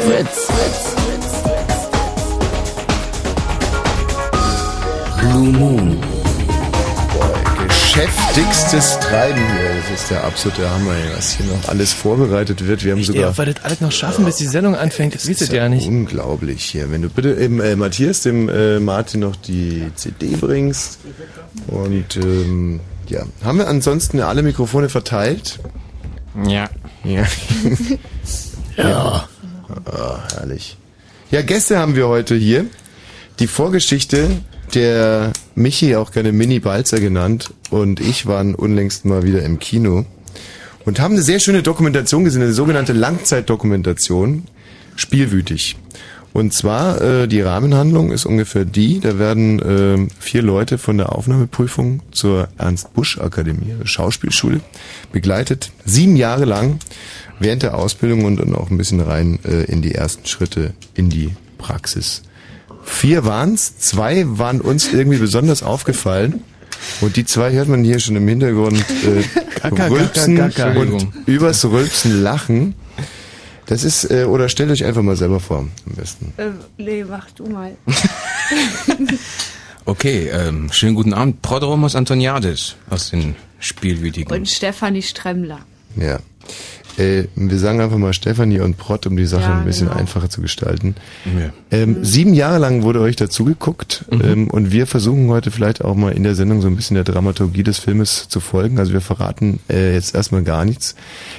Fritz. Blue Moon. Geschäftigstes Treiben hier. Das ist der absolute Hammer, ey, was hier noch alles vorbereitet wird. Wir haben sogar. Ja, weil das alles noch schaffen, bis die Sendung anfängt, das wisst ihr ja nicht. Unglaublich hier. Wenn du bitte eben äh, Matthias, dem äh, Martin noch die CD bringst. Und ähm, ja, haben wir ansonsten alle Mikrofone verteilt? Ja. Ja. ja. Ah, herrlich. Ja, Gäste haben wir heute hier. Die Vorgeschichte der Michi, auch gerne Mini Balzer genannt, und ich waren unlängst mal wieder im Kino und haben eine sehr schöne Dokumentation gesehen, eine sogenannte Langzeitdokumentation, Spielwütig. Und zwar, äh, die Rahmenhandlung ist ungefähr die, da werden äh, vier Leute von der Aufnahmeprüfung zur Ernst-Busch-Akademie, Schauspielschule, begleitet, sieben Jahre lang, während der Ausbildung und dann auch ein bisschen rein äh, in die ersten Schritte in die Praxis. Vier waren's, zwei waren uns irgendwie besonders aufgefallen. Und die zwei hört man hier schon im Hintergrund äh, rülpsen und übers Rülpsen lachen. Das ist, äh, oder stellt euch einfach mal selber vor, am besten. Äh, Lee, mach du mal. Okay, ähm, schönen guten Abend. Prodromos Antoniadis aus den Spielwütigen. Und Stefanie Stremmler. Ja. Äh, wir sagen einfach mal Stefanie und Prott, um die Sache Ja, ein bisschen genau. einfacher zu gestalten. Ja. Ähm, Sieben Jahre lang wurde euch dazu geguckt ähm, und wir versuchen heute vielleicht auch mal in der Sendung so ein bisschen der Dramaturgie des Filmes zu folgen. Also wir verraten äh, jetzt erstmal gar nichts.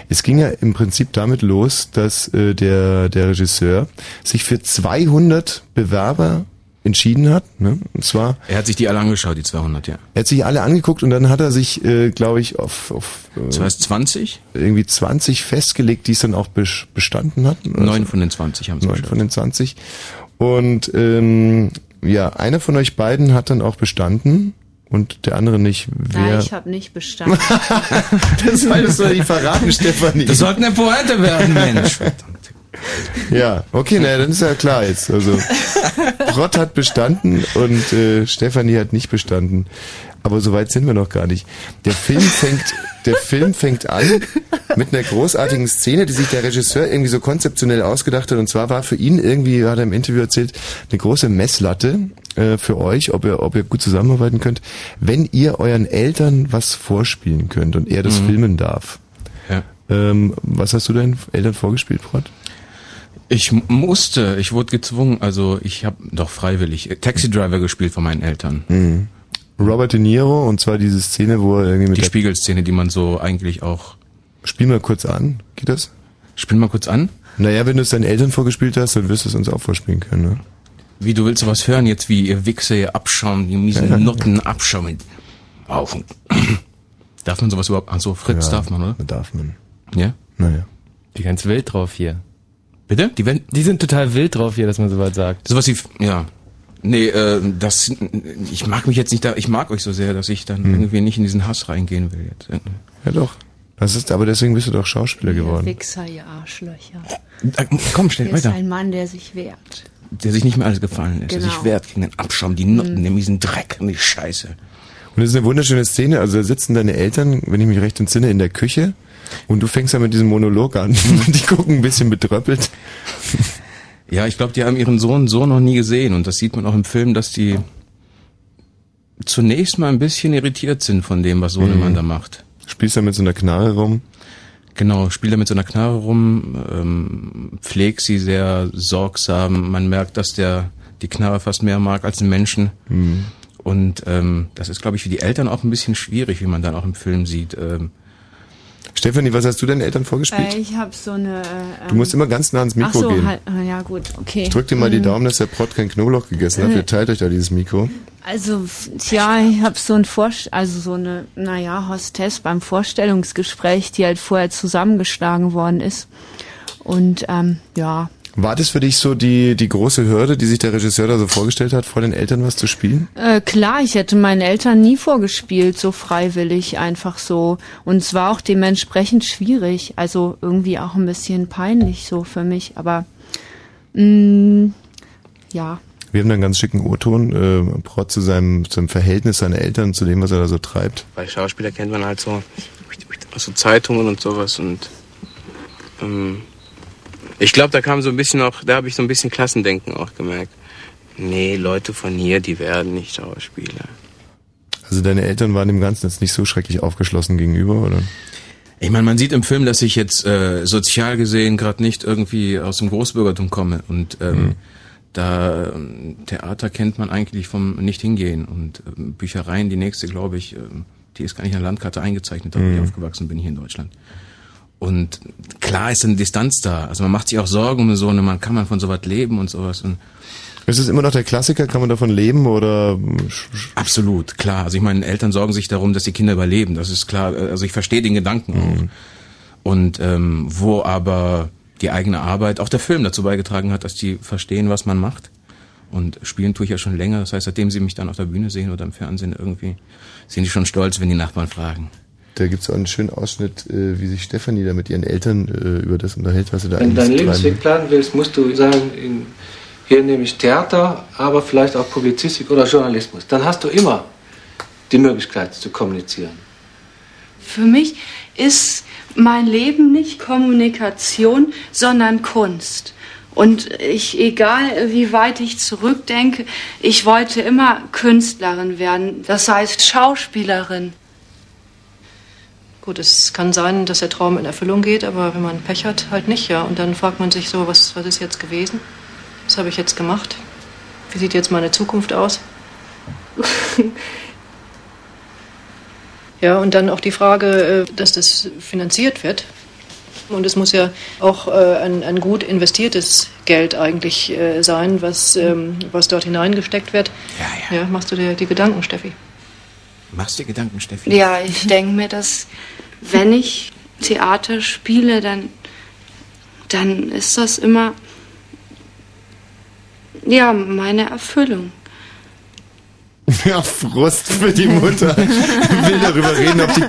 Es ging ja im Prinzip damit los, dass äh, der, der Regisseur sich für 200 Bewerber entschieden hat. Ne? Und zwar Er hat sich die alle angeschaut, die 200, ja. er hat sich alle angeguckt und dann hat er sich, äh, glaube ich, auf, auf äh, Das heißt 20? irgendwie 20 festgelegt, die es dann auch bes- bestanden hatten. Neun von den 20 haben sie Neun von den 20. Und ähm, ja, einer von euch beiden hat dann auch bestanden und der andere nicht. Nein, Wer? ich habe nicht bestanden. das solltest du nicht verraten, Stefanie. Das sollte eine Pointe werden, Mensch. ja, okay, na, dann ist ja klar jetzt. Also Rott hat bestanden und äh, Stefanie hat nicht bestanden. Aber so weit sind wir noch gar nicht. Der Film fängt, der Film fängt an mit einer großartigen Szene, die sich der Regisseur irgendwie so konzeptionell ausgedacht hat. Und zwar war für ihn irgendwie, hat er im Interview erzählt, eine große Messlatte äh, für euch, ob ihr, ob ihr gut zusammenarbeiten könnt, wenn ihr euren Eltern was vorspielen könnt und er das Mhm. filmen darf. Ja. Ähm, was hast du deinen Eltern vorgespielt, Prott? Ich musste, ich wurde gezwungen, also ich habe doch freiwillig äh, Taxi Driver gespielt von meinen Eltern. Mhm. Robert De Niro und zwar diese Szene, wo er irgendwie mit Die Spiegelszene, die man so eigentlich auch. Spiel mal kurz an, geht das? Spiel mal kurz an. Naja, wenn du es deinen Eltern vorgespielt hast, dann wirst du es uns auch vorspielen können, ne? Wie du willst sowas hören jetzt, wie ihr Wichser, ihr Abschaum, die miesen Nutten Abschaum mit auf. und- Darf man sowas überhaupt? Ach so, Fritz Ja, darf man, oder? Darf man. Ja? Naja. Die ganz wild drauf hier. Bitte? Die werden, Die sind total wild drauf hier, dass man sowas sagt. sowas wie, ja. Nee, äh, das, ich mag mich jetzt nicht da, ich mag euch so sehr, dass ich dann Hm. irgendwie nicht in diesen Hass reingehen will jetzt. Ja doch. Das ist, aber deswegen bist du doch Schauspieler Ihr geworden. Wichser, ihr Arschlöcher. Äh, Komm, schnell Er ist weiter. ein Mann, der sich wehrt. Der sich nicht mehr alles gefallen lässt, der Genau. sich wehrt gegen den Abschaum, die Nutten, den miesen Dreck und die Scheiße. Und es ist eine wunderschöne Szene, also da sitzen deine Eltern, wenn ich mich recht entsinne, in der Küche und du fängst ja mit diesem Monolog an. Die gucken ein bisschen betröppelt. Ja, ich glaube, die haben ihren Sohn so noch nie gesehen und das sieht man auch im Film, dass die zunächst mal ein bisschen irritiert sind von dem, was Sohnemann da macht. Spielst da mit so einer Knarre rum. Genau, spielt er mit so einer Knarre rum, ähm, pflegt sie sehr sorgsam. Man merkt, dass der die Knarre fast mehr mag als den Menschen. Und ähm, das ist, glaube ich, für die Eltern auch ein bisschen schwierig, wie man dann auch im Film sieht. Ähm, Stefanie, was hast du deinen Eltern vorgespielt? Äh, ich habe so eine. Äh, du musst immer ganz nah ans Mikro Ach so, gehen. halt, ah, ja gut, okay. Ich drück dir mal die Mhm. Daumen, dass der Prott kein Knoblauch gegessen hat. Äh. Ihr teilt euch da dieses Mikro. Also, tja, ich habe so ein Vorst also so eine, naja, Hostess beim Vorstellungsgespräch, die halt vorher zusammengeschlagen worden ist. Und ähm, ja, War das für dich so die, die große Hürde, die sich der Regisseur da so vorgestellt hat, vor den Eltern was zu spielen? äh, klar, ich hätte meinen Eltern nie vorgespielt, so freiwillig, einfach so. Und es war auch dementsprechend schwierig, also irgendwie auch ein bisschen peinlich so für mich, aber mh, ja. Wir haben da einen ganz schicken O-Ton, äh, Prott zu seinem, zu seinem Verhältnis seiner Eltern, zu dem, was er da so treibt. Bei Schauspieler kennt man halt so, so Zeitungen und sowas und ähm, Ich glaube, da kam so ein bisschen auch, da habe ich so ein bisschen Klassendenken auch gemerkt. Nee, Leute von hier, die werden nicht Schauspieler. Also deine Eltern waren dem Ganzen jetzt nicht so schrecklich aufgeschlossen gegenüber, oder? Ich meine, man sieht im Film, dass ich jetzt äh, sozial gesehen gerade nicht irgendwie aus dem Großbürgertum komme und ähm, mhm. da ähm, Theater kennt man eigentlich vom nicht hingehen und äh, Büchereien, die nächste, glaube ich, äh, die ist gar nicht in der Landkarte eingezeichnet, da mhm. ich aufgewachsen bin hier in Deutschland. Und klar ist eine Distanz da. Also man macht sich auch Sorgen um so eine, man kann man von sowas leben und sowas. Und ist es immer noch der Klassiker? Kann man davon leben oder? Absolut, klar. Also ich meine, Eltern sorgen sich darum, dass die Kinder überleben. Das ist klar. Also ich verstehe den Gedanken auch. Mhm. Und ähm, wo aber die eigene Arbeit, auch der Film dazu beigetragen hat, dass die verstehen, was man macht. Und spielen tue ich ja schon länger. Das heißt, seitdem sie mich dann auf der Bühne sehen oder im Fernsehen irgendwie, sind die schon stolz, wenn die Nachbarn fragen. Da gibt es auch einen schönen Ausschnitt, äh, wie sich Stefanie da mit ihren Eltern äh, über das unterhält, was sie da Wenn du deinen Lebensweg planen willst, musst du sagen, in, hier nehme ich Theater, aber vielleicht auch Publizistik oder Journalismus. Dann hast du immer die Möglichkeit zu kommunizieren. Für mich ist mein Leben nicht Kommunikation, sondern Kunst. Und ich, egal wie weit ich zurückdenke, ich wollte immer Künstlerin werden, das heißt Schauspielerin. Gut, es kann sein, dass der Traum in Erfüllung geht, aber wenn man Pech hat, halt nicht, ja. Und dann fragt man sich so, was, was ist jetzt gewesen? Was habe ich jetzt gemacht? Wie sieht jetzt meine Zukunft aus? ja, und dann auch die Frage, äh, dass das finanziert wird. Und es muss ja auch äh, ein, ein gut investiertes Geld eigentlich äh, sein, was, ähm, was dort hineingesteckt wird. Ja, ja. ja machst du dir die Gedanken, Steffi? Machst dir Gedanken, Steffi? Ja, ich denke mir, dass wenn ich Theater spiele, dann, dann ist das immer ja meine Erfüllung. Ja, Frust für die Mutter. Will darüber reden, ob die,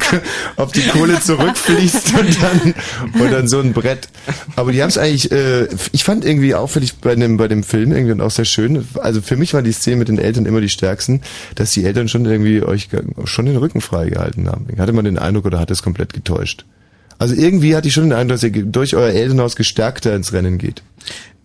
ob die Kohle zurückfließt und dann, und dann so ein Brett. Aber die haben es eigentlich, äh, ich fand irgendwie auffällig bei dem, bei dem Film irgendwie und auch sehr schön. Also für mich war die Szene mit den Eltern immer die stärksten, dass die Eltern schon irgendwie euch schon den Rücken freigehalten haben. Hatte man den Eindruck oder hat es komplett getäuscht? Also irgendwie hatte ich schon den Eindruck, dass ihr durch euer Elternhaus gestärkter ins Rennen geht.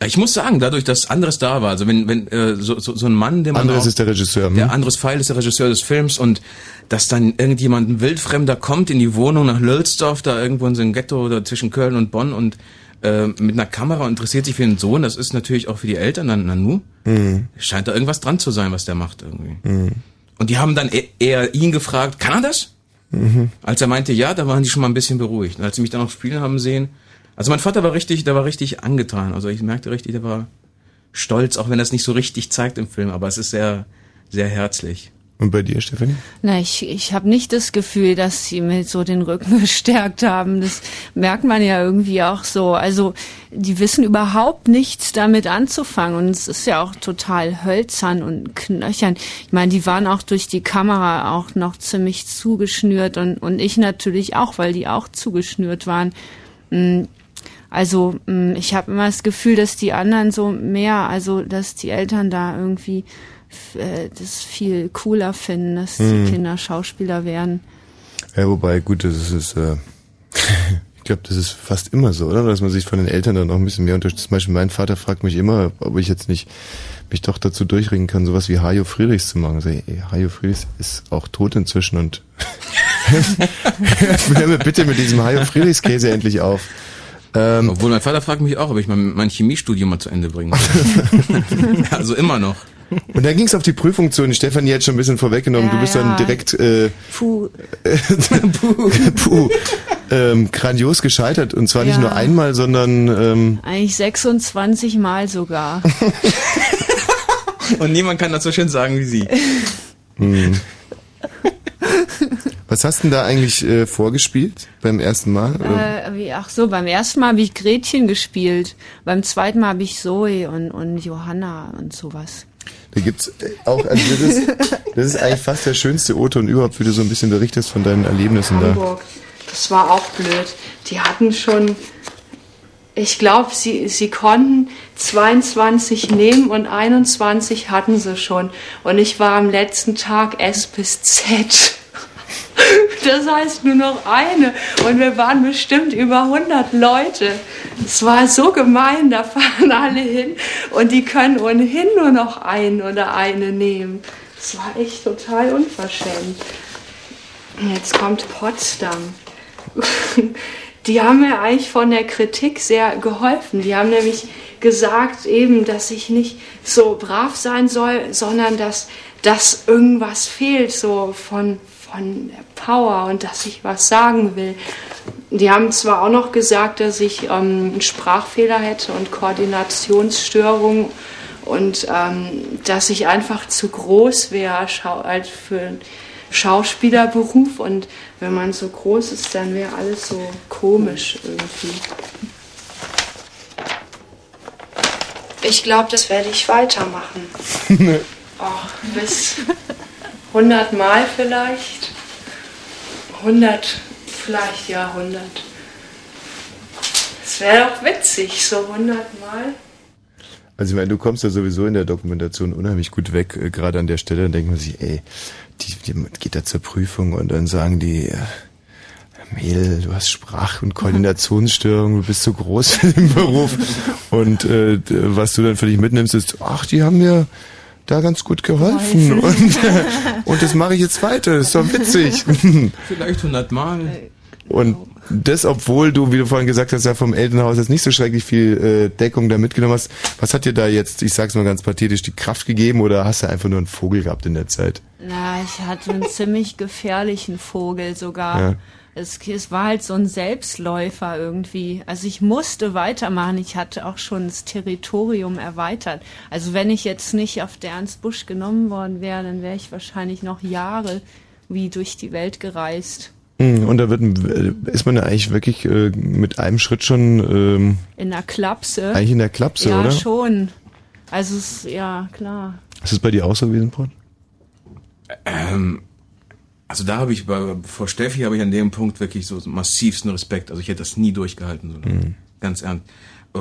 Ich muss sagen, dadurch, dass anderes da war, also wenn, wenn äh, so, so, so ein Mann, der man anderes auch, ist der Regisseur, hm? der anderes Pfeil ist der Regisseur des Films und dass dann irgendjemand ein Wildfremder kommt in die Wohnung nach Lölsdorf, da irgendwo in so einem Ghetto oder zwischen Köln und Bonn und äh, mit einer Kamera und interessiert sich für den Sohn, das ist natürlich auch für die Eltern dann Nanu. Mhm. Scheint da irgendwas dran zu sein, was der macht irgendwie. Mhm. Und die haben dann e-, eher ihn gefragt, kann er das? Mhm. Als er meinte ja, da waren die schon mal ein bisschen beruhigt. Und als sie mich dann auch spielen haben sehen, also mein Vater war richtig, der war richtig angetan. Also ich merkte richtig, der war stolz, auch wenn er es nicht so richtig zeigt im Film, aber es ist sehr, sehr herzlich. Und bei dir, Stefanie? Na, ich, ich habe nicht das Gefühl, dass sie mir so den Rücken gestärkt haben. Das merkt man ja irgendwie auch so. Also die wissen überhaupt nichts damit anzufangen. Und es ist ja auch total hölzern und knöchern. Ich meine, die waren auch durch die Kamera auch noch ziemlich zugeschnürt und, und ich natürlich auch, weil die auch zugeschnürt waren. Hm, also mm, ich habe immer das Gefühl, dass die anderen so mehr, also dass die Eltern da irgendwie äh, das viel cooler finden, dass hm. die Kinder Schauspieler werden. Ja, wobei, gut, das ist, äh, ich glaube, das ist fast immer so, oder? Dass man sich von den Eltern dann auch ein bisschen mehr unterstützt. Zum Beispiel mein Vater fragt mich immer, ob ich jetzt nicht mich doch dazu durchringen kann, sowas wie Hajo Friedrichs zu machen. Also, ey, Hajo Friedrichs ist auch tot inzwischen und hör mir bitte mit diesem Hajo Friedrichs Käse endlich auf. Ähm, Obwohl mein Vater fragt mich auch, ob ich mein, mein Chemiestudium mal zu Ende bringen Also immer noch. Und dann ging es auf die Prüfung zu und Stefanie hat schon ein bisschen vorweggenommen. Ja, du bist ja. dann direkt äh, Puh. Puh. Puh. Ähm, grandios gescheitert und zwar ja. nicht nur einmal, sondern ähm, eigentlich 26 Mal sogar. und niemand kann das so schön sagen wie sie. Hm. Was hast du denn da eigentlich äh, vorgespielt beim ersten Mal? Äh, wie, ach so, beim ersten Mal habe ich Gretchen gespielt. Beim zweiten Mal habe ich Zoe und, und Johanna und sowas. Da gibt's äh, auch, also das ist, das ist eigentlich fast der schönste O-Ton überhaupt, wie du so ein bisschen berichtest von deinen Erlebnissen Hamburg. da. Das war auch blöd. Die hatten schon, ich glaube, sie, sie konnten 22 nehmen und 21 hatten sie schon. Und ich war am letzten Tag S bis Z. Das heißt nur noch eine. Und wir waren bestimmt über 100 Leute. Es war so gemein, da fahren alle hin und die können ohnehin nur noch einen oder eine nehmen. Es war echt total unverschämt. Jetzt kommt Potsdam. Die haben mir eigentlich von der Kritik sehr geholfen. Die haben nämlich gesagt eben, dass ich nicht so brav sein soll, sondern dass, dass irgendwas fehlt, so von, von der Power und dass ich was sagen will. Die haben zwar auch noch gesagt, dass ich ähm, einen Sprachfehler hätte und Koordinationsstörungen und ähm, dass ich einfach zu groß wäre halt für einen Schauspielerberuf und wenn man so groß ist, dann wäre alles so komisch irgendwie. Ich glaube, das werde ich weitermachen. oh, bis 100 Mal vielleicht. 100, vielleicht ja 100. Es wäre doch witzig, so 100 Mal. Also ich meine, du kommst ja sowieso in der Dokumentation unheimlich gut weg, äh, gerade an der Stelle, dann denkt man sich, ey, die, die geht da zur Prüfung und dann sagen die, äh, Mädel, du hast Sprach- und Koordinationsstörungen, du bist zu groß für den Beruf. Und äh, was du dann für dich mitnimmst, ist, ach, die haben mir da ganz gut geholfen. Und, äh, und das mache ich jetzt weiter, das ist doch witzig. Vielleicht hundertmal. Und das, obwohl du, wie du vorhin gesagt hast, ja vom Elternhaus jetzt nicht so schrecklich viel äh, Deckung da mitgenommen hast. Was hat dir da jetzt, ich sag's mal ganz pathetisch, die Kraft gegeben oder hast du einfach nur einen Vogel gehabt in der Zeit? Na, ich hatte einen ziemlich gefährlichen Vogel sogar. Ja es, es war halt so ein Selbstläufer irgendwie. Also ich musste weitermachen. Ich hatte auch schon das Territorium erweitert. Also wenn ich jetzt nicht auf der Ernst Busch genommen worden wäre, dann wäre ich wahrscheinlich noch Jahre wie durch die Welt gereist. Hm, und da wird, ist man ja eigentlich wirklich äh, mit einem Schritt schon ähm, in der Klapse. Eigentlich in der Klapse, ja, oder? Ja, schon. Also es, ja, klar. Ist es bei dir auch so gewesen, Paul? Ähm, also da habe ich bei, vor Steffi habe ich an dem Punkt wirklich so massivsten Respekt. Also ich hätte das nie durchgehalten, so mhm. ganz ernst. Äh,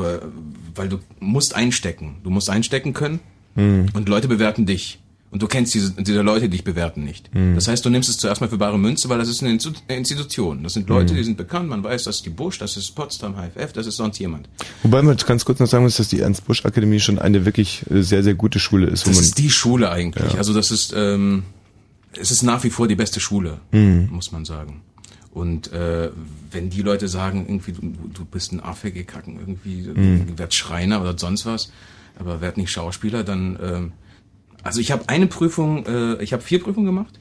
weil du musst einstecken. Du musst einstecken können mhm. und Leute bewerten dich. Und du kennst diese, diese Leute, die dich bewerten nicht. Mhm. Das heißt, du nimmst es zuerst mal für bare Münze, weil das ist eine Institution. Das sind Leute, mhm. die sind bekannt, man weiß, das ist die Busch, das ist Potsdam HFF, das ist sonst jemand. Wobei man ganz kurz noch sagen muss, dass die Ernst-Busch-Akademie schon eine wirklich äh, sehr, sehr gute Schule ist. Das ist die Schule eigentlich. Ja. Also das ist, ähm, es ist nach wie vor die beste Schule, mhm. muss man sagen. Und äh, wenn die Leute sagen, irgendwie, du, du bist ein Affe gekacken, irgendwie, mhm. werd Schreiner oder sonst was, aber werd nicht Schauspieler, dann äh, also ich habe eine Prüfung, äh, ich habe vier Prüfungen gemacht,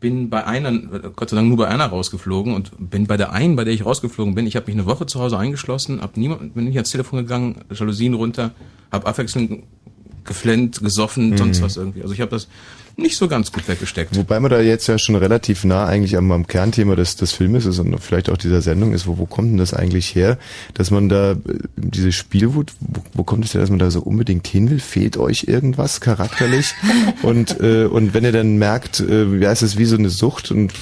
bin bei einer, Gott sei Dank nur bei einer rausgeflogen und bin bei der einen, bei der ich rausgeflogen bin, ich habe mich eine Woche zu Hause eingeschlossen, hab niemand, bin nicht ans Telefon gegangen, Jalousien runter, habe abwechselnd geflennt, gesoffen, mhm. sonst was irgendwie. Also ich habe das nicht so ganz gut weggesteckt. Wobei man da jetzt ja schon relativ nah eigentlich am, am Kernthema des, des Filmes ist und vielleicht auch dieser Sendung ist, wo, wo kommt denn das eigentlich her, dass man da äh, diese Spielwut, wo, wo kommt es her, dass man da so unbedingt hin will? Fehlt euch irgendwas charakterlich? und, äh, und wenn ihr dann merkt, äh, ja, es ist wie so eine Sucht und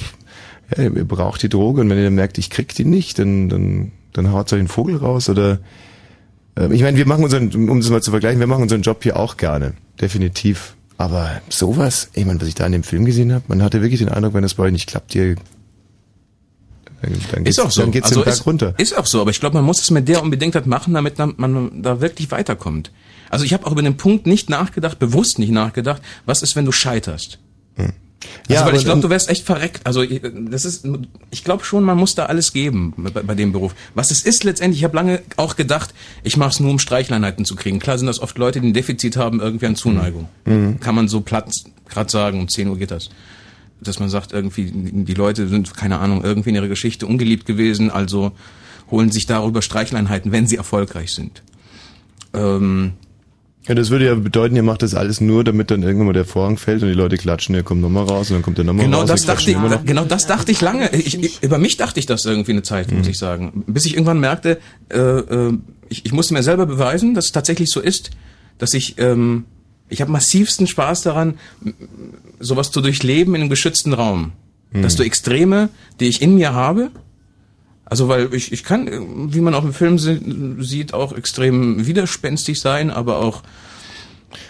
ja, ihr braucht die Droge und wenn ihr dann merkt, ich krieg die nicht, dann, dann, dann haut euch den Vogel raus oder äh, ich meine, wir machen unseren, um das mal zu vergleichen, wir machen unseren Job hier auch gerne. Definitiv. Aber sowas, ich meine, was ich da in dem Film gesehen habe, man hatte wirklich den Eindruck, wenn das bei euch nicht klappt, ihr dann geht's, ist auch so. Dann geht's also den Berg ist, runter. Ist auch so, aber ich glaube, man muss es mit der unbedingt halt machen, damit man da wirklich weiterkommt. Also ich habe auch über den Punkt nicht nachgedacht, bewusst nicht nachgedacht, was ist, wenn du scheiterst? Hm. Ja, also, weil ich glaube, du wärst echt verreckt. Also das ist, ich glaube schon, man muss da alles geben bei, bei dem Beruf. Was es ist letztendlich, ich habe lange auch gedacht, ich mache es nur, um Streichleinheiten zu kriegen. Klar sind das oft Leute, die ein Defizit haben, irgendwie an Zuneigung. Mhm. Kann man so platt gerade sagen, um 10 Uhr geht das. Dass man sagt, irgendwie, die Leute sind, keine Ahnung, irgendwie in ihrer Geschichte ungeliebt gewesen, also holen sich darüber Streichleinheiten, wenn sie erfolgreich sind. Ähm, ja, das würde ja bedeuten, ihr macht das alles nur, damit dann irgendwann mal der Vorhang fällt und die Leute klatschen, er kommt nochmal raus und dann kommt er nochmal genau raus. Das dachte ich, genau das dachte ich lange. Ich, ich, über mich dachte ich das irgendwie eine Zeit, mhm. muss ich sagen. Bis ich irgendwann merkte, äh, äh, ich, ich musste mir selber beweisen, dass es tatsächlich so ist, dass ich, ähm, ich habe massivsten Spaß daran, sowas zu durchleben in einem geschützten Raum. Mhm. Dass du Extreme, die ich in mir habe, also weil ich, ich kann, wie man auch im Film sieht, auch extrem widerspenstig sein, aber auch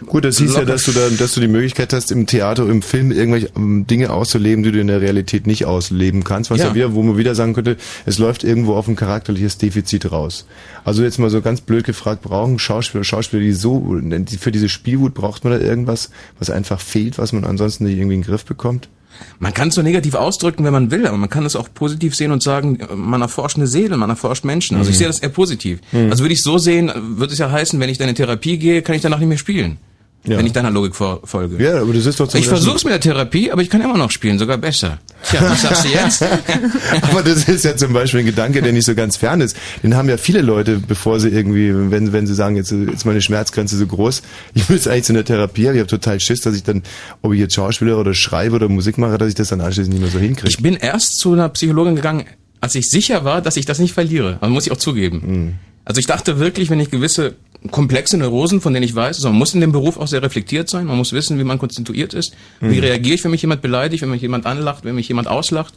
Gut, das hieß ja, dass du da, dass du die Möglichkeit hast, im Theater, im Film irgendwelche ähm, Dinge auszuleben, die du in der Realität nicht ausleben kannst. Was ja. ja wieder, wo man wieder sagen könnte, es läuft irgendwo auf ein charakterliches Defizit raus. Also jetzt mal so ganz blöd gefragt, brauchen Schauspieler, Schauspieler, die so, für diese Spielwut braucht man da irgendwas, was einfach fehlt, was man ansonsten nicht irgendwie in den Griff bekommt? Man kann es so negativ ausdrücken, wenn man will, aber man kann es auch positiv sehen und sagen, man erforscht eine Seele, man erforscht Menschen. Also mhm. ich sehe das eher positiv. Mhm. Also würde ich so sehen, würde es ja heißen, wenn ich dann in Therapie gehe, kann ich danach nicht mehr spielen. Ja. Wenn ich deiner Logik folge. Ja, aber das ist doch Ich versuch's mit der Therapie, aber ich kann immer noch spielen, sogar besser. Tja, was sagst du jetzt? aber das ist ja zum Beispiel ein Gedanke, der nicht so ganz fern ist. Den haben ja viele Leute, bevor sie irgendwie, wenn, wenn sie sagen, jetzt ist meine Schmerzgrenze so groß, ich will jetzt eigentlich zu einer Therapie, aber ich habe total Schiss, dass ich dann, ob ich jetzt Schauspieler oder schreibe oder Musik mache, dass ich das dann anschließend nicht mehr so hinkriege. Ich bin erst zu einer Psychologin gegangen, als ich sicher war, dass ich das nicht verliere. Also muss ich auch zugeben. Mhm. Also ich dachte wirklich, wenn ich gewisse komplexe Neurosen, von denen ich weiß, also man muss in dem Beruf auch sehr reflektiert sein, man muss wissen, wie man konstituiert ist, mhm. wie reagiere ich, wenn mich jemand beleidigt, wenn mich jemand anlacht, wenn mich jemand auslacht.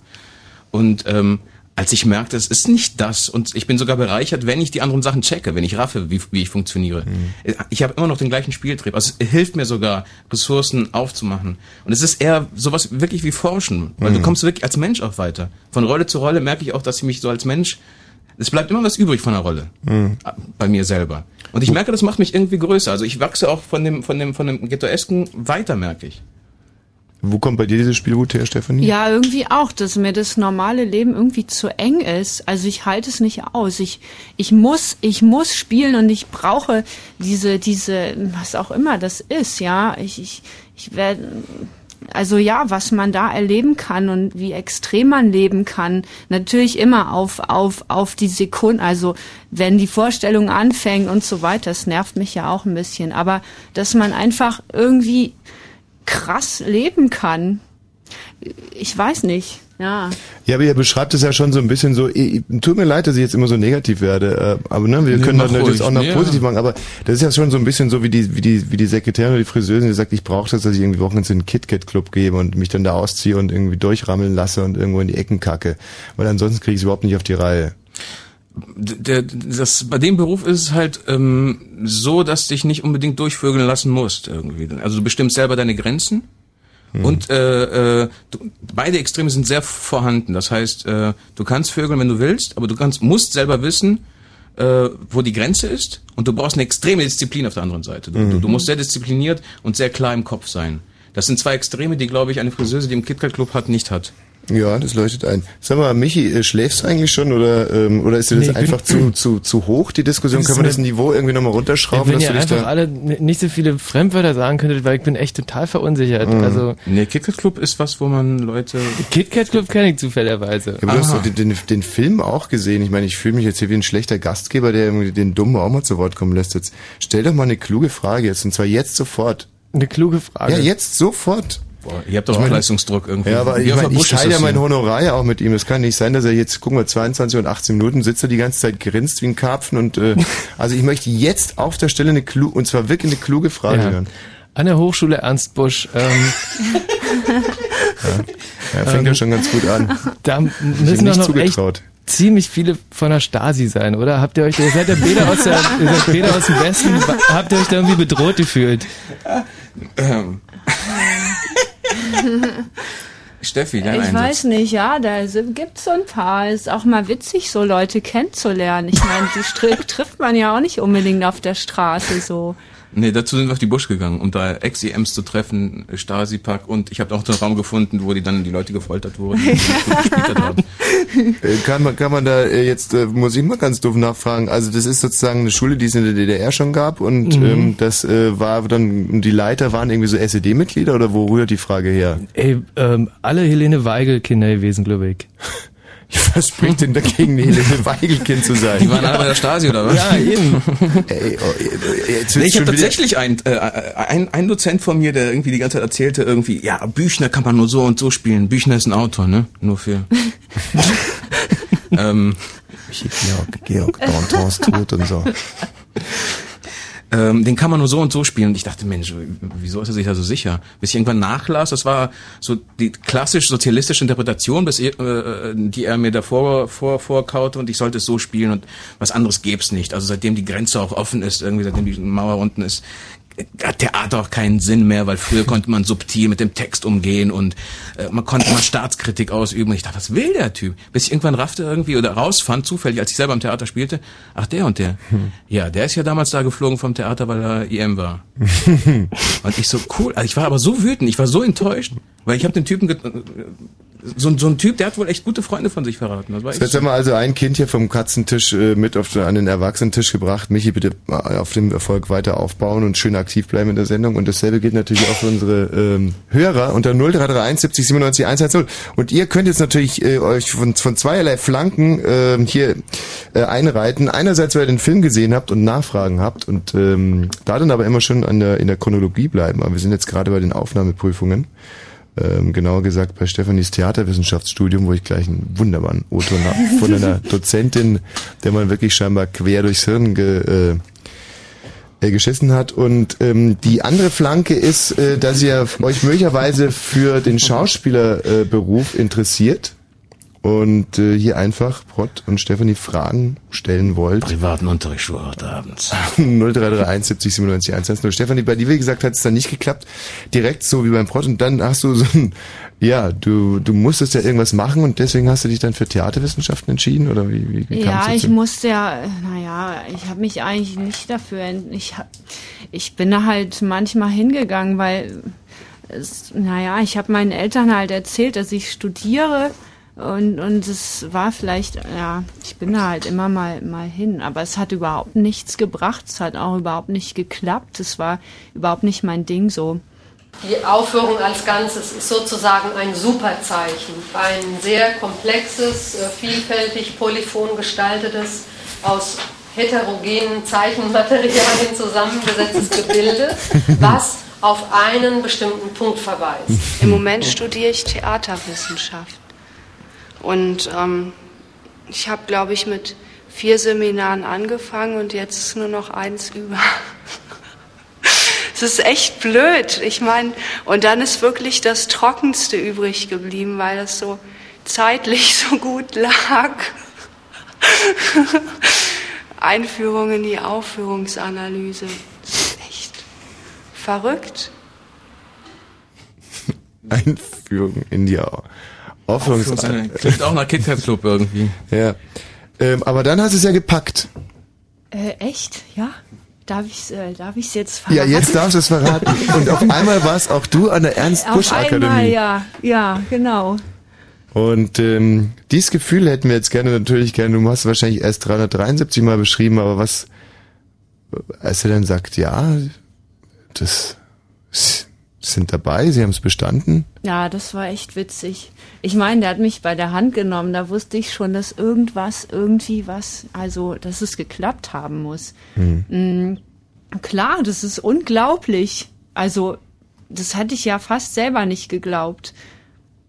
Und ähm, als ich merkte, es ist nicht das und ich bin sogar bereichert, wenn ich die anderen Sachen checke, wenn ich raffe, wie, wie ich funktioniere. Mhm. Ich habe immer noch den gleichen Spieltrieb. Also es hilft mir sogar, Ressourcen aufzumachen. Und es ist eher sowas wirklich wie Forschen, weil mhm. du kommst wirklich als Mensch auch weiter. Von Rolle zu Rolle merke ich auch, dass ich mich so als Mensch es bleibt immer was übrig von der Rolle. Mhm. Bei mir selber. Und ich merke, das macht mich irgendwie größer. Also ich wachse auch von dem, von dem, von dem Ghettoesken weiter, merke ich. Wo kommt bei dir dieses Spielgut her, Stefanie? Ja, irgendwie auch, dass mir das normale Leben irgendwie zu eng ist. Also ich halte es nicht aus. Ich, ich muss, ich muss spielen und ich brauche diese, diese, was auch immer das ist, ja. Ich, ich, ich werde, also ja, was man da erleben kann und wie extrem man leben kann, natürlich immer auf, auf, auf die Sekunde, also wenn die Vorstellung anfängt und so weiter, das nervt mich ja auch ein bisschen, aber dass man einfach irgendwie krass leben kann, ich weiß nicht. Ja. Ja, aber ihr beschreibt es ja schon so ein bisschen so, ich, tut mir leid, dass ich jetzt immer so negativ werde, äh, aber ne, wir nee, können das natürlich auch noch ja. positiv machen, aber das ist ja schon so ein bisschen so wie die, wie die, wie die Sekretärin oder die Friseurin, die sagt, ich brauche das, dass ich irgendwie wochenends in den KitKat-Club gehe und mich dann da ausziehe und irgendwie durchrammeln lasse und irgendwo in die Ecken kacke, weil ansonsten kriege ich es überhaupt nicht auf die Reihe. Der, das, bei dem Beruf ist es halt ähm, so, dass dich nicht unbedingt durchvögeln lassen musst irgendwie. Also du bestimmst selber deine Grenzen Mhm. Und äh, äh, du, beide Extreme sind sehr vorhanden. Das heißt, äh, du kannst vögeln, wenn du willst, aber du kannst, musst selber wissen, äh, wo die Grenze ist. Und du brauchst eine extreme Disziplin auf der anderen Seite. Du, mhm. du, du musst sehr diszipliniert und sehr klar im Kopf sein. Das sind zwei Extreme, die, glaube ich, eine Friseuse, die im KitKat Club hat, nicht hat. Ja, das leuchtet ein. Sag mal, Michi, äh, schläfst du eigentlich schon oder ähm, oder ist dir das nee, einfach zu, zu zu hoch die Diskussion? Können wir das Niveau irgendwie nochmal runterschrauben? Wenn ihr einfach alle nicht so viele Fremdwörter sagen könntet, weil ich bin echt total verunsichert. Mhm. Also nee, KitKat Club ist was, wo man Leute. KitKat Club kenne ich zufälligerweise. Ja, aber du hast doch den, den, den Film auch gesehen. Ich meine, ich fühle mich jetzt hier wie ein schlechter Gastgeber, der irgendwie den Dummen auch mal zu Wort kommen lässt. Jetzt stell doch mal eine kluge Frage jetzt und zwar jetzt sofort. Eine kluge Frage. Ja, jetzt sofort. Boah, ihr habt doch auch Leistungsdruck irgendwie. Ja, aber ich, mein, ich teile ja mein Honorar ja auch mit ihm. Es kann nicht sein, dass er jetzt, gucken wir, 22 und 18 Minuten sitzt er die ganze Zeit grinst wie ein Karpfen und äh, also ich möchte jetzt auf der Stelle eine kluge, und zwar wirklich eine kluge Frage ja. hören. An der Hochschule Ernst Busch. Ähm, ja, ja, fängt ähm, ja schon ganz gut an. Da müssen doch noch zugetraut. Echt ziemlich viele von der Stasi sein, oder? Habt ihr euch, ihr seid ja Bäder aus der, ihr seid Bäder aus dem Westen, habt ihr euch da irgendwie bedroht gefühlt? Ähm. Steffi, dein Ich Einsatz. weiß nicht, ja, da gibt es so ein paar. Ist auch mal witzig, so Leute kennenzulernen. Ich meine, die trifft man ja auch nicht unbedingt auf der Straße so. Nee, dazu sind wir auf die Busch gegangen, um da Ex-EMs zu treffen, Stasi-Pack und ich habe auch den Raum gefunden, wo die dann die Leute gefoltert wurden. Äh, kann man, kann man da äh, jetzt, äh, muss ich mal ganz doof nachfragen, also das ist sozusagen eine Schule, die es in der DDR schon gab und mhm. ähm, das äh, war dann, die Leiter waren irgendwie so SED-Mitglieder oder wo rührt die Frage her? Ey, ähm, alle Helene Weigel-Kinder gewesen, glaube ich. Was spricht denn dagegen, Helene Weigelkind zu sein? Die waren alle bei der Stasi, oder was? Ja, eben. Ey, oh, jetzt nee, ich habe tatsächlich einen, äh, ein, ein Dozent von mir, der irgendwie die ganze Zeit erzählte, irgendwie, ja, Büchner kann man nur so und so spielen. Büchner ist ein Autor, ne? Nur für... ähm, Georg, Georg Dantons tot und so ähm, den kann man nur so und so spielen. Und ich dachte, Mensch, wieso ist er sich da so sicher? Bis ich irgendwann nachlas, das war so die klassisch sozialistische Interpretation, bis, äh, die er mir davor vor, vorkaute und ich sollte es so spielen und was anderes gäbe es nicht. Also seitdem die Grenze auch offen ist, irgendwie seitdem die Mauer unten ist, hat Theater auch keinen Sinn mehr, weil früher konnte man subtil mit dem Text umgehen und äh, man konnte mal Staatskritik ausüben. Und ich dachte, was will der Typ? Bis ich irgendwann raffte irgendwie oder rausfand, zufällig, als ich selber am Theater spielte, ach der und der. Hm. Ja, der ist ja damals da geflogen vom Theater, weil er IM war. und ich so, cool. Also ich war aber so wütend, ich war so enttäuscht, weil ich habe den Typen so, so ein Typ, der hat wohl echt gute Freunde von sich verraten. Das war jetzt haben wir also ein Kind hier vom Katzentisch äh, mit auf den, an den Erwachsenentisch gebracht. Michi, bitte äh, auf dem Erfolg weiter aufbauen und schön aktiv bleiben in der Sendung. Und dasselbe gilt natürlich auch für unsere ähm, Hörer unter 0331 70 97 110. Und ihr könnt jetzt natürlich äh, euch von, von zweierlei Flanken äh, hier äh, einreiten. Einerseits, weil ihr den Film gesehen habt und Nachfragen habt und ähm, da dann aber immer schon an der, in der Chronologie bleiben. Aber wir sind jetzt gerade bei den Aufnahmeprüfungen ähm, genauer gesagt bei Stefanis Theaterwissenschaftsstudium, wo ich gleich einen wunderbaren O-Ton habe von einer Dozentin, der man wirklich scheinbar quer durchs Hirn ge, äh, äh, geschissen hat. Und ähm, die andere Flanke ist, äh, dass ihr euch möglicherweise für den Schauspielerberuf interessiert und äh, hier einfach Brott und Stefanie Fragen stellen wollt. Privaten Unterricht heute abends. 0331 70 97 110. Stefanie, bei dir, wie gesagt, hat es dann nicht geklappt. Direkt so wie beim Brott und dann hast du so ein, ja, du, du musstest ja irgendwas machen und deswegen hast du dich dann für Theaterwissenschaften entschieden oder wie, wie, wie Ja, ich musste ja, naja, ich habe mich eigentlich nicht dafür, ich, ich bin da halt manchmal hingegangen, weil, es, naja, ich habe meinen Eltern halt erzählt, dass ich studiere und, und es war vielleicht, ja, ich bin da halt immer mal, mal hin, aber es hat überhaupt nichts gebracht, es hat auch überhaupt nicht geklappt, es war überhaupt nicht mein Ding so. Die Aufführung als Ganzes ist sozusagen ein Superzeichen, ein sehr komplexes, äh, vielfältig polyphon gestaltetes, aus heterogenen Zeichenmaterialien zusammengesetztes Gebilde, was auf einen bestimmten Punkt verweist. Im Moment studiere ich Theaterwissenschaft. Und ähm, ich habe, glaube ich, mit vier Seminaren angefangen und jetzt ist nur noch eins über. Es ist echt blöd. Ich meine, und dann ist wirklich das Trockenste übrig geblieben, weil das so zeitlich so gut lag. Einführung in die Aufführungsanalyse. Echt verrückt. Einführung in die Aufführungsanalyse. Aufführungssaal. Klingt auch nach KitKat Club irgendwie. Ja. Ähm, aber dann hast du es ja gepackt. Äh, echt? Ja? Darf ich äh, darf ich's jetzt verraten? Ja, jetzt darfst du es verraten. Und auf einmal warst auch du an der Ernst Busch Akademie. Auf einmal, ja, ja, genau. Und ähm, dieses Gefühl hätten wir jetzt gerne natürlich gerne. Du hast wahrscheinlich erst 373 Mal beschrieben, aber was, als er dann sagt, ja, das sind dabei, sie haben es bestanden. Ja, das war echt witzig. Ich meine, der hat mich bei der Hand genommen, da wusste ich schon, dass irgendwas, irgendwie was, also, dass es geklappt haben muss. Hm. Mhm. Klar, das ist unglaublich. Also, das hatte ich ja fast selber nicht geglaubt.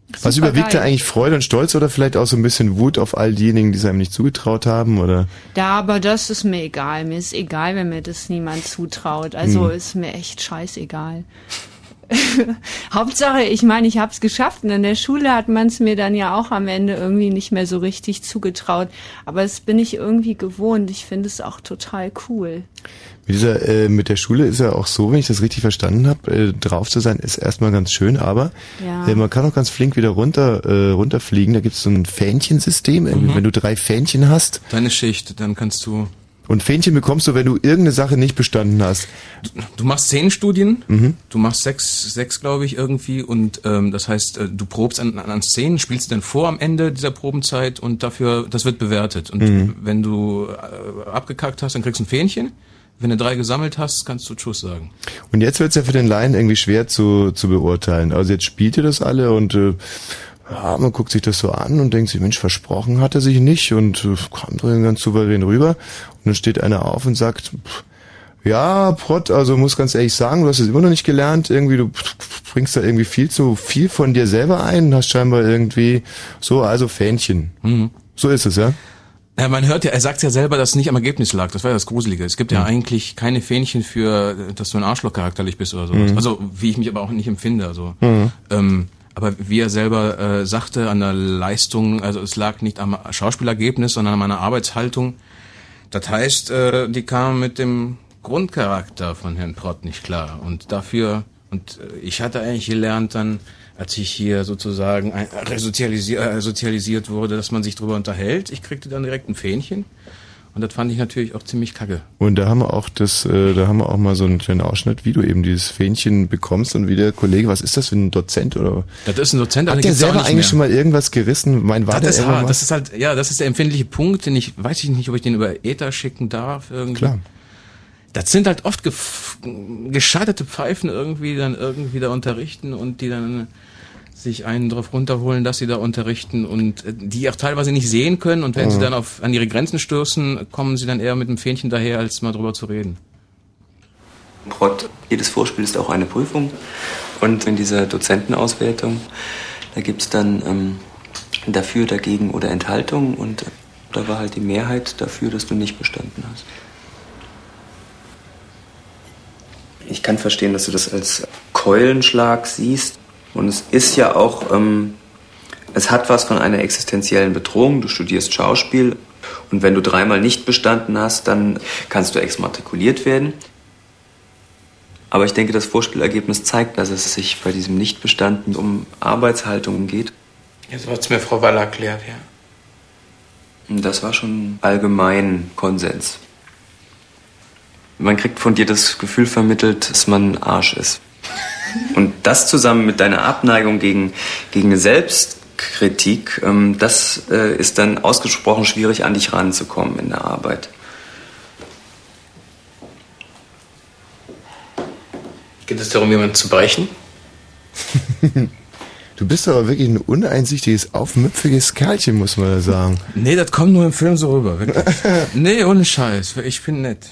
Super was überwiegt da eigentlich Freude und Stolz oder vielleicht auch so ein bisschen Wut auf all diejenigen, die es einem nicht zugetraut haben, oder? Ja, aber das ist mir egal. Mir ist egal, wenn mir das niemand zutraut. Also hm. ist mir echt scheißegal. Hauptsache, ich meine, ich habe es geschafft. Und in der Schule hat man es mir dann ja auch am Ende irgendwie nicht mehr so richtig zugetraut. Aber das bin ich irgendwie gewohnt. Ich finde es auch total cool. Mit, dieser, äh, mit der Schule ist ja auch so, wenn ich das richtig verstanden habe, äh, drauf zu sein, ist erstmal ganz schön, aber ja. äh, man kann auch ganz flink wieder runter äh, runterfliegen. Da gibt es so ein Fähnchensystem. Mhm. Wenn du drei Fähnchen hast. Deine Schicht, dann kannst du und Fähnchen bekommst du, wenn du irgendeine Sache nicht bestanden hast. Du, du machst zehn Studien, mhm. du machst sechs, sechs glaube ich irgendwie und ähm, das heißt, äh, du probst an, an Szenen, spielst dann vor am Ende dieser Probenzeit und dafür, das wird bewertet. Und mhm. wenn du äh, abgekackt hast, dann kriegst du ein Fähnchen. Wenn du drei gesammelt hast, kannst du Tschüss sagen. Und jetzt wird es ja für den Laien irgendwie schwer zu, zu beurteilen. Also jetzt spielt ihr das alle und äh, ja, man guckt sich das so an und denkt sich, Mensch, versprochen hat er sich nicht und äh, kommt ganz souverän rüber. Und dann steht einer auf und sagt, pff, ja, Prott, also muss ganz ehrlich sagen, du hast es immer noch nicht gelernt. Irgendwie, du bringst da irgendwie viel zu viel von dir selber ein, hast scheinbar irgendwie so, also Fähnchen. Mhm. So ist es, ja? Ja, man hört ja, er sagt ja selber, dass es nicht am Ergebnis lag. Das war ja das Gruselige. Es gibt ja mhm. eigentlich keine Fähnchen für, dass du ein Arschloch charakterlich bist oder sowas. Mhm. Also, wie ich mich aber auch nicht empfinde. Also, mhm. ähm, aber wie er selber äh, sagte, an der Leistung, also es lag nicht am Schauspielergebnis, sondern an meiner Arbeitshaltung. Das heißt, äh, die kam mit dem Grundcharakter von Herrn Prott nicht klar. Und dafür, und äh, ich hatte eigentlich gelernt dann, als ich hier sozusagen resozialisiert, äh, sozialisiert wurde, dass man sich darüber unterhält. Ich kriegte dann direkt ein Fähnchen. Und das fand ich natürlich auch ziemlich kacke. Und da haben wir auch das, äh, da haben wir auch mal so einen kleinen Ausschnitt, wie du eben dieses Fähnchen bekommst und wie der Kollege, was ist das für ein Dozent oder? Das ist ein Dozent. Hat der selber eigentlich mehr. schon mal irgendwas gerissen? Mein, war das, ist hart. das ist halt, ja, das ist der empfindliche Punkt, den ich, weiß ich nicht, ob ich den über Ether schicken darf irgendwie. Klar. Das sind halt oft gescheiterte Pfeifen irgendwie dann irgendwie da unterrichten und die dann sich einen drauf runterholen, dass sie da unterrichten und äh, die auch teilweise nicht sehen können und wenn mhm. sie dann auf, an ihre Grenzen stoßen, kommen sie dann eher mit einem Fähnchen daher, als mal drüber zu reden. Prott, jedes Vorspiel ist auch eine Prüfung und in dieser Dozentenauswertung, da gibt es dann ähm, dafür, dagegen oder Enthaltung und da war halt die Mehrheit dafür, dass du nicht bestanden hast. Ich kann verstehen, dass du das als Keulenschlag siehst. Und es ist ja auch, ähm, es hat was von einer existenziellen Bedrohung. Du studierst Schauspiel und wenn du dreimal nicht bestanden hast, dann kannst du exmatrikuliert werden. Aber ich denke, das Vorspielergebnis zeigt, dass es sich bei diesem Nichtbestanden um Arbeitshaltungen geht. So hat es mir Frau Waller erklärt, ja. Das war schon allgemein Konsens. Man kriegt von dir das Gefühl vermittelt, dass man Arsch ist. Und das zusammen mit deiner Abneigung gegen, gegen eine Selbstkritik, ähm, das äh, ist dann ausgesprochen schwierig, an dich ranzukommen in der Arbeit. Geht es darum, jemanden zu brechen? Du bist aber wirklich ein uneinsichtiges, aufmüpfiges Kerlchen, muss man da sagen. Nee, das kommt nur im Film so rüber, wirklich. nee, ohne Scheiß. Ich bin nett.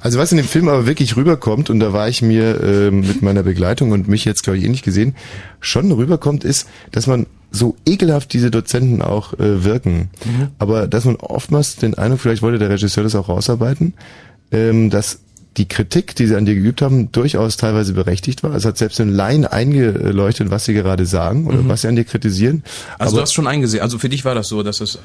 Also was in dem Film aber wirklich rüberkommt, und da war ich mir äh, mit meiner Begleitung und mich jetzt, glaube ich, ähnlich gesehen, schon rüberkommt, ist, dass man so ekelhaft diese Dozenten auch äh, wirken. Mhm. Aber dass man oftmals den Eindruck, vielleicht wollte der Regisseur das auch rausarbeiten, ähm, dass die Kritik, die sie an dir geübt haben, durchaus teilweise berechtigt war. Es hat selbst den Laien eingeleuchtet, was sie gerade sagen oder mhm. was sie an dir kritisieren. Also Aber du hast schon eingesehen, also für dich war das so, dass es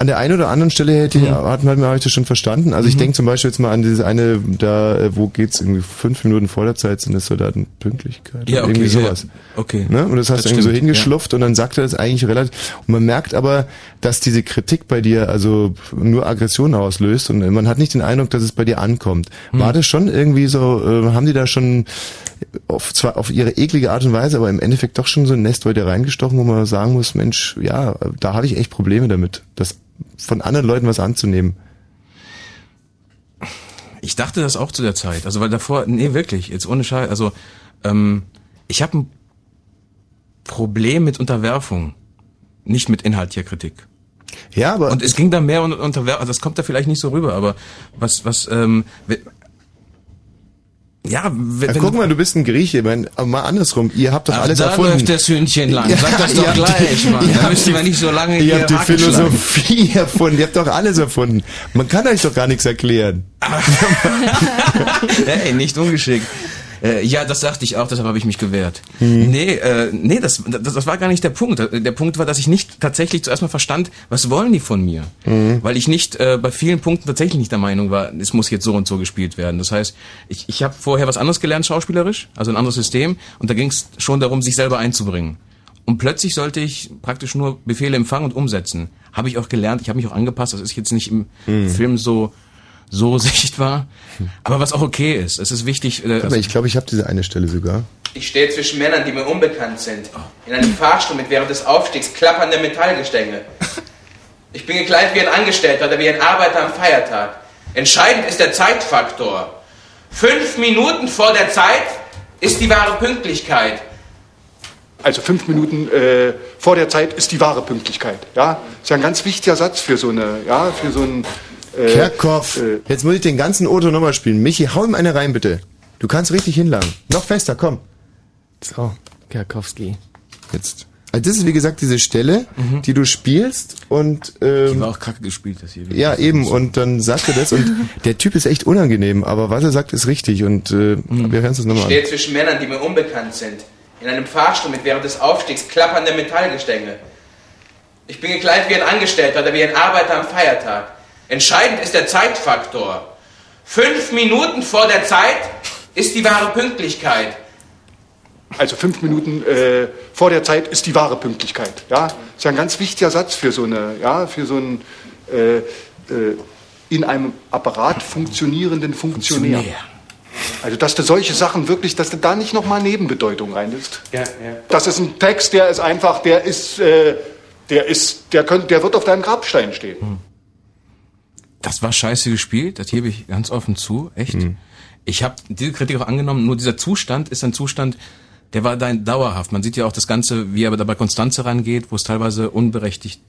an der einen oder anderen Stelle hätte mhm. hat man habe ich das schon verstanden. Also mhm. ich denke zum Beispiel jetzt mal an dieses eine, da äh, wo geht's irgendwie fünf Minuten vor der Zeit sind das Soldatenpünktlichkeit. Ja, okay, irgendwie sowas. Ja. Okay. Ne? Und das hast du irgendwie so hingeschlupft ja. und dann sagt er das eigentlich relativ. Und man merkt aber, dass diese Kritik bei dir also nur Aggression auslöst und man hat nicht den Eindruck, dass es bei dir ankommt. Mhm. War das schon irgendwie so? Äh, haben die da schon auf zwar auf ihre eklige Art und Weise, aber im Endeffekt doch schon so ein Nest weiter reingestochen, wo man sagen muss, Mensch, ja, da habe ich echt Probleme damit. Das von anderen Leuten was anzunehmen. Ich dachte das auch zu der Zeit. Also weil davor, nee, wirklich, jetzt ohne Scheiß, also ähm, ich habe ein Problem mit Unterwerfung, nicht mit inhaltlicher Kritik. Ja, aber und es ging da mehr um Unterwerfung. Also das kommt da vielleicht nicht so rüber, aber was was ähm, ja, wenn, ja, guck mal, du bist ein Grieche, mein, aber mal andersrum. Ihr habt doch Ach, alles da erfunden. Da läuft das Hühnchen lang. Sag das doch gleich, die, Mann. Da müssen wir nicht so lange Ihr habt die Philosophie erfunden. Ihr habt doch alles erfunden. Man kann euch doch gar nichts erklären. hey, nicht ungeschickt. Äh, ja, das sagte ich auch, deshalb habe ich mich gewehrt. Mhm. Nee, äh, nee, das, das, das war gar nicht der Punkt. Der Punkt war, dass ich nicht tatsächlich zuerst mal verstand, was wollen die von mir? Mhm. Weil ich nicht äh, bei vielen Punkten tatsächlich nicht der Meinung war, es muss jetzt so und so gespielt werden. Das heißt, ich, ich habe vorher was anderes gelernt, schauspielerisch, also ein anderes System, und da ging es schon darum, sich selber einzubringen. Und plötzlich sollte ich praktisch nur Befehle empfangen und umsetzen. Habe ich auch gelernt, ich habe mich auch angepasst. Das ist jetzt nicht im mhm. Film so so sichtbar. Aber was auch okay ist. Es ist wichtig. Äh, also ich glaube, ich habe diese eine Stelle sogar. Ich stehe zwischen Männern, die mir unbekannt sind. In einem Fahrstuhl mit während des Aufstiegs klappernder Metallgestänge. Ich bin gekleidet wie ein Angestellter oder wie ein Arbeiter am Feiertag. Entscheidend ist der Zeitfaktor. Fünf Minuten vor der Zeit ist die wahre Pünktlichkeit. Also fünf Minuten äh, vor der Zeit ist die wahre Pünktlichkeit. Ja, ist ja ein ganz wichtiger Satz für so eine, ja, für so ein äh, Kerkhoff. Äh, Jetzt muss ich den ganzen Otto nochmal spielen. Michi, hau ihm eine rein, bitte. Du kannst richtig hinlangen. Noch fester, komm. So, Kerkowski. Jetzt. Also das ist wie gesagt diese Stelle, mhm. die du spielst und ähm, die war auch kacke gespielt, das hier. Ja, eben und dann sagt er das und der Typ ist echt unangenehm, aber was er sagt ist richtig und äh, mhm. wir hören es nochmal an. Ich stehe zwischen Männern, die mir unbekannt sind, in einem Fahrstuhl mit während des Aufstiegs klappernde Metallgestänge. Ich bin gekleidet wie ein Angestellter oder wie ein Arbeiter am Feiertag. Entscheidend ist der Zeitfaktor. Fünf Minuten vor der Zeit ist die wahre Pünktlichkeit. Also fünf Minuten äh, vor der Zeit ist die wahre Pünktlichkeit. Ja, ist ja ein ganz wichtiger Satz für so eine, ja, für so einen äh, äh, in einem Apparat funktionierenden Funktionär. Funktionär. Also, dass du solche Sachen wirklich, dass du da nicht nochmal Nebenbedeutung reinlässt. Ja, ja. Das ist ein Text, der ist einfach, der ist, äh, der ist, der, könnt, der wird auf deinem Grabstein stehen. Hm. Das war scheiße gespielt, das gebe ich ganz offen zu, echt. Hm. Ich habe diese Kritik auch angenommen, nur dieser Zustand ist ein Zustand, der war dann dauerhaft. Man sieht ja auch das Ganze, wie er dabei Konstanze rangeht, wo es teilweise unberechtigt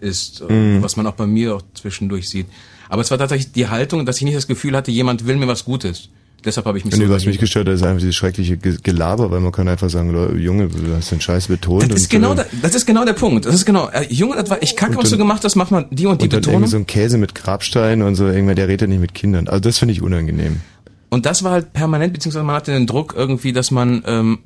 ist, mhm. was man auch bei mir auch zwischendurch sieht. Aber es war tatsächlich die Haltung, dass ich nicht das Gefühl hatte, jemand will mir was Gutes. Deshalb habe ich mich Und so was mich gestört hat, ist einfach dieses schreckliche Gelaber, weil man kann einfach sagen, Junge, du hast den Scheiß betont. Das ist genau, der, das ist genau der Punkt. Das ist genau, äh, Junge, das war, ich kacke, was du gemacht hast, mach mal die und die und Betonung. Irgendwie so ein Käse mit Grabstein und so, irgendwer, der redet nicht mit Kindern. Also das finde ich unangenehm. Und das war halt permanent, beziehungsweise man hatte den Druck irgendwie, dass man ähm,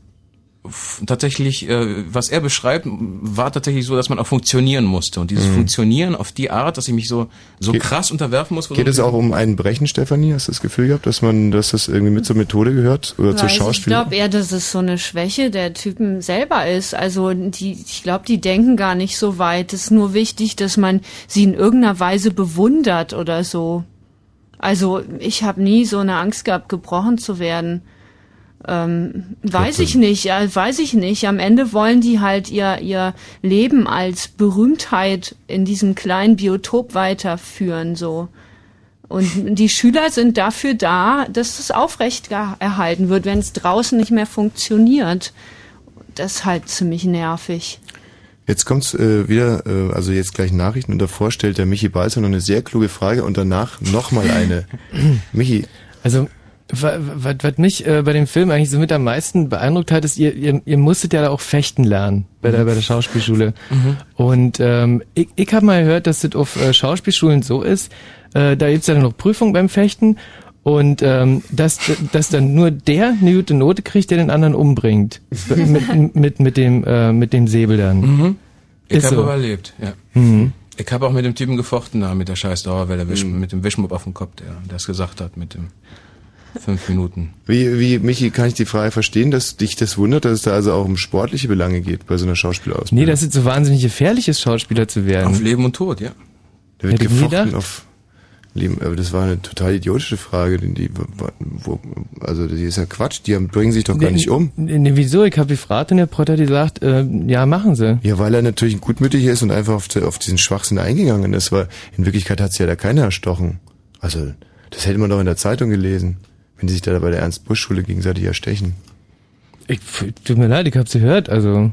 tatsächlich, äh, was er beschreibt, war tatsächlich so, dass man auch funktionieren musste. Und dieses mhm. Funktionieren auf die Art, dass ich mich so so Ge krass unterwerfen muss. Geht es auch um einen Brechen, Stefanie? Hast du das Gefühl gehabt, dass man, dass das irgendwie mit zur Methode gehört oder Weiß, zur Schauspiel? Ich glaube eher, dass es so eine Schwäche der Typen selber ist. Also die, ich glaube, die denken gar nicht so weit. Es ist nur wichtig, dass man sie in irgendeiner Weise bewundert oder so. Also ich habe nie so eine Angst gehabt, gebrochen zu werden. Ähm, weiß ich nicht, ja, weiß ich nicht. Am Ende wollen die halt ihr, ihr Leben als Berühmtheit in diesem kleinen Biotop weiterführen, so. Und die Schüler sind dafür da, dass es aufrecht erhalten wird, wenn es draußen nicht mehr funktioniert. Das ist halt ziemlich nervig. Jetzt kommt's äh, wieder, äh, also jetzt gleich Nachrichten und davor stellt der Michi Balzer noch eine sehr kluge Frage und danach nochmal eine. Michi. Also was, was mich äh, bei dem Film eigentlich so mit am meisten beeindruckt hat, ist, ihr, ihr, ihr musstet ja auch fechten lernen bei der, bei der Schauspielschule. Mhm. Und ähm, ich, ich habe mal gehört, dass das auf äh, Schauspielschulen so ist, äh, da gibt's ja noch Prüfung beim Fechten und ähm, dass, dass dann nur der eine gute Note kriegt, der den anderen umbringt. mit, mit, mit, dem, äh, mit dem Säbel dann. Mhm. Ich habe so. überlebt, ja. Mhm. Ich habe auch mit dem Typen gefochten da, mit der scheiß Dauerwelle, mhm. mit dem Wischmob auf dem Kopf, der das gesagt hat, mit dem Fünf Minuten. Wie, wie, Michi, kann ich die Frage verstehen, dass dich das wundert, dass es da also auch um sportliche Belange geht bei so einer Schauspielausbildung? Nee, das ist so wahnsinnig gefährlich ist, Schauspieler zu werden. Auf Leben und Tod, ja. Da wird Hätte gefochten auf Leben, aber das war eine total idiotische Frage, die, die wo, also die ist ja Quatsch, die bringen sich doch gar nee, nicht um. Nee, wieso? Ich habe gefragt und der Protter hat gesagt, äh, ja, machen sie. Ja, weil er natürlich gutmütig ist und einfach auf, auf diesen Schwachsinn eingegangen ist, weil in Wirklichkeit hat sie ja da keiner erstochen. Also, das hätte man doch in der Zeitung gelesen wenn die sich da bei der Ernst-Busch-Schule gegenseitig erstechen. Ich, tut mir leid, ich hab's gehört, also.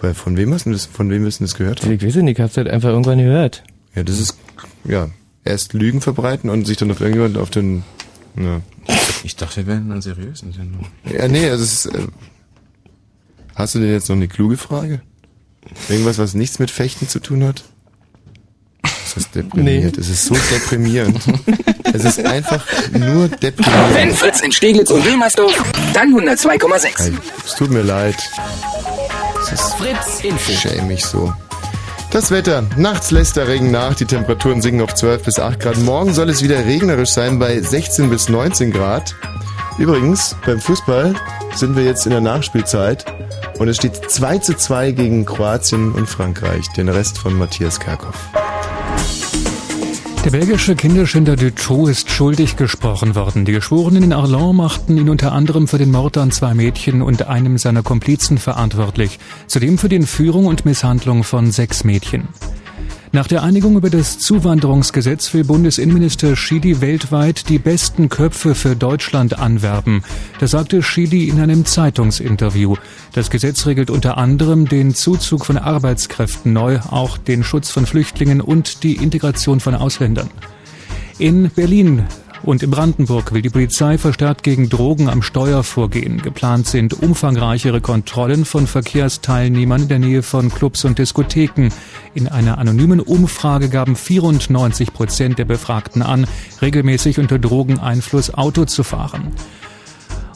Weil von wem hast du das, von wem müssen das gehört haben? Ich weiß nicht, ich hab's halt einfach irgendwann gehört. Ja, das ist, ja, erst Lügen verbreiten und sich dann auf irgendjemand auf den, ja. Ich dachte, wir wären dann seriös in Sendung. Ja, nee, also es ist, äh, hast du denn jetzt noch eine kluge Frage? Irgendwas, was nichts mit Fechten zu tun hat? Das ist deprimiert. Nee. Es ist so deprimierend. es ist einfach nur deprimierend. Wenn Fritz in Steglitz und Wilmersdorf, dann 102,6. Es tut mir leid. Es ist Fritz Info. Schämig so. Das Wetter. Nachts lässt der Regen nach. Die Temperaturen sinken auf 12 bis 8 Grad. Morgen soll es wieder regnerisch sein bei 16 bis 19 Grad. Übrigens, beim Fußball sind wir jetzt in der Nachspielzeit. Und es steht 2 zu 2 gegen Kroatien und Frankreich. Den Rest von Matthias Kerkhoff. Der belgische Kinderschänder Dutroux ist schuldig gesprochen worden. Die Geschworenen in Arlon machten ihn unter anderem für den Mord an zwei Mädchen und einem seiner Komplizen verantwortlich, zudem für die Entführung und Misshandlung von sechs Mädchen. Nach der Einigung über das Zuwanderungsgesetz will Bundesinnenminister Schidi weltweit die besten Köpfe für Deutschland anwerben. Das sagte Schidi in einem Zeitungsinterview. Das Gesetz regelt unter anderem den Zuzug von Arbeitskräften neu, auch den Schutz von Flüchtlingen und die Integration von Ausländern. In Berlin und in Brandenburg will die Polizei verstärkt gegen Drogen am Steuer vorgehen. Geplant sind umfangreichere Kontrollen von Verkehrsteilnehmern in der Nähe von Clubs und Diskotheken. In einer anonymen Umfrage gaben 94 Prozent der Befragten an, regelmäßig unter Drogeneinfluss Auto zu fahren.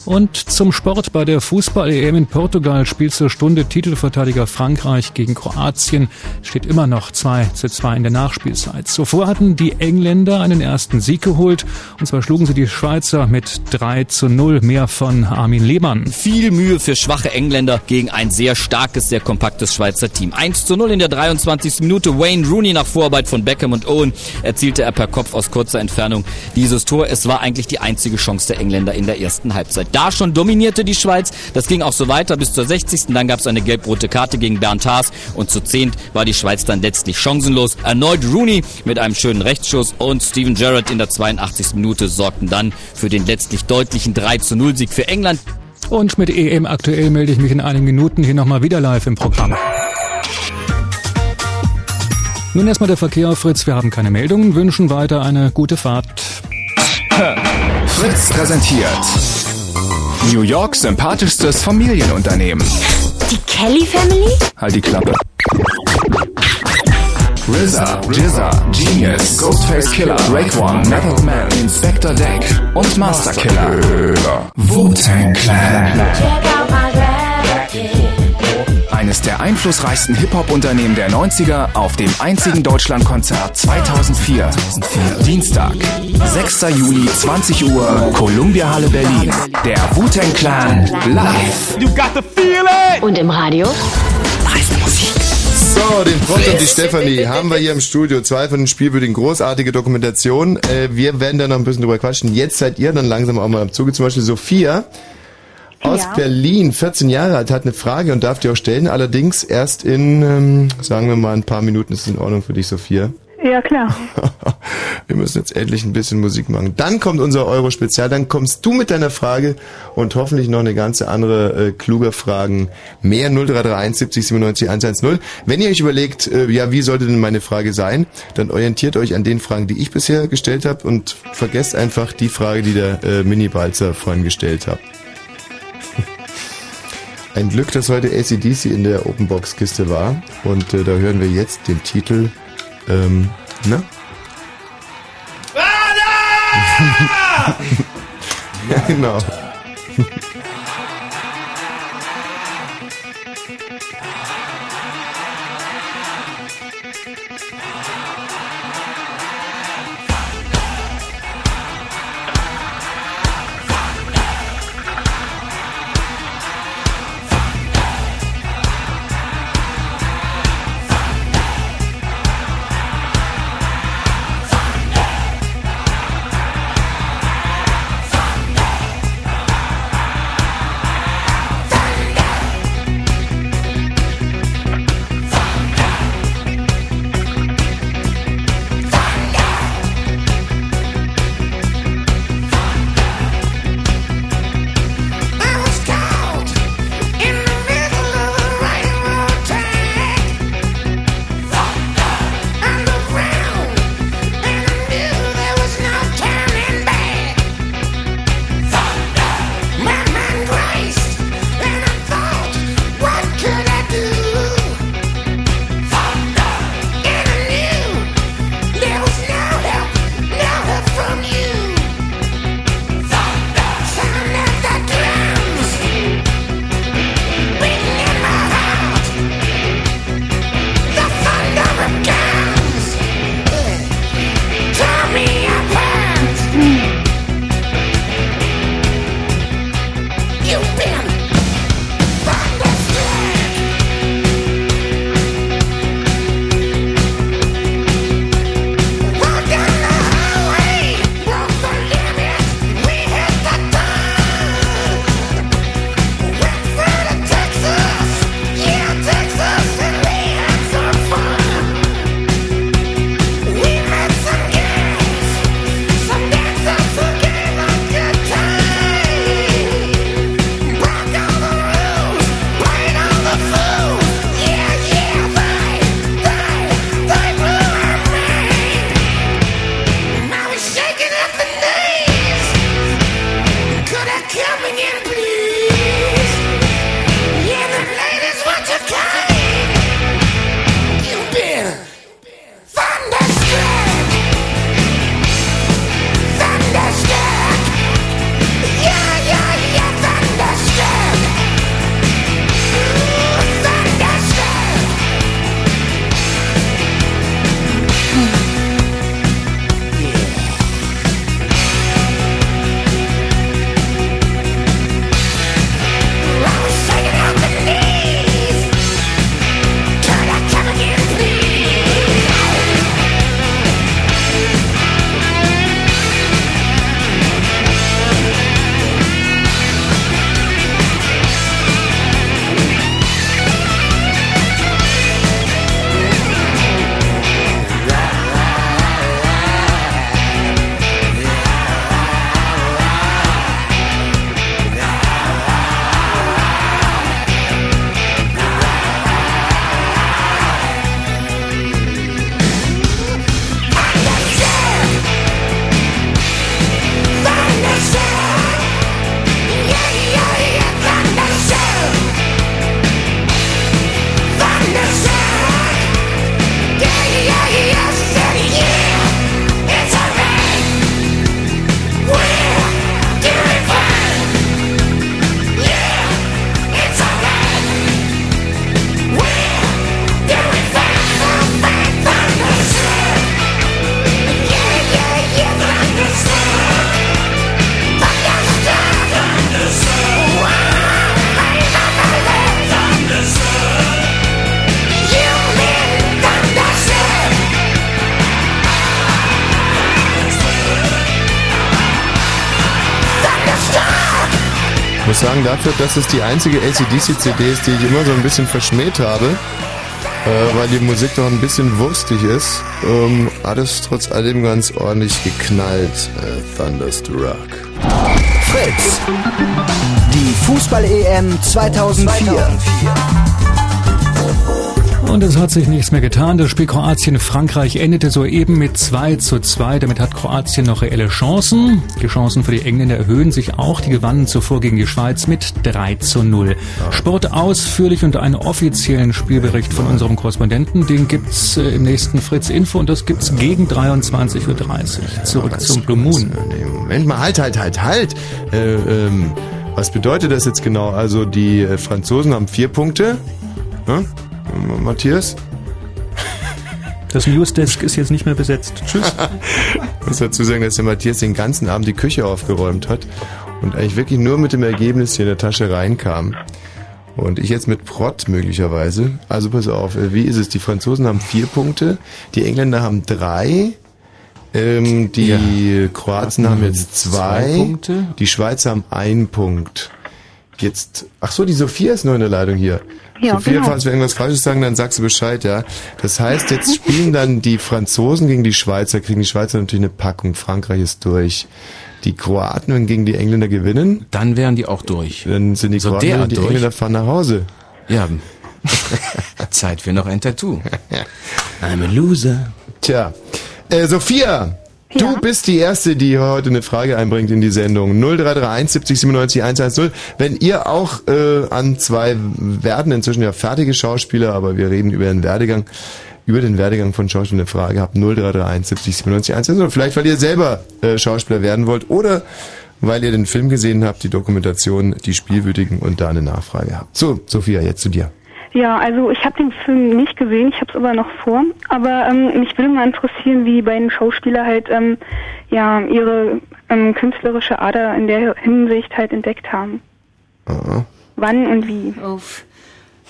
Und zum Sport bei der Fußball-EM in Portugal spielt zur Stunde Titelverteidiger Frankreich gegen Kroatien. Steht immer noch 2 zu 2 in der Nachspielzeit. Zuvor hatten die Engländer einen ersten Sieg geholt. Und zwar schlugen sie die Schweizer mit 3 zu 0 mehr von Armin Lehmann. Viel Mühe für schwache Engländer gegen ein sehr starkes, sehr kompaktes Schweizer Team. 1 zu 0 in der 23. Minute. Wayne Rooney nach Vorarbeit von Beckham und Owen erzielte er per Kopf aus kurzer Entfernung dieses Tor. Es war eigentlich die einzige Chance der Engländer in der ersten Halbzeit. Da schon dominierte die Schweiz. Das ging auch so weiter bis zur 60. Dann gab es eine gelb-rote Karte gegen Bernd Haas und zu 10 war die Schweiz dann letztlich chancenlos. Erneut Rooney mit einem schönen Rechtsschuss und Steven Gerrard in der 82. Minute sorgten dann für den letztlich deutlichen 3 zu 0 Sieg für England. Und mit EM aktuell melde ich mich in einigen Minuten hier nochmal wieder live im Programm. Nun erstmal der Verkehr auf Fritz. Wir haben keine Meldungen, wünschen weiter eine gute Fahrt. Fritz präsentiert New Yorks sympathischstes Familienunternehmen. Die Kelly Family? Halt die Klappe. RZA, Jizza, Genius, Ghostface Killer, Raekwon, Method Man, Inspector Deck und Master Killer. Wu-Tang Clan. Eines der einflussreichsten Hip-Hop-Unternehmen der 90er auf dem einzigen Deutschlandkonzert 2004. Dienstag, 6. Juli, 20 Uhr, Columbia Halle Berlin. Der Wu-Tang Clan live. Und im Radio? Preisende Musik. So, den Front und die Stefanie haben wir hier im Studio. Zwei von den Spielwürdigen, großartige Dokumentation. Äh, wir werden da noch ein bisschen drüber quatschen. Jetzt seid ihr dann langsam auch mal am Zuge. Zum Beispiel Sophia aus Ja. Berlin, 14 Jahre alt, hat eine Frage und darf die auch stellen. Allerdings erst in, ähm, sagen wir mal, ein paar Minuten. Ist in Ordnung für dich, Sophia? Ja, klar. Wir müssen jetzt endlich ein bisschen Musik machen. Dann kommt unser Euro-Spezial, dann kommst du mit deiner Frage und hoffentlich noch eine ganze andere äh, kluge Fragen mehr 0331 70 97 110. Wenn ihr euch überlegt, äh, ja, wie sollte denn meine Frage sein, dann orientiert euch an den Fragen, die ich bisher gestellt habe und vergesst einfach die Frage, die der äh, Mini-Balzer vorhin gestellt hat. Ein Glück, dass heute ACDC in der Openbox-Kiste war und äh, da hören wir jetzt den Titel, ähm, ne? ja, genau. Sagen, dafür, dass es die einzige ACDC-CD ist, die ich immer so ein bisschen verschmäht habe, äh, weil die Musik doch ein bisschen wurstig ist, ähm, hat es trotz allem ganz ordentlich geknallt. Äh, Thunderstruck. Fritz. Die Fußball-EM 2004. Und es hat sich nichts mehr getan. Das Spiel Kroatien-Frankreich endete soeben mit 2 zu 2. Damit hat Kroatien noch reelle Chancen. Die Chancen für die Engländer erhöhen sich auch. Die gewannen zuvor gegen die Schweiz mit 3 zu 0. Sport ausführlich und einen offiziellen Spielbericht von unserem Korrespondenten. Den gibt's äh, im nächsten Fritz Info und das gibt's gegen 23.30 Uhr. Zurück zum Blue Moon. Moment mal, halt, halt, halt, halt. Äh, ähm, was bedeutet das jetzt genau? Also die äh, Franzosen haben vier Punkte. Ne? Matthias? Das Newsdesk ist jetzt nicht mehr besetzt. Tschüss. Ich muss dazu sagen, dass der Matthias den ganzen Abend die Küche aufgeräumt hat und eigentlich wirklich nur mit dem Ergebnis hier in der Tasche reinkam. Und ich jetzt mit Prott möglicherweise. Also pass auf, wie ist es? Die Franzosen haben vier Punkte, die Engländer haben drei, ähm, die Kroaten haben jetzt zwei, Zwei Punkte. die Schweizer haben einen Punkt. Jetzt, ach so, die Sophia ist noch in der Leitung hier. Ja, Sophia, genau. falls wir irgendwas Falsches sagen, dann sagst du Bescheid, ja. Das heißt, jetzt spielen dann die Franzosen gegen die Schweizer, kriegen die Schweizer natürlich eine Packung. Frankreich ist durch. Die Kroaten, wenn gegen die Engländer gewinnen, dann wären die auch durch. Dann sind die So Kroaten, derart die durch? Engländer fahren nach Hause. Ja. Zeit für noch ein Tattoo. I'm a loser. Tja. Äh, Sophia, du bist die Erste, die heute eine Frage einbringt in die Sendung. 0331 70 97 110. Wenn ihr auch äh, an zwei werden inzwischen ja fertige Schauspieler, aber wir reden über den Werdegang, über den Werdegang von Schauspielern eine Frage habt, 0331 70 97 110. Vielleicht, weil ihr selber äh, Schauspieler werden wollt oder weil ihr den Film gesehen habt, die Dokumentation, die Spielwütigen und da eine Nachfrage habt. So, Sophia, jetzt zu dir. Ja, also ich habe den Film nicht gesehen, ich habe es aber noch vor. Aber ähm, mich würde mal interessieren, wie beiden Schauspieler halt ähm, ja ihre ähm, künstlerische Ader in der Hinsicht halt entdeckt haben. Wann und wie? Uff.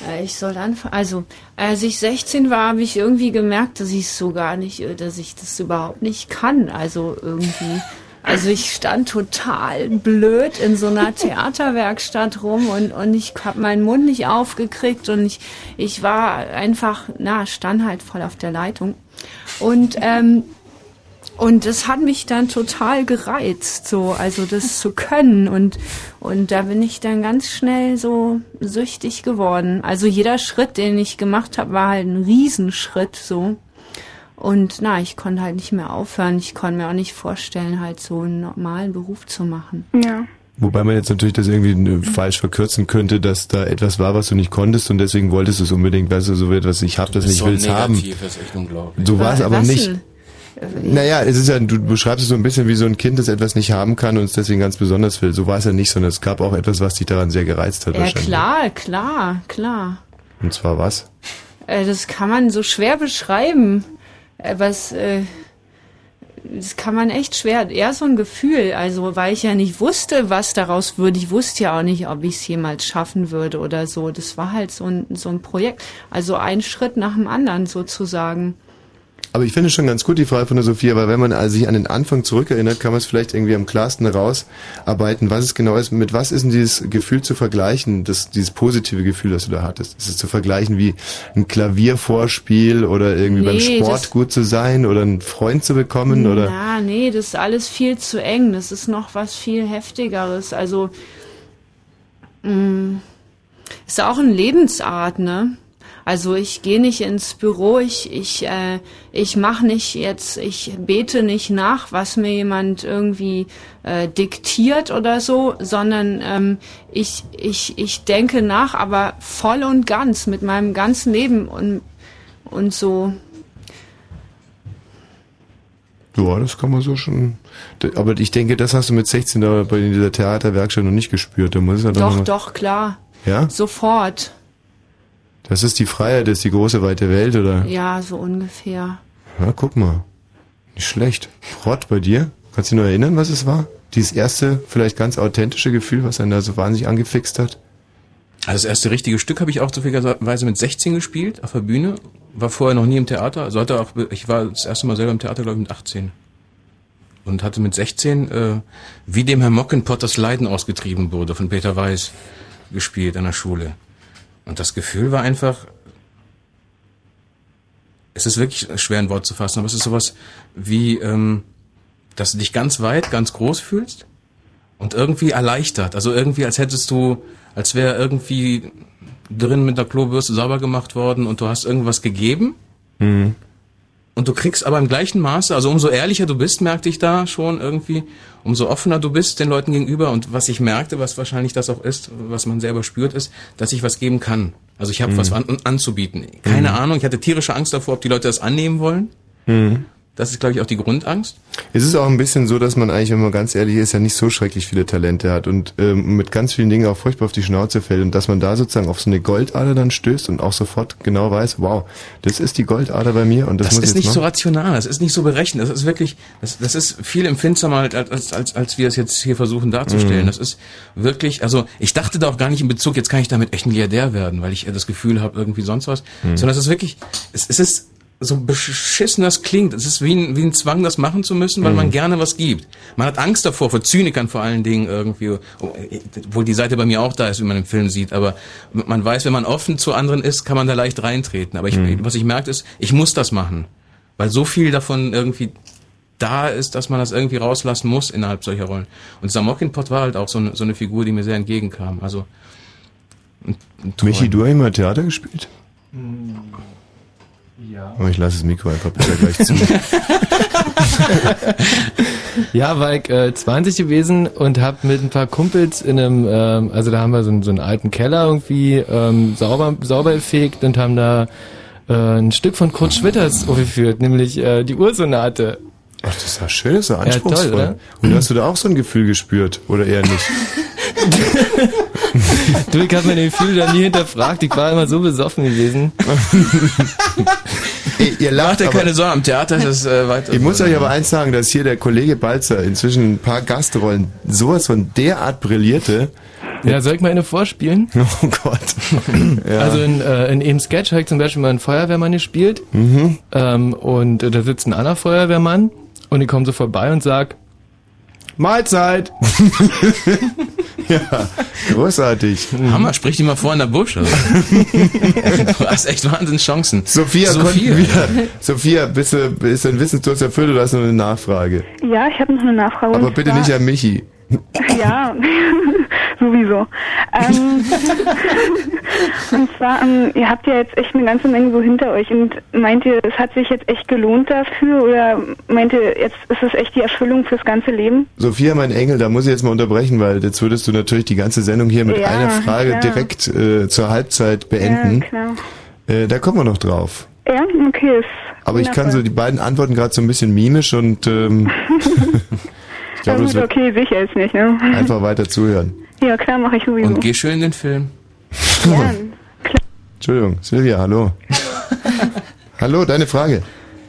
Äh, Ich soll anfangen. Also, als ich 16 war, habe ich irgendwie gemerkt, dass ich es so gar nicht, äh, dass ich das überhaupt nicht kann. Also irgendwie. Also ich stand total blöd in so einer Theaterwerkstatt rum und, und ich habe meinen Mund nicht aufgekriegt und ich, ich war einfach, na, stand halt voll auf der Leitung. Und ähm, und das hat mich dann total gereizt, so, also das zu können. Und, und da bin ich dann ganz schnell so süchtig geworden. Also jeder Schritt, den ich gemacht habe, war halt ein Riesenschritt, so. Und na, ich konnte halt nicht mehr aufhören. Ich konnte mir auch nicht vorstellen, halt so einen normalen Beruf zu machen. Ja. Wobei man jetzt natürlich das irgendwie äh, falsch verkürzen könnte, dass da etwas war, was du nicht konntest und deswegen wolltest du es unbedingt, weißt du, so etwas, ich hab das nicht, so will es haben. ist echt unglaublich. So war es aber nicht. denn? Naja, es ist ja, du beschreibst es so ein bisschen wie so ein Kind, das etwas nicht haben kann und es deswegen ganz besonders will. So war es ja nicht, sondern es gab auch etwas, was dich daran sehr gereizt hat Ja, wahrscheinlich. klar, klar, klar. Und zwar was? Äh, das kann man so schwer beschreiben. Äh, was, äh, das kann man echt schwer, eher so ein Gefühl, also weil ich ja nicht wusste, was daraus würde. Ich wusste ja auch nicht, ob ich es jemals schaffen würde oder so. Das war halt so ein, so ein Projekt. Also ein Schritt nach dem anderen sozusagen. Aber ich finde es schon ganz gut, die Frage von der Sophia, weil wenn man also sich an den Anfang zurückerinnert, kann man es vielleicht irgendwie am klarsten herausarbeiten, was es genau ist. Mit was ist denn dieses Gefühl zu vergleichen, das, dieses positive Gefühl, das du da hattest? Ist es zu vergleichen wie ein Klaviervorspiel oder irgendwie beim Nee, Sport das- gut zu sein oder einen Freund zu bekommen oder? Na, nee, das ist alles viel zu eng. Das ist noch was viel heftigeres. Also mh, ist auch eine Lebensart, ne? Also ich gehe nicht ins Büro, ich ich äh, ich mache nicht jetzt, ich bete nicht nach, was mir jemand irgendwie äh, diktiert oder so, sondern ähm, ich ich ich denke nach, aber voll und ganz mit meinem ganzen Leben und und so Ja, das kann man so schon. Aber ich denke, das hast du mit 16 da bei dieser Theaterwerkstatt noch nicht gespürt. Da muss ja Doch, doch, klar. Ja? Sofort. Das ist die Freiheit, das ist die große weite Welt, oder? Ja, so ungefähr. Ja, guck mal. Nicht schlecht. Rott bei dir? Kannst du dich noch erinnern, was es war? Dieses erste, vielleicht ganz authentische Gefühl, was einen da so wahnsinnig angefixt hat? Also das erste richtige Stück habe ich auch zufälligerweise mit 16 gespielt auf der Bühne. War vorher noch nie im Theater. Also hatte auch, ich war das erste Mal selber im Theater, glaube ich, mit 18. und hatte mit 16, äh, wie dem Herr Mockenpott das Leiden ausgetrieben wurde, von Peter Weiß gespielt an der Schule. Und das Gefühl war einfach, es ist wirklich schwer ein Wort zu fassen, aber es ist sowas wie, ähm, dass du dich ganz weit, ganz groß fühlst und irgendwie erleichtert. Also irgendwie, als hättest du, als wäre irgendwie drin mit der Klobürste sauber gemacht worden und du hast irgendwas gegeben. Mhm. Und du kriegst aber im gleichen Maße, also umso ehrlicher du bist, merkte ich da schon irgendwie, umso offener du bist den Leuten gegenüber. Und was ich merkte, was wahrscheinlich das auch ist, was man selber spürt, ist, dass ich was geben kann. Also ich habe Mhm. was an, anzubieten. Keine Mhm. Ahnung, ich hatte tierische Angst davor, ob die Leute das annehmen wollen. Mhm. Das ist, glaube ich, auch die Grundangst. Es ist auch ein bisschen so, dass man eigentlich, wenn man ganz ehrlich ist, ja nicht so schrecklich viele Talente hat und ähm, mit ganz vielen Dingen auch furchtbar auf die Schnauze fällt und dass man da sozusagen auf so eine Goldader dann stößt und auch sofort genau weiß, wow, das ist die Goldader bei mir und das, Das muss ist ich nicht jetzt so machen. rational, das ist nicht so berechnet, das ist wirklich, das, das ist viel empfindsamer als, als, als, als wir es jetzt hier versuchen darzustellen. Mhm. Das ist wirklich, also ich dachte da auch gar nicht in Bezug, jetzt kann ich damit echt ein Milliardär werden, weil ich das Gefühl habe, irgendwie sonst was, Mhm. sondern es ist wirklich, es, es ist so beschissen das klingt, es ist wie ein, wie ein Zwang, das machen zu müssen, weil Mhm. man gerne was gibt. Man hat Angst davor, vor Zynikern vor allen Dingen irgendwie, obwohl die Seite bei mir auch da ist, wie man im Film sieht, aber man weiß, wenn man offen zu anderen ist, kann man da leicht reintreten. Aber ich, Mhm. was ich merke ist, ich muss das machen, weil so viel davon irgendwie da ist, dass man das irgendwie rauslassen muss innerhalb solcher Rollen. Und dieser Mockinpot war halt auch so eine, so eine Figur, die mir sehr entgegenkam. Also Michi, du hast immer Theater gespielt? Ja. Aber ich lasse das Mikro einfach bitte gleich zu. Ja, war ich äh, 20 gewesen und hab mit ein paar Kumpels in einem, ähm, also da haben wir so, einen- so einen alten Keller irgendwie ähm, sauber, sauber gefegt und haben da äh, ein Stück von Kurt Schwitters aufgeführt, nämlich äh, die Ursonate. Ach, das war schön, das ist ja Ja, anspruchsvoll. toll, oder? Und hast du da auch so ein Gefühl gespürt? Oder eher nicht? Du, ich hab meine Gefühle da nie hinterfragt, ich war immer so besoffen gewesen. Ey, ihr lacht, Macht aber- keine Sorgen, am Theater ist es äh, weiter. Ich muss euch aber eins sagen, dass hier der Kollege Balzer inzwischen ein paar Gastrollen sowas von derart brillierte. Ja, soll ich mal eine vorspielen? Oh Gott. Ja. Also in, äh, in eben Sketch habe ich zum Beispiel mal einen Feuerwehrmann gespielt. Mhm. Ähm, und äh, da sitzt ein anderer Feuerwehrmann und ich komme so vorbei und sag, Mahlzeit! ja, großartig. Hammer, sprich die mal vor in der Busch. Also. du hast echt wahnsinns Chancen. Sophia, Sophia. wir, Sophia, bist du, ist dein Wissensdurst erfüllt oder hast du noch eine Nachfrage? Ja, ich habe noch eine Nachfrage. Aber bitte nicht an Michi. Ja, sowieso. Ähm, und zwar, ähm, ihr habt ja jetzt echt eine ganze Menge so hinter euch und meint ihr, es hat sich jetzt echt gelohnt dafür oder meint ihr, jetzt ist es echt die Erfüllung fürs ganze Leben? Sophia, mein Engel, da muss ich jetzt mal unterbrechen, weil jetzt würdest du natürlich die ganze Sendung hier mit Ja, einer Frage klar. direkt äh, zur Halbzeit beenden. Ja, klar. Äh, da kommen wir noch drauf. Ja, okay. Ist Aber ich kann so die beiden Antworten gerade so ein bisschen mimisch und ähm, ich Ja, glaube, gut, das wird okay, sicher jetzt nicht, ne? einfach weiter zuhören. Ja, klar, mache ich sowieso. Und geh schön in den Film. Entschuldigung, Silvia, hallo. hallo, deine Frage.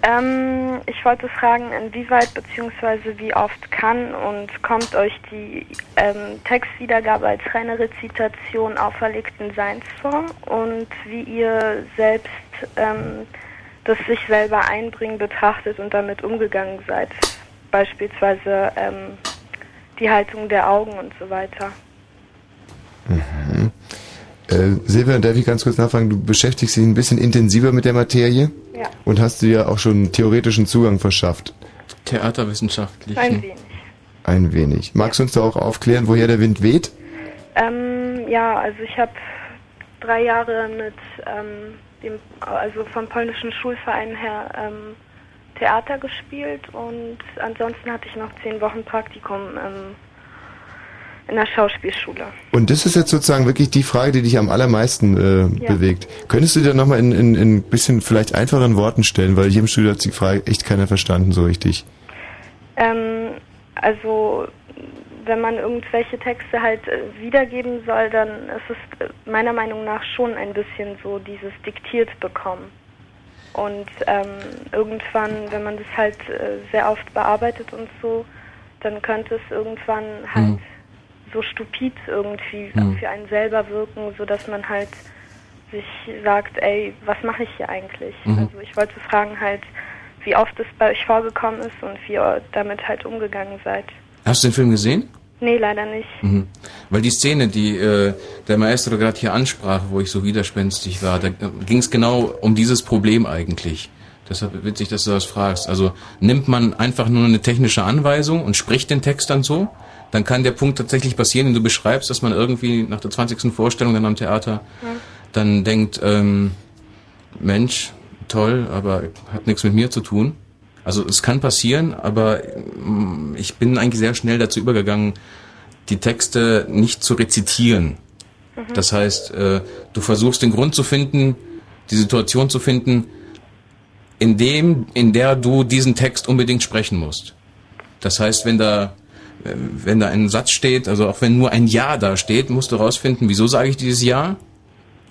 Ähm, ich wollte fragen, inwieweit bzw. wie oft kann und kommt euch die ähm, Textwiedergabe als reine Rezitation auferlegten Seins vor und wie ihr selbst ähm, das sich selber einbringen betrachtet und damit umgegangen seid. Beispielsweise ähm, die Haltung der Augen und so weiter. Mhm. Äh, Silvia, darf ich ganz kurz nachfragen, du beschäftigst dich ein bisschen intensiver mit der Materie Ja. und hast dir auch schon theoretischen Zugang verschafft. Theaterwissenschaftlichen. Ein wenig. Ein wenig. Magst du uns da auch aufklären, woher der Wind weht? Ähm, ja, also ich habe drei Jahre mit ähm, dem, also vom polnischen Schulverein her ähm, Theater gespielt und ansonsten hatte ich noch zehn Wochen Praktikum ähm, in der Schauspielschule. Und das ist jetzt sozusagen wirklich die Frage, die dich am allermeisten äh, Ja. bewegt. Könntest du dir nochmal in, in, in ein bisschen vielleicht einfacheren Worten stellen, weil hier im Studio hat die Frage echt keiner verstanden so richtig. Ähm, also wenn man irgendwelche Texte halt äh, wiedergeben soll, dann ist es äh, meiner Meinung nach schon ein bisschen so dieses diktiert bekommen. Und ähm, irgendwann, wenn man das halt äh, sehr oft bearbeitet und so, dann könnte es irgendwann halt Mhm. So stupid irgendwie Mhm. für einen selber wirken, so dass man halt sich sagt, ey, was mache ich hier eigentlich? Mhm. Also ich wollte fragen halt, wie oft es bei euch vorgekommen ist und wie ihr damit halt umgegangen seid. Hast du den Film gesehen? Nee, leider nicht. Mhm. Weil die Szene, die äh, der Maestro gerade hier ansprach, wo ich so widerspenstig war, da ging es genau um dieses Problem eigentlich. Deshalb witzig, dass du das fragst. Also nimmt man einfach nur eine technische Anweisung und spricht den Text dann so, dann kann der Punkt tatsächlich passieren, den du beschreibst, dass man irgendwie nach der 20. Vorstellung dann am Theater Ja. dann denkt, ähm, Mensch, toll, aber hat nichts mit mir zu tun. Also es kann passieren, aber mm, ich bin eigentlich sehr schnell dazu übergegangen, die Texte nicht zu rezitieren. Das heißt, äh, du versuchst den Grund zu finden, die Situation zu finden, in dem, in der du diesen Text unbedingt sprechen musst. Das heißt, wenn da, wenn da ein Satz steht, also auch wenn nur ein Ja da steht, musst du rausfinden, wieso sage ich dieses Ja?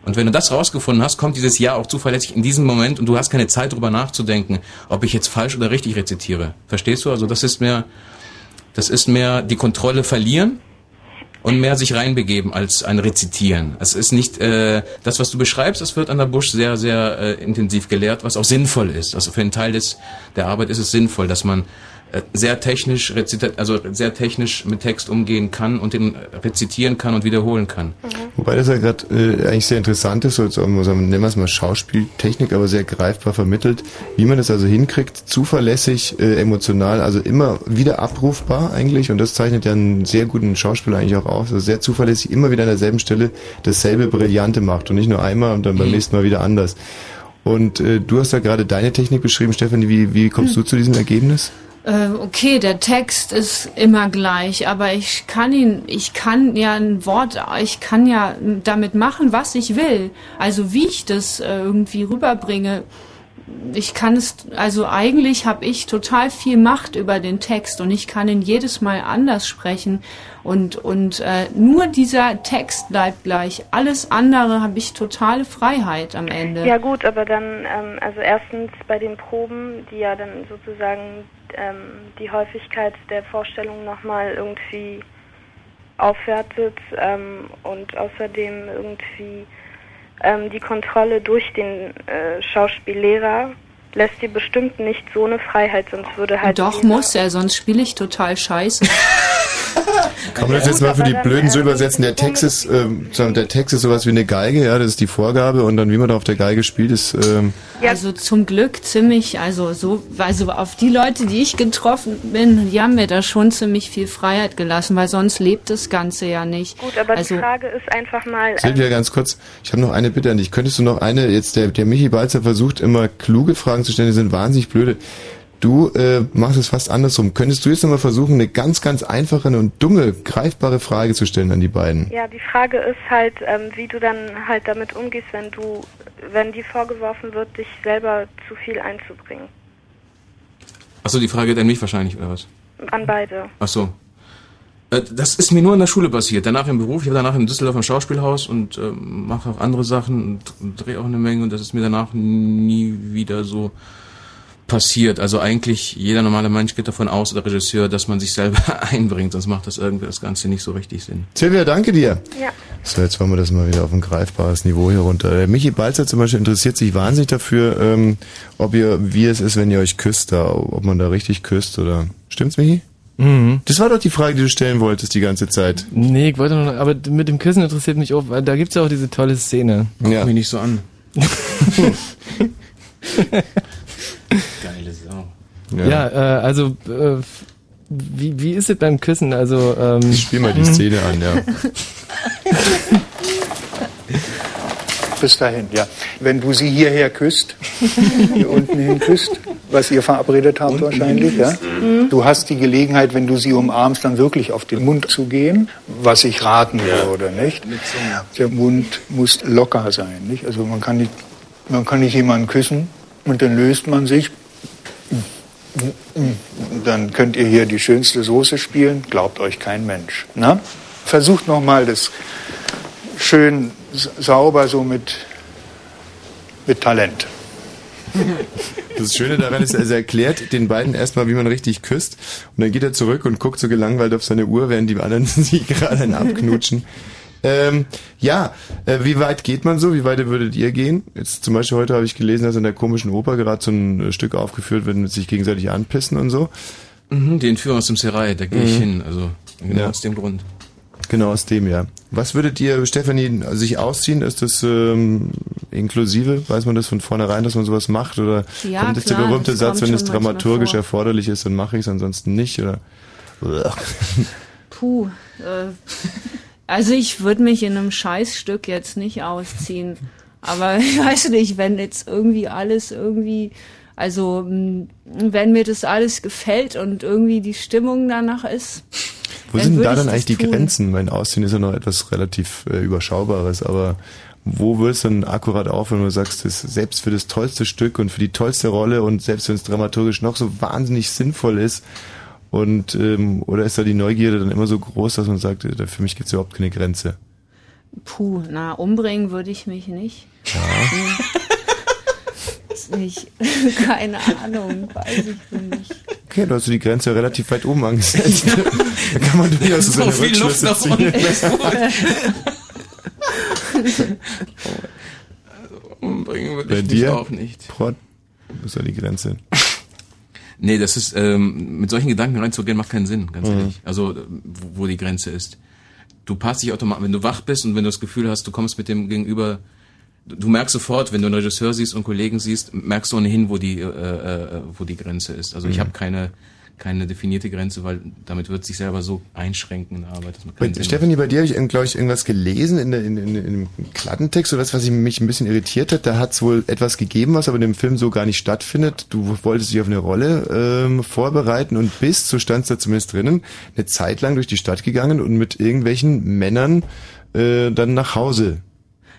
Und wenn du das rausgefunden hast, kommt dieses Ja auch zuverlässig in diesem Moment und du hast keine Zeit darüber nachzudenken, ob ich jetzt falsch oder richtig rezitiere. Verstehst du? Also das ist mehr, das ist mehr die Kontrolle verlieren und mehr sich reinbegeben als ein Rezitieren. Es ist nicht äh, das, was du beschreibst, das wird an der Busch sehr, sehr äh, intensiv gelehrt, was auch sinnvoll ist. Also für einen Teil des der Arbeit ist es sinnvoll, dass man sehr technisch rezita also sehr technisch mit Text umgehen kann und den rezitieren kann und wiederholen kann. Wobei das ja gerade äh, eigentlich sehr interessant ist, so, so, nennen wir es mal Schauspieltechnik, aber sehr greifbar vermittelt, wie man das also hinkriegt, zuverlässig, äh, emotional, also immer wieder abrufbar eigentlich und das zeichnet ja einen sehr guten Schauspieler eigentlich auch aus, also sehr zuverlässig, immer wieder an derselben Stelle dasselbe Brillante macht und nicht nur einmal und dann beim nächsten Mal wieder anders. Und äh, du hast ja gerade deine Technik beschrieben, Stefanie, wie, wie kommst du zu diesem Ergebnis? Äh, okay, der Text ist immer gleich, aber ich kann ihn, ich kann ja ein Wort, ich kann ja damit machen, was ich will. Also wie ich das äh, irgendwie rüberbringe. Ich kann es, also eigentlich habe ich total viel Macht über den Text und ich kann ihn jedes Mal anders sprechen und und äh, nur dieser Text bleibt gleich. Alles andere habe ich totale Freiheit am Ende. Ja gut, aber dann, ähm, also erstens bei den Proben, die ja dann sozusagen ähm, die Häufigkeit der Vorstellung nochmal irgendwie aufwertet ähm, und außerdem irgendwie ähm, die Kontrolle durch den äh, Schauspiellehrer lässt dir bestimmt nicht so eine Freiheit, sonst würde halt Doch muss er, sonst spiele ich total scheiße. Kann man das jetzt mal für die Blöden so übersetzen? Der Text ist, ähm, der Text ist sowas wie eine Geige, ja, das ist die Vorgabe und dann wie man da auf der Geige spielt, ist, ähm, Also zum Glück ziemlich, also so, also auf die Leute, die ich getroffen bin, die haben mir da schon ziemlich viel Freiheit gelassen, weil sonst lebt das Ganze ja nicht. Gut, aber also, die Frage ist einfach mal, Silvia, ganz kurz, ich habe noch eine Bitte an dich. Könntest du noch eine, jetzt der, der Michi Balzer versucht immer kluge Fragen zu stellen, die sind wahnsinnig blöde. Du äh, machst es fast andersrum. Könntest du jetzt nochmal versuchen, eine ganz, ganz einfache und dumme, greifbare Frage zu stellen an die beiden? Ja, die Frage ist halt, ähm, wie du dann halt damit umgehst, wenn du, wenn dir vorgeworfen wird, dich selber zu viel einzubringen. Achso, die Frage geht an mich wahrscheinlich, oder was? An beide. Ach so. Äh, Das ist mir nur in der Schule passiert. Danach im Beruf. Ich war danach in Düsseldorf im Schauspielhaus und ähm, mache auch andere Sachen und, und drehe auch eine Menge. Und das ist mir danach nie wieder so passiert. Also eigentlich jeder normale Mensch geht davon aus, oder Regisseur, dass man sich selber einbringt. Sonst macht das irgendwie das Ganze nicht so richtig Sinn. Silvia, danke dir. Ja. So, jetzt wollen wir das mal wieder auf ein greifbares Niveau hier runter. Der Michi Balzer zum Beispiel interessiert sich wahnsinnig dafür, ähm, ob ihr, wie es ist, wenn ihr euch küsst, da, ob man da richtig küsst oder. Stimmt's, Michi? Mhm. Das war doch die Frage, die du stellen wolltest die ganze Zeit. Nee, ich wollte nur, aber mit dem Küssen interessiert mich auch, weil da gibt's ja auch diese tolle Szene. Ja. mich nicht so an. Geile Sau. Ja, äh, also äh, wie, wie ist es beim Küssen? Also ähm, Ich spiel mal die Szene an, ja. Bis dahin, ja. Wenn du sie hierher küsst, hier unten hin küsst, was ihr verabredet habt wahrscheinlich, ja. Mhm. Du hast die Gelegenheit, wenn du sie umarmst, dann wirklich auf den Mund zu gehen, was ich raten würde, nicht? Der Mund muss locker sein, nicht? Also man kann nicht, man kann nicht jemanden küssen und dann löst man sich. Dann könnt ihr hier die schönste Soße spielen, glaubt euch kein Mensch. Na? Versucht nochmal das schön sauber, so mit, mit Talent. Das Schöne daran ist, er erklärt den beiden erstmal, wie man richtig küsst. Und dann geht er zurück und guckt so gelangweilt auf seine Uhr, während die anderen sich gerade einen abknutschen. Ähm, ja, äh, wie weit geht man so? Wie weit würdet ihr gehen? Jetzt zum Beispiel heute habe ich gelesen, dass in der komischen Oper gerade so ein äh, Stück aufgeführt wird, mit sich gegenseitig anpissen und so. Mhm, die Entführung aus dem Serai, da gehe ich Mhm. hin. Also genau Ja. aus dem Grund. Genau aus dem, ja. Was würdet ihr, Stefanie, sich ausziehen? Ist das ähm, inklusive? Weiß man das von vornherein, dass man sowas macht? Oder Ja, kommt jetzt der berühmte Satz, wenn es dramaturgisch erforderlich ist, dann mache ich es, ansonsten nicht? Oder? Puh. Äh, also ich würde mich in einem Scheißstück jetzt nicht ausziehen. Aber ich weiß nicht, wenn jetzt irgendwie alles irgendwie, also wenn mir das alles gefällt und irgendwie die Stimmung danach ist. Wo sind da dann eigentlich die tun. Grenzen? Mein Ausziehen ist ja noch etwas relativ äh, Überschaubares, aber wo wird es dann akkurat auf, wenn du sagst, das, selbst für das tollste Stück und für die tollste Rolle und selbst wenn es dramaturgisch noch so wahnsinnig sinnvoll ist, und ähm, oder ist da die Neugierde dann immer so groß, dass man sagt, äh, für mich gibt es überhaupt keine Grenze? Puh, na, umbringen würde ich mich nicht. Hm. Ist nicht. Keine Ahnung, weiß ich nicht. Okay, du hast die Grenze relativ weit oben angesetzt. da kann man durchaus so So seine viel Luft nach unten, gut. Umbringen würde Bei ich dir? auch nicht. Prot, wo ist da die Grenze? Nee, das ist, ähm, mit solchen Gedanken reinzugehen, macht keinen Sinn, ganz Mhm. ehrlich. Also, äh, wo, wo die Grenze ist. Du passt dich automatisch, wenn du wach bist und wenn du das Gefühl hast, du kommst mit dem Gegenüber, du, merkst sofort, wenn du einen Regisseur siehst und Kollegen siehst, merkst du ohnehin, wo die, äh, äh, wo die Grenze ist. Also ich Mhm. habe keine, keine definierte Grenze, weil damit wird sich selber so einschränken in der Arbeit, dass man Bei, Stefanie, bei dir habe ich, glaube ich, irgendwas gelesen in, der, in, in, in einem Kladdentext oder was, was mich ein bisschen irritiert hat. Da hat es wohl etwas gegeben, was aber in dem Film so gar nicht stattfindet. Du wolltest dich auf eine Rolle ähm, vorbereiten und bist, so stand es da zumindest drinnen, eine Zeit lang durch die Stadt gegangen und mit irgendwelchen Männern äh, dann nach Hause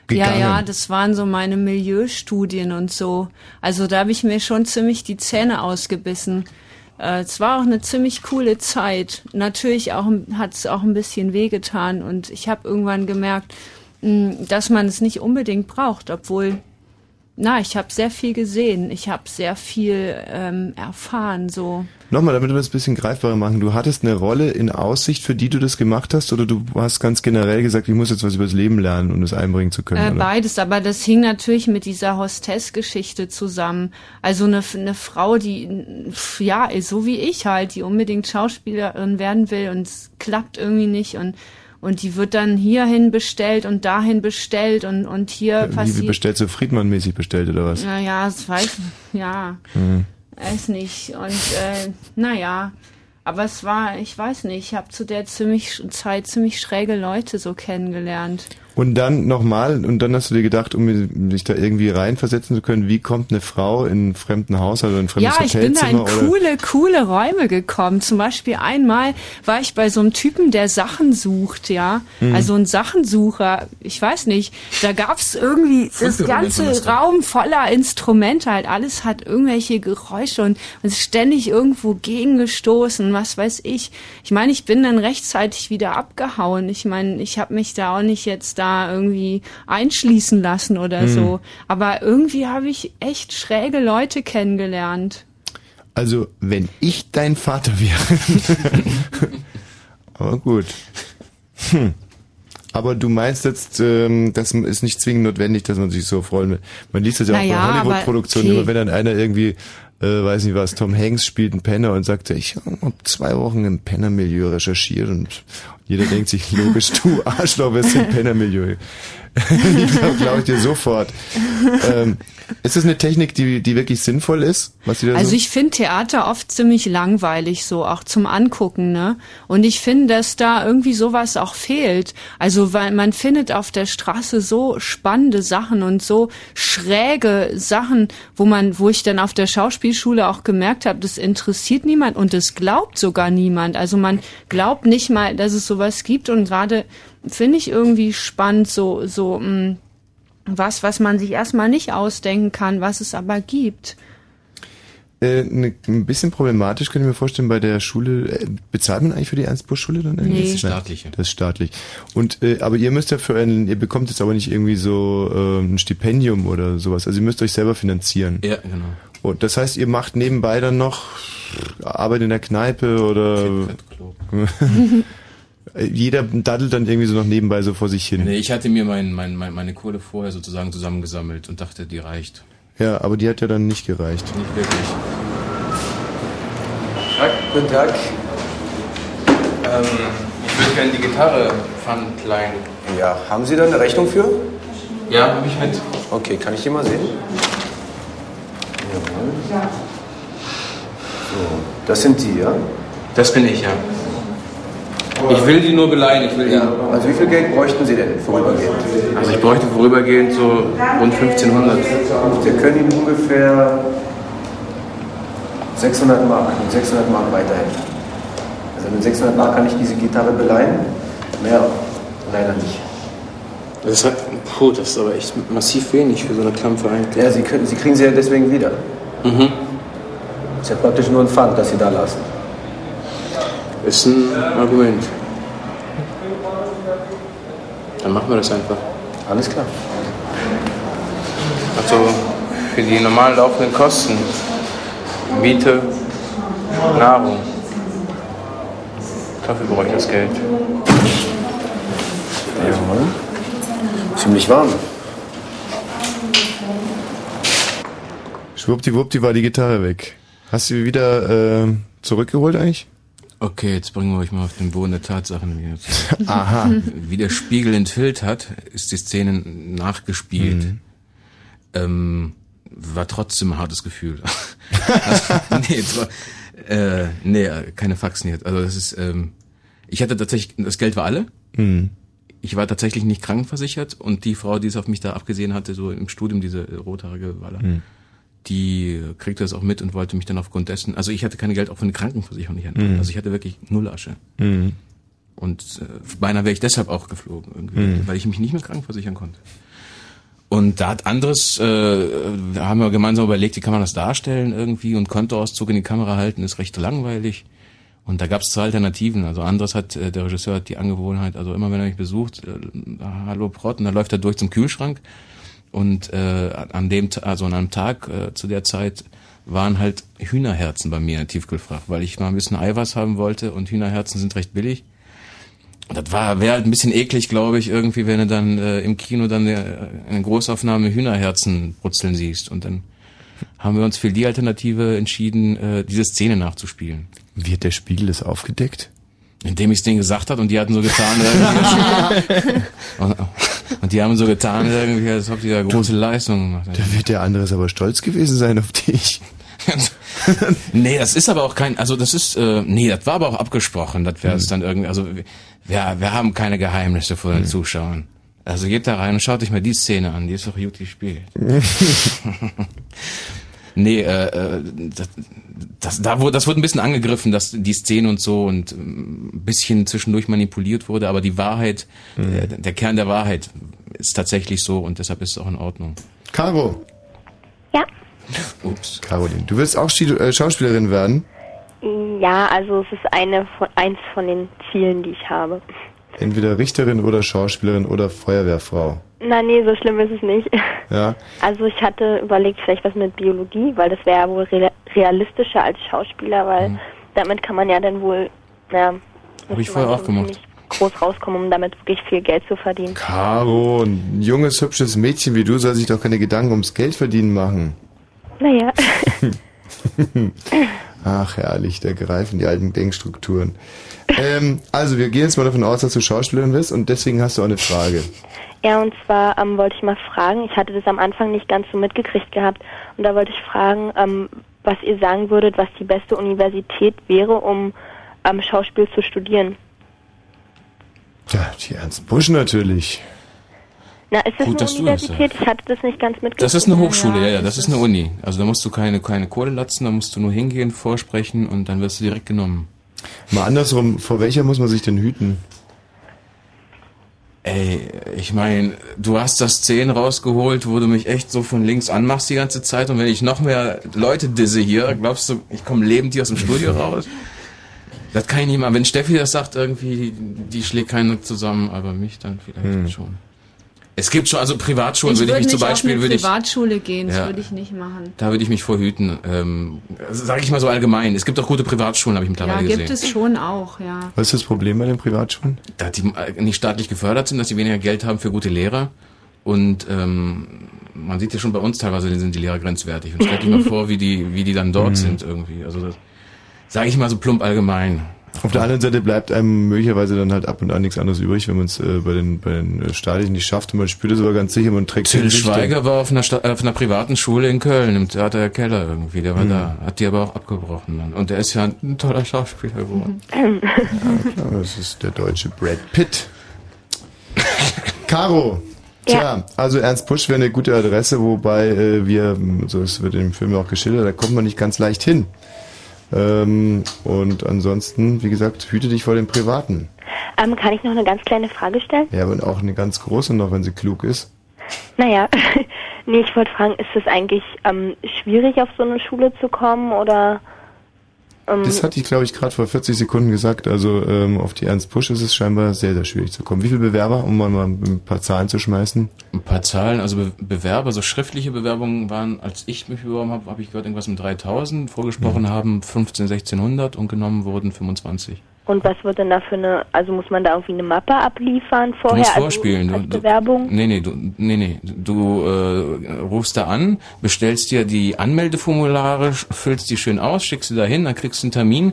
gegangen. Ja, ja, das waren so meine Milieustudien und so. Also da habe ich mir schon ziemlich die Zähne ausgebissen. Äh, es war auch eine ziemlich coole Zeit. Natürlich auch hat es auch ein bisschen wehgetan und ich habe irgendwann gemerkt, mh, dass man es nicht unbedingt braucht, obwohl, na, ich habe sehr viel gesehen, ich habe sehr viel ähm, erfahren, so. Nochmal, damit wir das ein bisschen greifbarer machen. Du hattest eine Rolle in Aussicht, für die du das gemacht hast, oder du hast ganz generell gesagt, ich muss jetzt was über das Leben lernen, um das einbringen zu können? Äh, beides, aber das hing natürlich mit dieser Hostess-Geschichte zusammen. Also eine, eine Frau, die, ja, ist so wie ich halt, die unbedingt Schauspielerin werden will und es klappt irgendwie nicht und und die wird dann hierhin bestellt und dahin bestellt und und hier Wie passiert. bestellt, so Friedmann-mäßig bestellt oder was? Naja, das weiß ja, Mhm. weiß nicht. Und äh, naja, aber es war, ich weiß nicht, ich habe zu der ziemlich Zeit ziemlich schräge Leute so kennengelernt. Und dann nochmal, und dann hast du dir gedacht, um dich da irgendwie reinversetzen zu können, wie kommt eine Frau in einen fremden Haushalt oder in ein fremdes Ja, ich bin da in Hotelzimmer? oder coole, coole Räume gekommen. Zum Beispiel einmal war ich bei so einem Typen, der Sachen sucht, ja. Mhm. Also ein Sachensucher. Ich weiß nicht. Da gab's irgendwie das ganze. Raum voller Instrumente halt. Alles hat irgendwelche Geräusche und, ist ständig irgendwo gegengestoßen, was weiß ich. Ich meine, ich bin dann rechtzeitig wieder abgehauen. Ich meine, ich habe mich da auch nicht jetzt da irgendwie einschließen lassen oder Mhm. so. Aber irgendwie habe ich echt schräge Leute kennengelernt. Also, wenn ich dein Vater wäre. Aber gut. Hm. Aber du meinst jetzt, ähm, das ist nicht zwingend notwendig, dass man sich so freuen will. Man liest das ja Naja, auch bei Hollywood-Produktionen okay. immer, wenn dann einer irgendwie, äh, weiß nicht was, Tom Hanks spielt einen Penner und sagt, ich habe zwei Wochen im Pennermilieu recherchiert und jeder denkt sich, logisch, du Arschloch, wirst im Pennermilieu. ich glaube glaub ich dir sofort. Ähm, ist das eine Technik, die, die wirklich sinnvoll ist? Was die da Also so ich finde Theater oft ziemlich langweilig, so auch zum Angucken, ne? Und ich finde, dass da irgendwie sowas auch fehlt. Also weil man findet auf der Straße so spannende Sachen und so schräge Sachen, wo man, wo ich dann auf der Schauspielschule auch gemerkt habe, das interessiert niemand und das glaubt sogar niemand. Also man glaubt nicht mal, dass es sowas gibt und gerade finde ich irgendwie spannend, so so mh, was, was man sich erstmal nicht ausdenken kann, was es aber gibt. Äh, ne, ein bisschen problematisch könnte ich mir vorstellen bei der Schule. Äh, bezahlt man eigentlich für die Ernst-Busch-Schule dann? eigentlich? Nee. Das ist staatliche. Das ist staatlich. Und äh, aber ihr müsst ja für ein, ihr bekommt jetzt aber nicht irgendwie so äh, ein Stipendium oder sowas. Also ihr müsst euch selber finanzieren. Ja, genau. Und das heißt, ihr macht nebenbei dann noch Arbeit in der Kneipe oder jeder daddelt dann irgendwie so noch nebenbei so vor sich hin. Nee, ich hatte mir mein, mein, mein, meine Kohle vorher sozusagen zusammengesammelt und dachte, die reicht. Ja, aber die hat ja dann nicht gereicht. Nicht wirklich. Tag, guten Tag. Ähm, ich würde gerne die Gitarre Pfand leihen. Ja, haben Sie da eine Rechnung für? Ja, habe ich mit. Okay, kann ich die mal sehen? Jawohl. So, das sind die, ja? Das bin ich, ja. Ich will die nur beleihen, ich will die. Also wie viel Geld bräuchten Sie denn vorübergehend? Also ich bräuchte vorübergehend so rund 1500. Wir können Ihnen ungefähr 600 Mark, mit 600 Mark weiterhelfen. Also mit 600 Mark kann ich diese Gitarre beleihen, mehr leider nicht. Das ist, halt, puh, das ist aber echt massiv wenig für so eine Klammverein. Ja, Sie, können, Sie kriegen sie ja deswegen wieder. Mhm. Ist ja praktisch nur ein Pfand, das Sie da lassen. Ist ein Argument. Dann machen wir das einfach. Alles klar. Also für die normal laufenden Kosten. Miete, Nahrung. Dafür brauche ich das Geld. Jawohl. Ziemlich warm. Schwuppdiwuppdi war die Gitarre weg. Hast du sie wieder äh, zurückgeholt eigentlich? Okay, jetzt bringen wir euch mal auf den Boden der Tatsachen wieder. Aha. Wie der Spiegel enthüllt hat, ist die Szene nachgespielt. Mhm. Ähm, war trotzdem ein hartes Gefühl. also, nee, war, äh, nee, keine Faxen jetzt. Also das ist, ähm, ich hatte tatsächlich, das Geld war alle. Mhm. Ich war tatsächlich nicht krankenversichert und die Frau, die es auf mich da abgesehen hatte, so im Studium, diese rothaarige Waller, Mhm. Die kriegte das auch mit und wollte mich dann aufgrund dessen, also ich hatte kein Geld auch für eine Krankenversicherung nicht Mhm. Also ich hatte wirklich null Asche. Mhm. Und äh, beinahe wäre ich deshalb auch geflogen, irgendwie, Mhm. weil ich mich nicht mehr krankenversichern konnte. Und da hat anderes, äh, da haben wir gemeinsam überlegt, wie kann man das darstellen irgendwie und Kontoauszug in die Kamera halten ist recht langweilig. Und da gab es zwei Alternativen. Also anderes hat, äh, der Regisseur hat die Angewohnheit, also immer wenn er mich besucht, äh, hallo Prott, und dann läuft er durch zum Kühlschrank. Und äh, an dem, also an einem Tag äh, zu der Zeit waren halt Hühnerherzen bei mir in Tiefkühlfach, weil ich mal ein bisschen Eiweiß haben wollte und Hühnerherzen sind recht billig. Das war wäre halt ein bisschen eklig, glaube ich, irgendwie, wenn du dann äh, im Kino dann äh, eine Großaufnahme Hühnerherzen brutzeln siehst. Und dann haben wir uns für die Alternative entschieden, äh, diese Szene nachzuspielen. Hat der Spiegel das aufgedeckt? Indem ich es denen gesagt hat und die hatten so getan, irgendwie, und, und die haben so getan, irgendwie, als ob die da große Leistungen gemacht hätten. Da wird der andere aber stolz gewesen sein auf dich. nee, das ist aber auch kein, also das ist, äh, nee, das war aber auch abgesprochen, das wäre es dann irgendwie, also wir, wir haben keine Geheimnisse vor den Zuschauern. Also geht da rein und schaut euch mal die Szene an, die ist doch gut gespielt. nee, äh, äh, das, das, da wurde, das wurde ein bisschen angegriffen, dass die Szene und so und ähm, ein bisschen zwischendurch manipuliert wurde, aber die Wahrheit, der, der Kern der Wahrheit ist tatsächlich so und deshalb ist es auch in Ordnung. Caro. Ja. Ups. Caroline, du willst auch äh, Schauspielerin werden? Ja, also es ist eine von, eins von den Zielen, die ich habe. Entweder Richterin oder Schauspielerin oder Feuerwehrfrau. Na nee, so schlimm ist es nicht. Ja. Also ich hatte überlegt, vielleicht was mit Biologie, weil das wäre ja wohl re realistischer als Schauspieler, weil damit kann man ja dann wohl, ja, Habe ich vorher auch gemacht. groß rauskommen, um damit wirklich viel Geld zu verdienen. Caro, ein junges, hübsches Mädchen wie du soll sich doch keine Gedanken ums Geld verdienen machen. Naja. Ach, herrlich, da greifen die alten Denkstrukturen. Ähm, also, wir gehen jetzt mal davon aus, dass du Schauspielerin bist und deswegen hast du auch eine Frage. Ja, und zwar ähm, wollte ich mal fragen, ich hatte das am Anfang nicht ganz so mitgekriegt gehabt, und da wollte ich fragen, ähm, was ihr sagen würdet, was die beste Universität wäre, um ähm, Schauspiel zu studieren. Tja, die Ernst Busch natürlich. Na, ist das Gut, dass eine du das Universität? Ich hatte das nicht ganz mitgekriegt. Das ist eine Hochschule, ja, ja, das ist eine Uni. Also da musst du keine, keine Kohle latzen, da musst du nur hingehen, vorsprechen und dann wirst du direkt genommen. Mal andersrum, vor welcher muss man sich denn hüten? Ey, ich meine, du hast das 10 rausgeholt, wo du mich echt so von links anmachst die ganze Zeit und wenn ich noch mehr Leute disse hier, glaubst du, ich komme lebend hier aus dem Studio raus? Das kann ich nicht mal. Wenn Steffi das sagt, irgendwie, die schlägt keine zusammen, aber mich dann vielleicht Hm. schon. Es gibt schon, also Privatschulen ich würde ich mich nicht zum Beispiel, auf eine würde ich, Privatschule gehen, das Ja. würde ich nicht machen. da würde ich mich vorhüten. Ähm, Sage ich mal so allgemein. Es gibt auch gute Privatschulen, habe ich Ja, mittlerweile gibt gesehen. es schon auch, ja. Was ist das Problem bei den Privatschulen? Da die äh, nicht staatlich gefördert sind, dass sie weniger Geld haben für gute Lehrer. Und ähm, man sieht ja schon bei uns teilweise sind die Lehrer grenzwertig. Und stellt sich mal vor, wie die, wie die dann dort Mhm. sind irgendwie. Also das sage ich mal so plump allgemein. Auf der anderen Seite bleibt einem möglicherweise dann halt ab und an nichts anderes übrig, wenn man es äh, bei den bei den äh, Stadien nicht schafft und man spürt es aber ganz sicher, man trägt Till Schweiger war auf einer, Sta auf einer privaten Schule in Köln, im Theater der Keller irgendwie. Der war Mhm. da, hat die aber auch abgebrochen. Dann. Und der ist ja ein toller Schauspieler geworden. Ja, das ist der deutsche Brad Pitt. Caro. Tja, also Ernst Busch wäre eine gute Adresse, wobei äh, wir, so es wird im Film auch geschildert, da kommt man nicht ganz leicht hin. Ähm, und ansonsten, wie gesagt, hüte dich vor dem Privaten. Ähm, kann ich noch eine ganz kleine Frage stellen? Ja, und auch eine ganz große noch, wenn sie klug ist. Naja, nee, ich wollte fragen, ist es eigentlich ähm, schwierig, auf so eine Schule zu kommen oder... Ähm, Das hatte ich, glaube ich, gerade vor 40 Sekunden gesagt. Also ähm, auf die Ernst Busch ist es scheinbar sehr, sehr schwierig zu kommen. Wie viele Bewerber, um mal mal ein paar Zahlen zu schmeißen? Ein paar Zahlen, also Be Bewerber, so schriftliche Bewerbungen waren, als ich mich beworben habe, habe ich gehört, irgendwas mit 3000, vorgesprochen Mhm. haben 15, 1600 und genommen wurden 25. und was wird denn da für eine... Also muss man da irgendwie eine Mappe abliefern Du vorher? musst also vorspielen. als Du, du, Bewerbung? nee, nee, du, nee, nee. Du äh, rufst da an, bestellst dir die Anmeldeformulare, füllst die schön aus, schickst sie dahin, dann kriegst du einen Termin.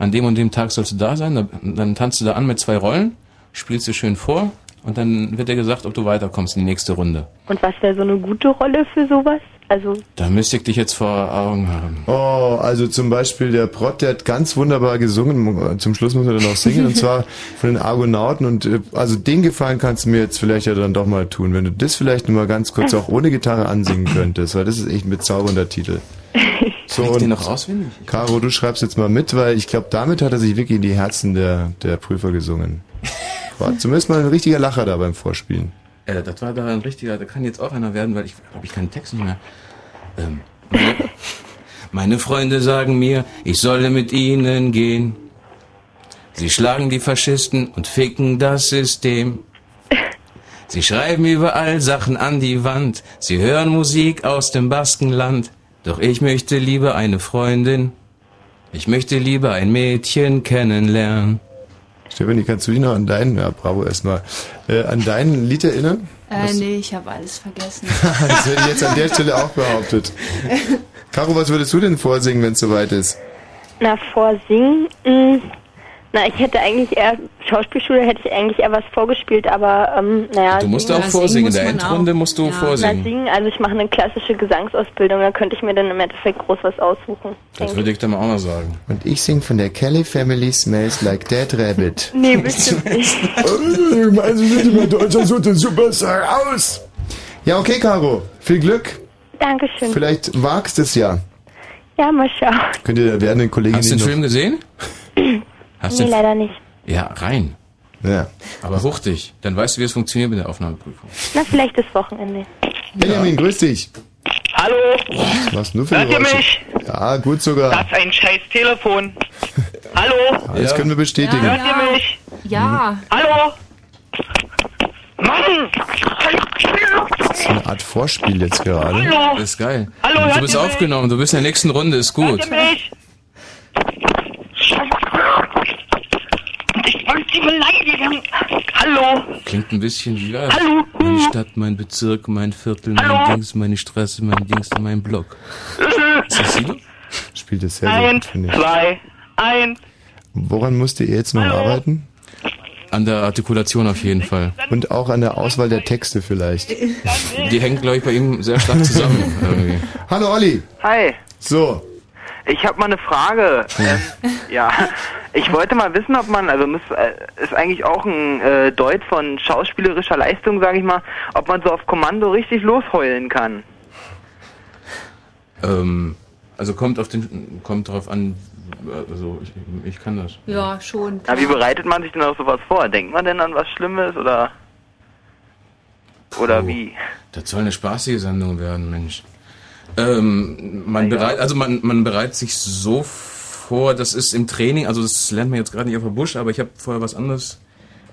An dem und dem Tag sollst du da sein. Dann, dann tanzt du da an mit zwei Rollen, spielst du schön vor und dann wird dir gesagt, ob du weiterkommst in die nächste Runde. Und was wäre so eine gute Rolle für sowas? Also, Da müsste ich dich jetzt vor Augen haben. Oh, also zum Beispiel der Prott, der hat ganz wunderbar gesungen. Zum Schluss muss er dann auch singen, und zwar von den Argonauten. Und äh, also den Gefallen kannst du mir jetzt vielleicht ja dann doch mal tun, wenn du das vielleicht nur mal ganz kurz auch ohne Gitarre ansingen könntest, weil das ist echt ein bezaubernder Titel. So, Kriegt und den noch auswendig? Caro, du schreibst jetzt mal mit, weil ich glaube, damit hat er sich wirklich in die Herzen der, der Prüfer gesungen. War zumindest mal ein richtiger Lacher da beim Vorspielen. Äh, das war da ein richtiger, da kann jetzt auch einer werden, weil ich glaube, ich kann den Text nicht mehr. Ähm, meine, meine Freunde sagen mir, ich solle mit ihnen gehen. Sie schlagen die Faschisten und ficken das System. Sie schreiben überall Sachen an die Wand. Sie hören Musik aus dem Baskenland. Doch ich möchte lieber eine Freundin. Ich möchte lieber ein Mädchen kennenlernen. Stefanie, kannst du dich noch an deinen, ja bravo erstmal, äh, an dein Lied erinnern? Äh, nee, ich habe alles vergessen. Das hätte ich jetzt an der Stelle auch behauptet. Caro, was würdest du denn vorsingen, wenn es soweit ist? na, vorsingen... mh, Na, ich hätte eigentlich eher... Schauspielschule hätte ich eigentlich eher was vorgespielt, aber, ähm, naja... Du musst singen- auch vorsingen. In der Endrunde musst du Na, vorsingen. singen, also ich mache eine klassische Gesangsausbildung, da könnte ich mir dann im Endeffekt groß was aussuchen. Das würde ich dann auch mal sagen. Und ich sing von der Kelly Family Smells Like Dead Rabbit. Nee, bestimmt nicht. ich meine, sie sieht immer deutscher so den Superstar aus. Ja, okay, Caro. Viel Glück. Dankeschön. Vielleicht wagst es ja. Ja, mal schauen. Könnt ihr der werdenden Kollegin Hast du den noch- Film gesehen? Hast nee, du den- leider nicht. Ja, rein. Ja. Aber wuchtig. Dann weißt du, wie es funktioniert mit der Aufnahmeprüfung. Na, vielleicht das Wochenende. Benjamin, grüß dich. Hallo, Was machst du für hört ihr mich? Ja, gut sogar. Das ist ein scheiß Telefon. Hallo? Ja, das können wir bestätigen. Hört ihr mich? Ja. Hallo? Mann! Das ist eine Art Vorspiel jetzt gerade. Hallo? Das ist geil. Hallo, du bist aufgenommen, du bist in der nächsten Runde, ist gut. Hört ihr mich? Sie beleidigen. Hallo? Klingt ein bisschen wie ja, Hallo? Meine Stadt, mein Bezirk, mein Viertel, mein Hallo? Dings, meine Straße, mein Dings, mein Block. Ist das Sido? Spielt es sehr, sehr gut, Eins, finde ich. zwei, eins. Woran musst ihr jetzt noch arbeiten? An der Artikulation auf jeden Fall. Und auch an der Auswahl der Texte vielleicht. Die hängt, glaube ich, bei ihm sehr stark zusammen. Hallo Olli. Hi, So. Ich habe mal eine Frage. Ähm, ja, ich wollte mal wissen, ob man, also das äh, ist eigentlich auch ein äh, Deut von schauspielerischer Leistung, sage ich mal, ob man so auf Kommando richtig losheulen kann. Ähm, also kommt auf den, kommt drauf an, also ich, ich kann das. Ja, schon. Na, wie bereitet man sich denn auf sowas vor? Denkt man denn an was Schlimmes oder oder wie? Das soll eine spaßige Sendung werden, Mensch. Ähm, man bereit, also man, man bereitet sich so vor, das ist im Training, also das lernt man jetzt gerade nicht auf der Busch, aber ich habe vorher was anderes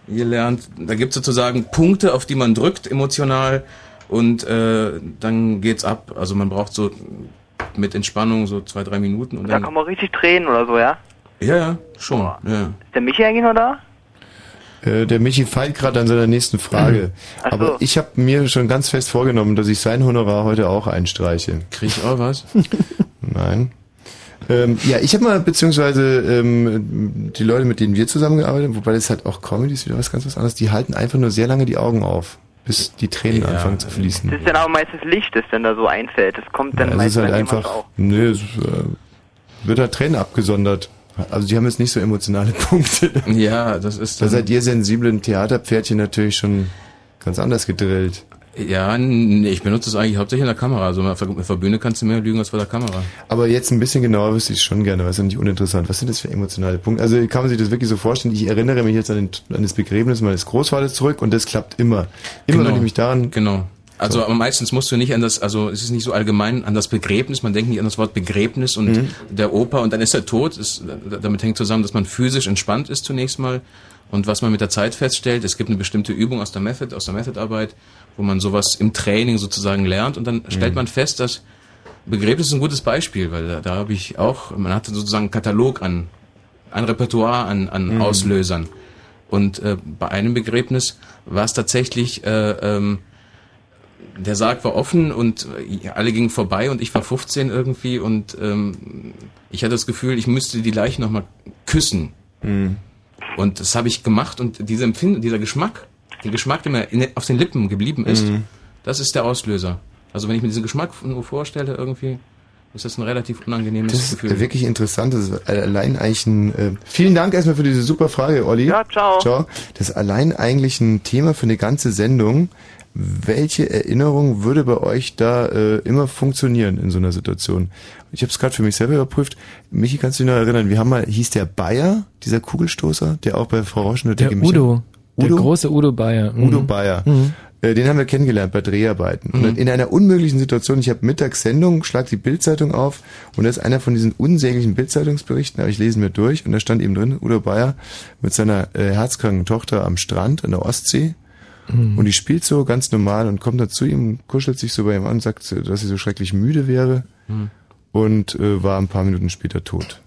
Ihr lernt, da gibt es sozusagen Punkte, auf die man drückt emotional und äh, dann geht's ab. Also man braucht so mit Entspannung so zwei, drei Minuten und Da dann. kann man richtig Tränen oder so, ja? Ja, ja, schon. Ja. Ist der Michi eigentlich noch da? Äh, der Michi feilt gerade an seiner nächsten Frage. So. Aber ich habe mir schon ganz fest vorgenommen, dass ich sein Honorar heute auch einstreiche. Krieg ich auch was? Nein. Ähm, ja, ich habe mal, beziehungsweise ähm, die Leute, mit denen wir zusammengearbeitet haben, wobei das halt auch Comedy ist wieder was ganz was anderes, die halten einfach nur sehr lange die Augen auf, bis die Tränen Ja. anfangen zu fließen. Das ist dann aber meistens Licht, das dann da so einfällt. Das kommt dann Ja, meistens halt einfach, auch. nö, es äh, wird halt Tränen abgesondert. Also die haben jetzt nicht so emotionale Punkte. Ja, das ist Da seid ihr sensiblen Theaterpferdchen natürlich schon ganz anders gedrillt. Ja, nee, ich benutze das eigentlich hauptsächlich in der Kamera. Also auf der, auf der Bühne kannst du mehr lügen als vor der Kamera. Aber jetzt ein bisschen genauer wüsste ich schon gerne, weil es ist ja nicht uninteressant. Was sind das für emotionale Punkte? Also kann man sich das wirklich so vorstellen? Ich erinnere mich jetzt an, den, an das Begräbnis meines Großvaters zurück und das klappt immer. Immer Genau. wenn ich mich daran... Genau. Also aber meistens musst du nicht an das, also es ist nicht so allgemein an das Begräbnis, man denkt nicht an das Wort Begräbnis und Mhm. der Opa und dann ist er tot. Es, damit hängt zusammen, dass man physisch entspannt ist zunächst mal und was man mit der Zeit feststellt, es gibt eine bestimmte Übung aus der Method, aus der Methodarbeit, wo man sowas im Training sozusagen lernt und dann stellt Mhm. man fest, dass Begräbnis ist ein gutes Beispiel, weil da, da habe ich auch, man hatte sozusagen einen Katalog an, ein Repertoire an, an Mhm. Auslösern. Und äh, bei einem Begräbnis war es tatsächlich, äh, ähm, der Sarg war offen und äh, alle gingen vorbei und ich war 15 irgendwie und ähm, ich hatte das Gefühl, ich müsste die Leiche nochmal küssen. Mhm. Und das habe ich gemacht und dieser Empfinden, dieser Geschmack, der Geschmack, der mir in, auf den Lippen geblieben ist, Mhm. das ist der Auslöser. Also wenn ich mir diesen Geschmack nur vorstelle irgendwie, ist das ein relativ unangenehmes Das ist Gefühl. wirklich interessant. Das ist allein eigentlich ein... Äh, vielen Dank erstmal für diese super Frage, Olli. Ja, ciao. Ciao. Das ist allein eigentlich ein Thema für eine ganze Sendung. Welche Erinnerung würde bei euch da äh, immer funktionieren in so einer Situation? Ich habe es gerade für mich selber überprüft. Michi, kannst du dich noch erinnern? Wir haben mal, hieß der Bayer, dieser Kugelstoßer, der auch bei Frau Rauschen und Der Micha- Udo. Der Udo? große Udo Bayer. Mhm. Udo Bayer. Mhm. Äh, Den haben wir kennengelernt bei Dreharbeiten. Und Mhm. dann in einer unmöglichen Situation, ich habe Mittagssendung, schlag die Bildzeitung auf und da ist einer von diesen unsäglichen Bildzeitungsberichten, aber ich lese mir durch und da stand eben drin, Udo Bayer mit seiner äh, herzkranken Tochter am Strand an der Ostsee Mhm. und die spielt so ganz normal und kommt dann zu ihm, kuschelt sich so bei ihm an, sagt, dass sie so schrecklich müde wäre Mhm. und äh, war ein paar Minuten später tot.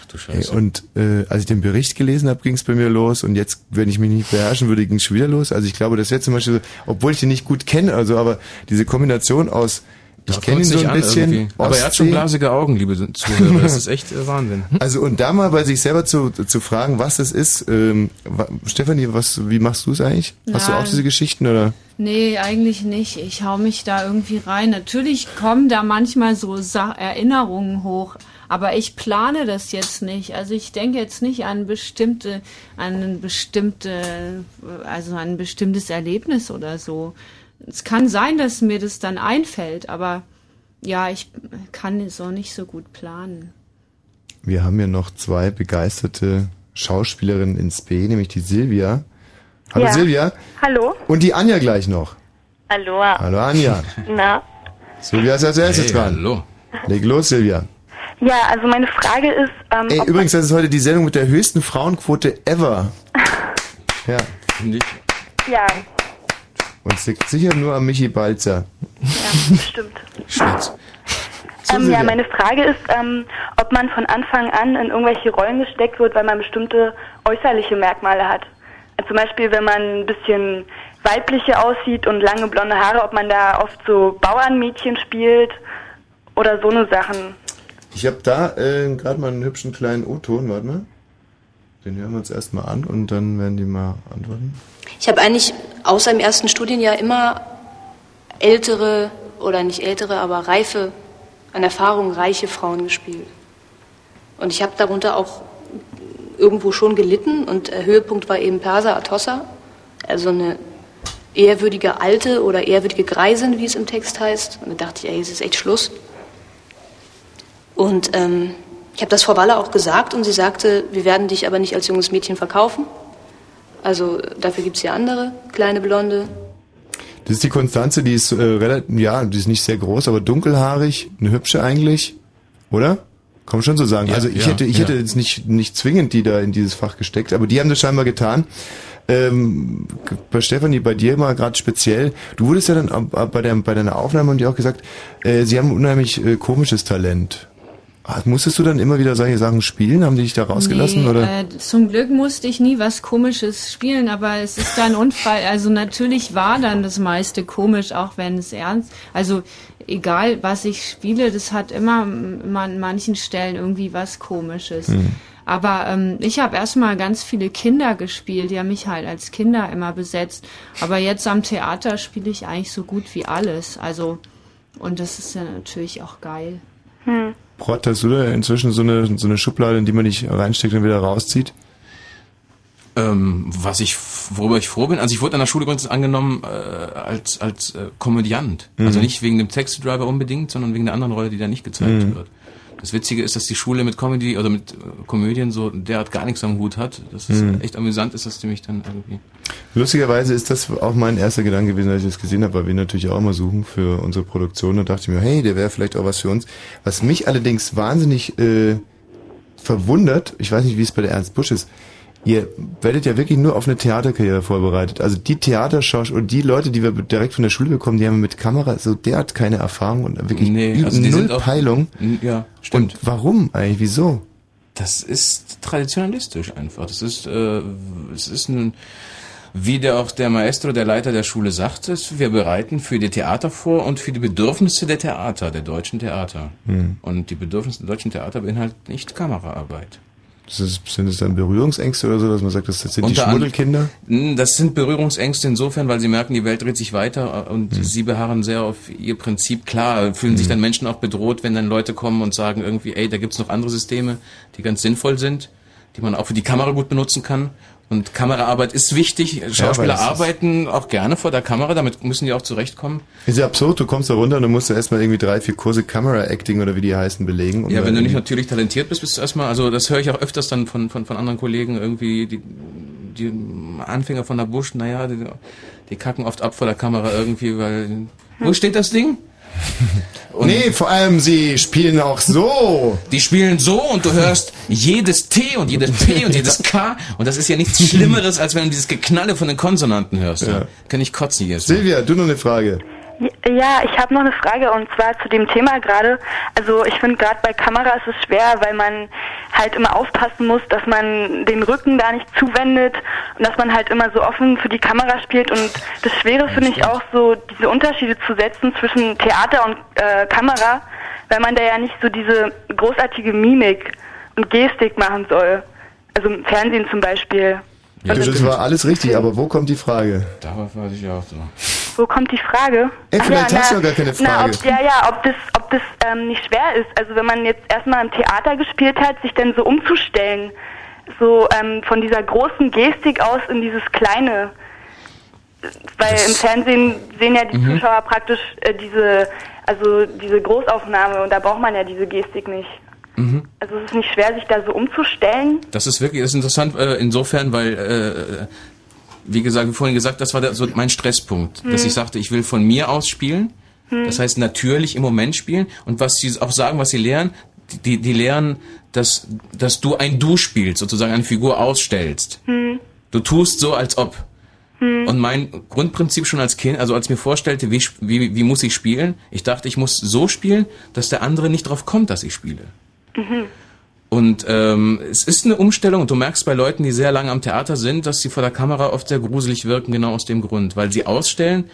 Ach du Hey, Scheiße. und äh, als ich den Bericht gelesen habe, ging es bei mir los und jetzt, wenn ich mich nicht beherrschen würde, ging es schon wieder los. Also ich glaube, das wäre zum Beispiel so, obwohl ich den nicht gut kenne, also aber diese Kombination aus, ich kenne ihn so nicht ein bisschen, irgendwie. Aber er hat schon blasige Augen, liebe Zuhörer. Das ist echt äh, Wahnsinn. Also und da mal bei sich selber zu, zu fragen, was das ist. Ähm, Stefanie, was, wie machst du es eigentlich? Hast du auch diese Geschichten oder? Nee, eigentlich nicht. Ich hau mich da irgendwie rein. Natürlich kommen da manchmal so Sa Erinnerungen hoch, aber ich plane das jetzt nicht. Also ich denke jetzt nicht an bestimmte, an ein bestimmte, also an ein bestimmtes Erlebnis oder so. Es kann sein, dass mir das dann einfällt, aber ja, ich kann es auch nicht so gut planen. Wir haben ja noch zwei begeisterte Schauspielerinnen ins B, nämlich die Silvia. Hallo Ja. Silvia. Hallo? Und die Anja gleich noch. Hallo. Hallo Anja. Na? Silvia ist als erstes Hey, dran. hallo. Leg los, Silvia. Ja, also meine Frage ist, ähm, Ey, übrigens, das ist heute die Sendung mit der höchsten Frauenquote ever. Ja. Finde ich. ja, Und es liegt sicher nur am Michi Balzer. ja, stimmt. Ähm, ja, meine Frage ist, ähm, ob man von Anfang an in irgendwelche Rollen gesteckt wird, weil man bestimmte äußerliche Merkmale hat. Also zum Beispiel, wenn man ein bisschen weiblicher aussieht und lange blonde Haare, ob man da oft so Bauernmädchen spielt oder so eine Sachen. Ich habe da äh, gerade mal einen hübschen kleinen O-Ton, warte mal. Den hören wir uns erstmal an und dann werden die mal antworten. Ich habe eigentlich außer im ersten Studienjahr immer ältere oder nicht ältere, aber reife, an Erfahrung reiche Frauen gespielt. Und ich habe darunter auch irgendwo schon gelitten und Höhepunkt war eben Persa Atossa, also eine ehrwürdige Alte oder ehrwürdige Greisin, wie es im Text heißt. Und da dachte ich, ey, es ist echt Schluss. Und ähm, ich habe das Frau Waller auch gesagt und sie sagte, wir werden dich aber nicht als junges Mädchen verkaufen. Also dafür gibt es ja andere, kleine Blonde. Das ist die Konstanze, die ist äh, relativ, ja, die ist nicht sehr groß, aber dunkelhaarig, eine hübsche eigentlich, oder? Man schon so sagen. Ja, also ich ja, hätte, ich ja. hätte jetzt nicht, nicht zwingend die da in dieses Fach gesteckt, aber die haben das scheinbar getan. ähm, bei Stefanie, bei dir mal gerade speziell, du wurdest ja dann bei, der, bei deiner Aufnahme und dir auch gesagt, äh, sie haben ein unheimlich äh, komisches Talent. Ah, Musstest du dann immer wieder solche Sachen spielen? Haben die dich da rausgelassen? Nee, oder? Äh, zum Glück musste ich nie was Komisches spielen, aber es ist dann Unfall. Also natürlich war dann das meiste komisch, auch wenn es ernst. Also egal, was ich spiele, das hat immer an manchen Stellen irgendwie was Komisches. Hm. Aber ähm, ich habe erstmal ganz viele Kinder gespielt, die haben mich halt als Kinder immer besetzt. Aber jetzt am Theater spiele ich eigentlich so gut wie alles. Also und das ist ja natürlich auch geil. Hm. Brott, hast du da inzwischen so eine, so eine Schublade, in die man dich reinsteckt und wieder rauszieht? Ähm, was ich, worüber ich froh bin, also ich wurde an der Schule übrigens angenommen äh, als als äh, Komödiant. Mhm. Also nicht wegen dem Taxi Driver unbedingt, sondern wegen der anderen Rolle, die da nicht gezeigt Mhm. wird. Das Witzige ist, dass die Schule mit Comedy oder mit äh, Komödien so derart gar nichts am Hut hat. Das ist Mhm. echt amüsant ist, dass die mich dann irgendwie. Lustigerweise ist das auch mein erster Gedanke gewesen, als ich das gesehen habe, weil wir natürlich auch immer suchen für unsere Produktion und dachte ich mir, hey, der wäre vielleicht auch was für uns. Was mich allerdings wahnsinnig äh, verwundert, ich weiß nicht, wie es bei der Ernst Busch ist, ihr werdet ja wirklich nur auf eine Theaterkarriere vorbereitet. Also die Theaterschauspieler und die Leute, die wir direkt von der Schule bekommen, die haben mit Kamera so derart keine Erfahrung und wirklich Nee, also null auch- Peilung. Ja, stimmt. Und warum eigentlich? Wieso? Das ist traditionalistisch einfach. Das ist, äh, es ist ein, wie der auch der Maestro, der Leiter der Schule sagt, wir bereiten für die Theater vor und für die Bedürfnisse der Theater, der deutschen Theater. Hm. Und die Bedürfnisse der deutschen Theater beinhalten nicht Kameraarbeit. Das sind es dann Berührungsängste oder so, dass man sagt, das sind die Unter an- Schmuddelkinder? Mm, Das sind Berührungsängste insofern, weil sie merken, die Welt dreht sich weiter äh, und Hm. sie beharren sehr auf ihr Prinzip. Klar, fühlen sich Hm. dann Menschen auch bedroht, wenn dann Leute kommen und sagen irgendwie, ey, da gibt's noch andere Systeme, die ganz sinnvoll sind, die man auch für die Kamera gut benutzen kann. Und Kameraarbeit ist wichtig. Schauspieler ist- arbeiten auch gerne vor der Kamera, damit müssen die auch zurechtkommen. Ist ja absurd, du kommst da runter und dann musst du erstmal irgendwie drei, vier Kurse Camera-Acting oder wie die heißen belegen. um Ja, wenn du nicht natürlich talentiert bist, bist du erstmal, also das höre ich auch öfters dann von, von, von anderen Kollegen irgendwie, die, die Anfänger von der Busch, naja, die, die kacken oft ab vor der Kamera irgendwie, weil, wo steht das Ding? nee, vor allem sie spielen auch so. Die spielen so und du hörst jedes T und jedes P und jedes K und das ist ja nichts Schlimmeres, als wenn du dieses Geknalle von den Konsonanten hörst. Ja. Kann ich kotzen jetzt. Silvia, du noch eine Frage. Ja, ich habe noch eine Frage und zwar zu dem Thema gerade. Also ich finde gerade bei Kamera ist es schwer, weil man halt immer aufpassen muss, dass man den Rücken da nicht zuwendet und dass man halt immer so offen für die Kamera spielt und das Schwere finde ich auch so diese Unterschiede zu setzen zwischen Theater und äh, Kamera, weil man da ja nicht so diese großartige Mimik und Gestik machen soll. Also im Fernsehen zum Beispiel. Ja, das war alles richtig, aber wo kommt die Frage? Darauf weiß ich auch so. Wo kommt die Frage? Ey, Ach vielleicht ja, hast na, du ja gar keine Na, Frage. ob, ja, ja, ob das, ob das ähm, nicht schwer ist. Also wenn man jetzt erstmal im Theater gespielt hat, sich dann so umzustellen, so ähm, von dieser großen Gestik aus in dieses kleine. Weil im Fernsehen sehen ja die Mhm. Zuschauer praktisch äh, diese, also diese Großaufnahme und da braucht man ja diese Gestik nicht. Mhm. Also es ist nicht schwer, sich da so umzustellen. Das ist wirklich, das ist interessant äh, insofern, weil, äh, wie gesagt, wie vorhin gesagt, das war der, so mein Stresspunkt, Hm. dass ich sagte, ich will von mir aus spielen. Hm. Das heißt natürlich im Moment spielen und was sie auch sagen, was sie lernen, die, die lernen, dass, dass du ein Du spielst, sozusagen eine Figur ausstellst. Hm. Du tust so, als ob. Hm. Und mein Grundprinzip schon als Kind, also als ich mir vorstellte, wie, wie, wie muss ich spielen, ich dachte, ich muss so spielen, dass der andere nicht drauf kommt, dass ich spiele. Mhm. Und ähm, es ist eine Umstellung und du merkst bei Leuten, die sehr lange am Theater sind, dass sie vor der Kamera oft sehr gruselig wirken, genau aus dem Grund, weil sie ausstellen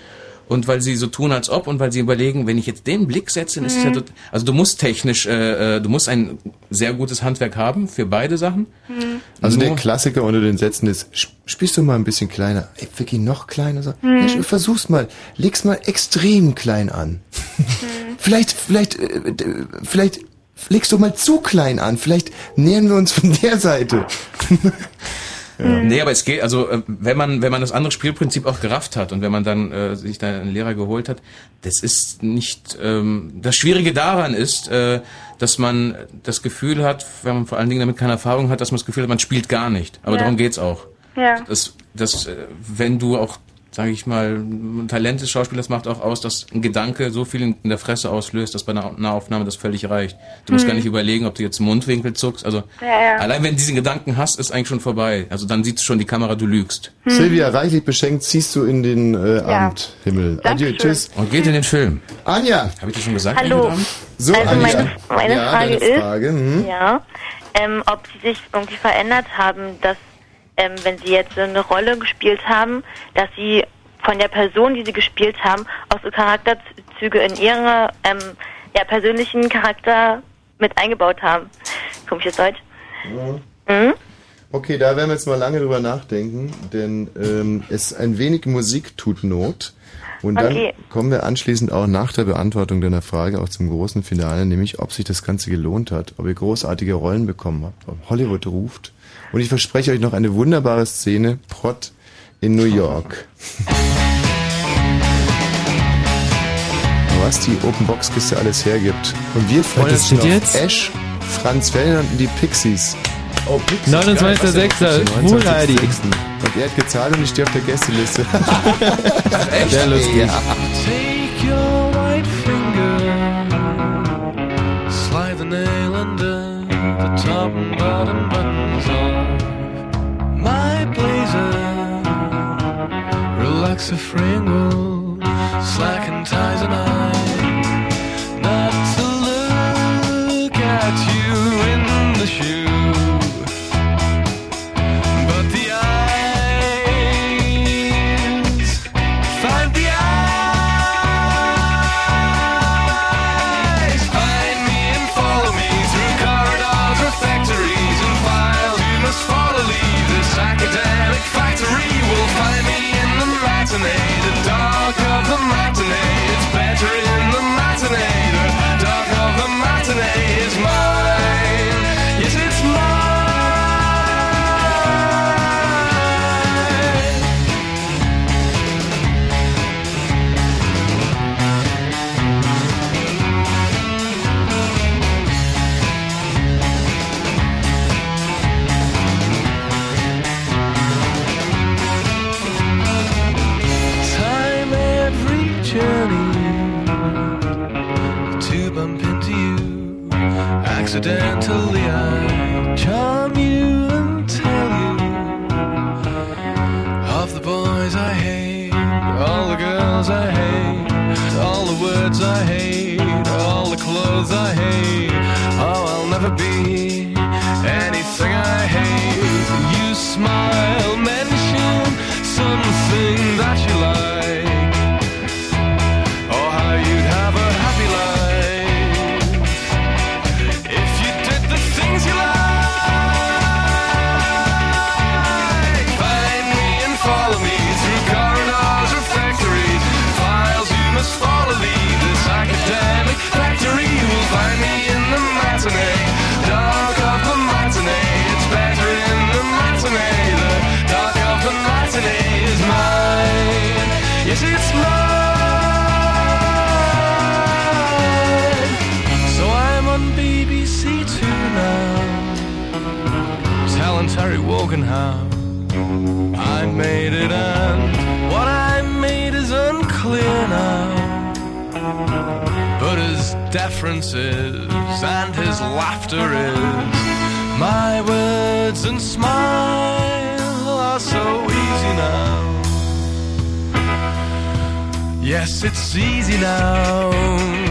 und weil sie so tun, als ob und weil sie überlegen, wenn ich jetzt den Blick setze, dann ist es ja Mhm. tot- also du musst technisch, äh, äh, du musst ein sehr gutes Handwerk haben für beide Sachen. Also der Nur- Klassiker unter den Sätzen ist, sp- spielst du mal ein bisschen kleiner. Ey, wirklich noch kleiner? So, Mhm. ja, versuch's mal. Leg's mal extrem klein an. vielleicht, vielleicht, äh, vielleicht legst du mal zu klein an. Vielleicht nähern wir uns von der Seite. Nee, aber es geht, also äh, wenn man, wenn man das andere Spielprinzip auch gerafft hat und wenn man dann äh, sich da einen Lehrer geholt hat, das ist nicht, ähm, das Schwierige daran ist, äh, dass man das Gefühl hat, wenn man vor allen Dingen damit keine Erfahrung hat, dass man das Gefühl hat, man spielt gar nicht. Aber Ja. darum geht's auch. Ja. dass, dass äh, wenn du auch sage ich mal, ein Talent des Schauspielers macht auch aus, dass ein Gedanke so viel in der Fresse auslöst, dass bei einer Nahaufnahme das völlig reicht. Du musst Hm. gar nicht überlegen, ob du jetzt Mundwinkel zuckst. Also Ja, ja. allein wenn du diesen Gedanken hast, ist eigentlich schon vorbei. Also dann sieht schon die Kamera, du lügst. Hm. Silvia, reichlich beschenkt ziehst du in den äh, Ja. Abendhimmel. Adieu, tschüss. Und geht in den Film. Anja. Habe ich das schon gesagt? Hallo. So, also Anja. meine, meine ja, Frage deine Frage. ist, hm? ja, ähm, ob sie sich irgendwie verändert haben, dass ähm, wenn sie jetzt so eine Rolle gespielt haben, dass sie von der Person, die sie gespielt haben, auch so Charakterzüge in ihre ähm, ja, persönlichen Charakter mit eingebaut haben. Komisches Deutsch. Mhm. Okay, da werden wir jetzt mal lange drüber nachdenken, denn ähm, es ein wenig Musik tut Not. Und dann Okay. kommen wir anschließend auch nach der Beantwortung deiner Frage auch zum großen Finale, nämlich ob sich das Ganze gelohnt hat, ob ihr großartige Rollen bekommen habt, ob Hollywood ruft. Und ich verspreche euch noch eine wunderbare Szene, Prott in New York. Was die Open Box Kiste alles hergibt. Und wir freuen das uns noch jetzt? Ash, Franz Ferdinand und die Pixies. Oh, Pixies. 29.06. Moonheidi. Und er hat gezahlt und ich stehe auf der Gästeliste. Echt? Sehr lustig. Ja. Take your white finger, slide the nail under the top and bottom buttons Relax the fringle, slacken ties and I. it, and what I made is unclear now. But his deference is, and his laughter is, my words and smile are so easy now. Yes, it's easy now.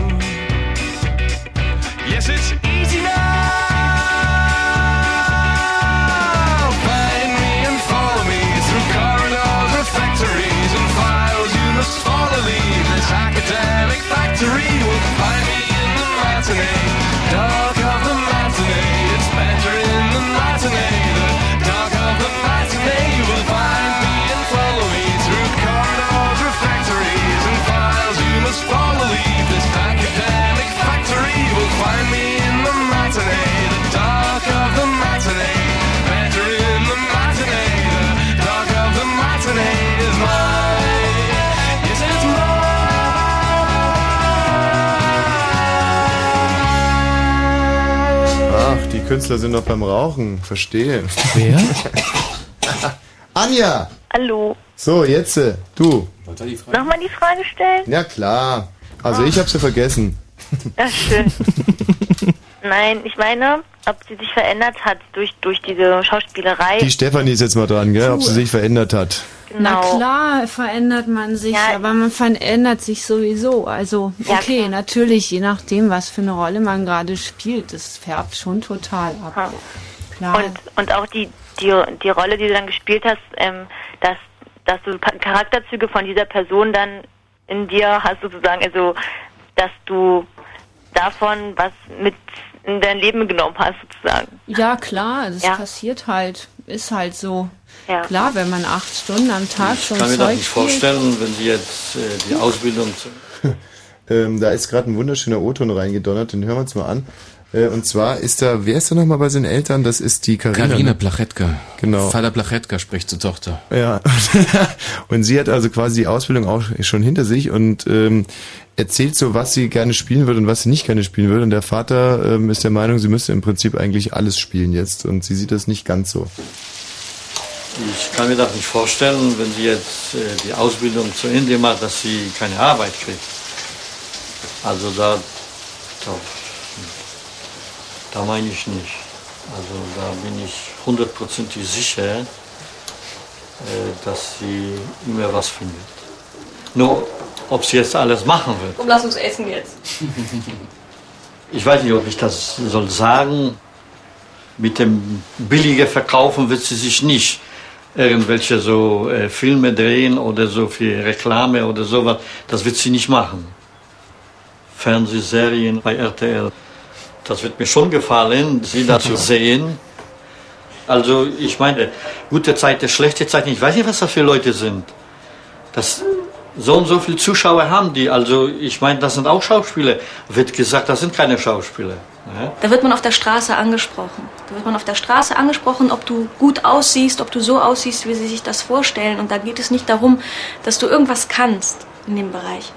Künstler sind noch beim Rauchen. Verstehe. Wer? Anja! Hallo. So, jetzt, äh, du. Nochmal die Frage stellen? Ja, klar. Also ich hab's ja vergessen. Ja, schön. Nein, ich meine, ob sie sich verändert hat durch, durch diese Schauspielerei. Die Stefanie ist jetzt mal dran, gell? Ob sie sich verändert hat. Na klar, verändert man sich, aber man verändert sich sowieso. Also, okay, natürlich, je nachdem, was für eine Rolle man gerade spielt, das färbt schon total ab. Klar. Und, und auch die, die, die Rolle, die du dann gespielt hast, ähm, dass, dass du Pa- Charakterzüge von dieser Person dann in dir hast, sozusagen, also, dass du davon was mit in dein Leben genommen hast, sozusagen. Ja, klar, das Ja. passiert halt. Ist halt so. Ja. Klar, wenn man acht Stunden am Tag Ich schon kann mir das Zeug nicht vorstellen, wenn Sie jetzt äh, die Ausbildung zu Ähm, da ist gerade ein wunderschöner O-Ton reingedonnert, den hören wir uns mal an. Äh, und zwar ist da, wer ist da nochmal bei seinen Eltern? Das ist die Karina. Karina ne? Plachetka. Genau. Vater Plachetka spricht zur Tochter. Ja. und sie hat also quasi die Ausbildung auch schon hinter sich und ähm, erzählt so, was sie gerne spielen würde und was sie nicht gerne spielen würde. Und der Vater ähm, ist der Meinung, sie müsste im Prinzip eigentlich alles spielen jetzt. Und sie sieht das nicht ganz so. Ich kann mir das nicht vorstellen, wenn sie jetzt äh, die Ausbildung zu Ende macht, dass sie keine Arbeit kriegt. Also da, da, da meine ich nicht. Also da bin ich hundertprozentig sicher, äh, dass sie immer was findet. Nur, ob sie jetzt alles machen wird. Komm, lass uns essen jetzt. Ich weiß nicht, ob ich das soll sagen. Mit dem billigen Verkaufen wird sie sich nicht irgendwelche so äh, Filme drehen oder so für Reklame oder sowas. Das wird sie nicht machen. Fernsehserien bei RTL. Das wird mir schon gefallen, sie da zu sehen. Also ich meine, gute Zeiten, schlechte Zeiten, ich weiß nicht, was das für Leute sind. Das, so und so viele Zuschauer haben die. Also ich meine, das sind auch Schauspieler. Wird gesagt, das sind keine Schauspieler. Ja? Da wird man auf der Straße angesprochen. Da wird man auf der Straße angesprochen, ob du gut aussiehst, ob du so aussiehst, wie sie sich das vorstellen. Und da geht es nicht darum, dass du irgendwas kannst in dem Bereich.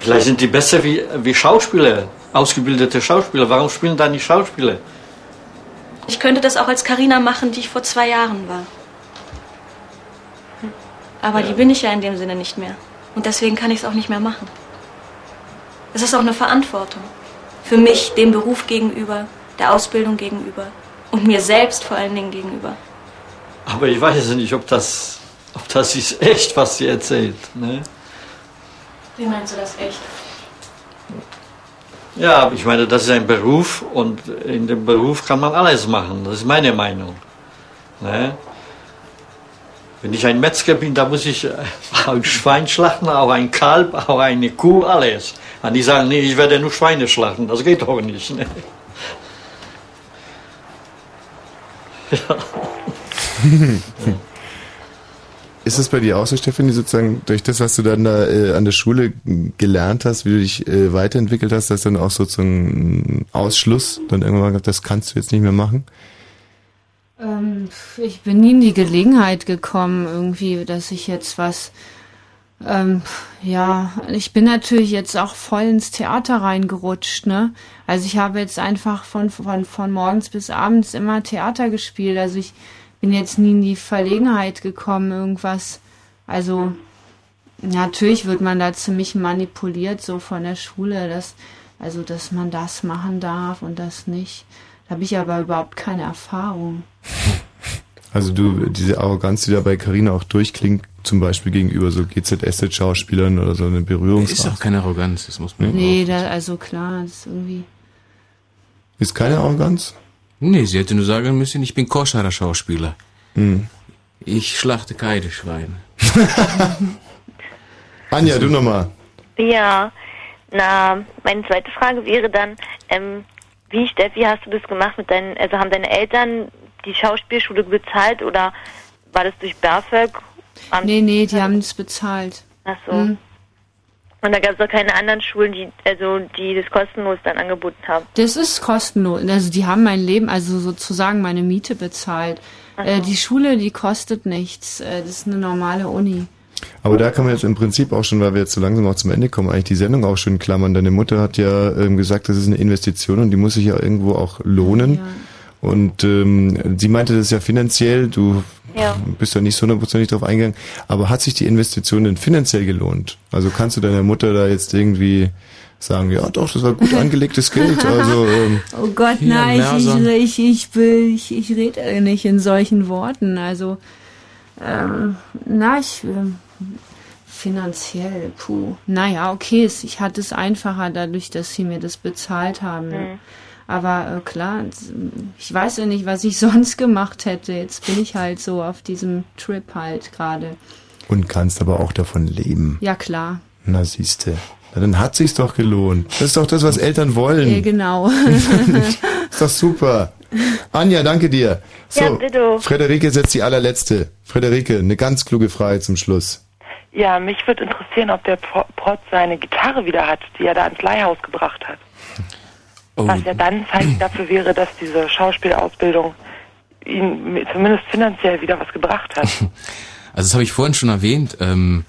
Vielleicht sind die besser wie, wie Schauspieler, ausgebildete Schauspieler. Warum spielen da nicht Schauspieler? Ich könnte das auch als Karina machen, die ich vor zwei Jahren war. Aber die bin ich ja in dem Sinne nicht mehr. Und deswegen kann ich es auch nicht mehr machen. Es ist auch eine Verantwortung. Für mich, dem Beruf gegenüber, der Ausbildung gegenüber und mir selbst vor allen Dingen gegenüber. Aber ich weiß nicht, ob das, ob das ist echt, was sie erzählt. Ne? Wie meinst du das echt? Ja, ich meine, das ist ein Beruf und in dem Beruf kann man alles machen. Das ist meine Meinung. Ne? Wenn ich ein Metzger bin, da muss ich ein Schwein schlachten, auch ein Kalb, auch eine Kuh, alles. Und die sagen, nee, ich werde nur Schweine schlachten. Das geht doch nicht. Ne? Ja. Ist es bei dir auch so, Stefanie, sozusagen durch das, was du dann da äh, an der Schule gelernt hast, wie du dich äh, weiterentwickelt hast, dass dann auch sozusagen ein Ausschluss dann irgendwann gesagt, das kannst du jetzt nicht mehr machen? Ähm, ich bin nie in die Gelegenheit gekommen, irgendwie, dass ich jetzt was. Ähm, ja, ich bin natürlich jetzt auch voll ins Theater reingerutscht, ne? Also ich habe jetzt einfach von, von, von morgens bis abends immer Theater gespielt. Also ich bin jetzt nie in die Verlegenheit gekommen, irgendwas. Also natürlich wird man da ziemlich manipuliert, so von der Schule, dass, also dass man das machen darf und das nicht. Da habe ich aber überhaupt keine Erfahrung. Also du, diese Arroganz, die da bei Carina auch durchklingt, zum Beispiel gegenüber so GZSZ-Schauspielern oder so eine Berührungsangst. Ist auch keine Arroganz, das muss man Nee, da, also klar, das ist irgendwie. Ist keine Arroganz? Nee, sie hätte nur sagen müssen, ich bin koscherer Schauspieler. Hm. Ich schlachte keine Schweine. Anja, du nochmal. Ja, na, meine zweite Frage wäre dann, ähm, wie, Steffi, hast du das gemacht mit deinen, also haben deine Eltern die Schauspielschule bezahlt oder war das durch BAföG? Nee, nee, die haben es bezahlt. Ach so. Hm. Und da gab es auch keine anderen Schulen, die, also, die das kostenlos dann angeboten haben. Das ist kostenlos. Also die haben mein Leben, also sozusagen meine Miete bezahlt. Äh, die Schule, die kostet nichts. Äh, das ist eine normale Uni. Aber da kann man jetzt im Prinzip auch schon, weil wir jetzt so langsam auch zum Ende kommen, eigentlich die Sendung auch schon klammern. Deine Mutter hat ja ähm, gesagt, das ist eine Investition und die muss sich ja irgendwo auch lohnen. Und ähm, sie meinte das ja finanziell, du Ja. bist da nicht so hundertprozentig drauf eingegangen. Aber hat sich die Investition denn finanziell gelohnt? Also kannst du deiner Mutter da jetzt irgendwie sagen, ja doch, das war gut angelegtes Geld. Also ähm, Oh Gott, nein, ich, ich, ich, will- ich, ich rede nicht in solchen Worten. Also, ähm, na, ich, ähm, finanziell, puh. Naja, okay, es- ich hatte es einfacher dadurch, dass sie mir das bezahlt haben. Aber äh, klar, es- ich weiß ja nicht, was ich sonst gemacht hätte. Jetzt bin ich halt so auf diesem Trip halt gerade. und kannst aber auch davon leben. Ja, klar. Na siehste. Na, dann hat sich's doch gelohnt. Das ist doch das, was Eltern wollen. Äh, genau. ist doch super. Anja, danke dir. So, Ja, bitte. Frederike ist jetzt die allerletzte. Frederike, eine ganz kluge Frage zum Schluss. Ja, mich würde interessieren, ob der Pro- Protz seine Gitarre wieder hat, die er da ins Leihhaus gebracht hat. Oh, Was ja dann Zeichen dafür wäre, dass diese Schauspielausbildung ihm zumindest finanziell wieder was gebracht hat. Also das habe ich vorhin schon erwähnt. Ähm,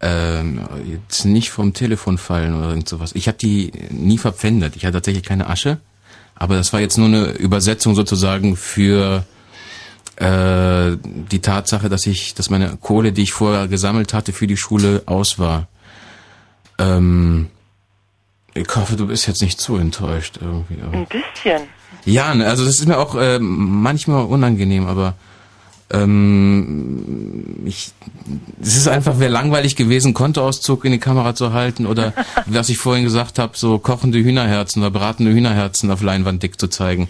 ähm, jetzt nicht vom Telefon fallen oder irgend sowas. Ich habe die nie verpfändet. Ich hatte tatsächlich keine Asche. Aber das war jetzt nur eine Übersetzung sozusagen für äh, die Tatsache, dass ich, dass meine Kohle, die ich vorher gesammelt hatte für die Schule, aus war. Ähm, ich hoffe, du bist jetzt nicht zu enttäuscht irgendwie. aber- Ein bisschen. ja, ne, also das ist mir auch äh, manchmal unangenehm, aber ähm, ich, es ist einfach, wäre langweilig gewesen, Kontoauszug in die Kamera zu halten oder, was ich vorhin gesagt habe, so kochende Hühnerherzen oder bratende Hühnerherzen auf Leinwand dick zu zeigen.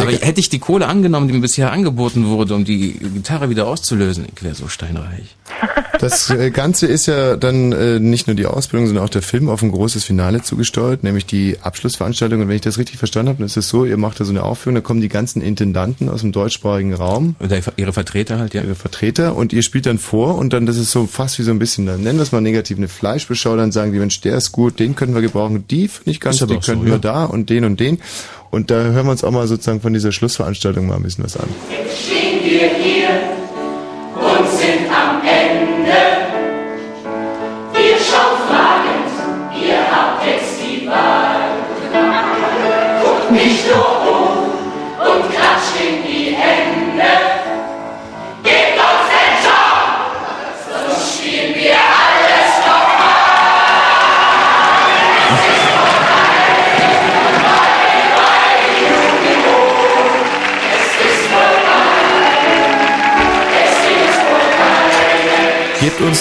Aber hätte ich die Kohle angenommen, die mir bisher angeboten wurde, um die Gitarre wieder auszulösen, ich wäre so steinreich. Das äh, Ganze ist ja dann äh, nicht nur die Ausbildung, sondern auch der Film auf ein großes Finale zugesteuert, nämlich die Abschlussveranstaltung. Und wenn ich das richtig verstanden habe, dann ist es so, ihr macht da so eine Aufführung, da kommen die ganzen Intendanten aus dem deutschsprachigen Raum. Oder ihre Vertreter halt, ja. Ihre Vertreter und ihr spielt dann vor und dann, das ist so fast wie so ein bisschen, dann nennen wir es mal negativ, eine Fleischbeschau, dann sagen die, Mensch, der ist gut, den können wir gebrauchen, die finde ich ganz, die auch so, könnten wir ja. da und den und den. Und da hören wir uns auch mal sozusagen von dieser Schlussveranstaltung mal ein bisschen was an. stehen wir hier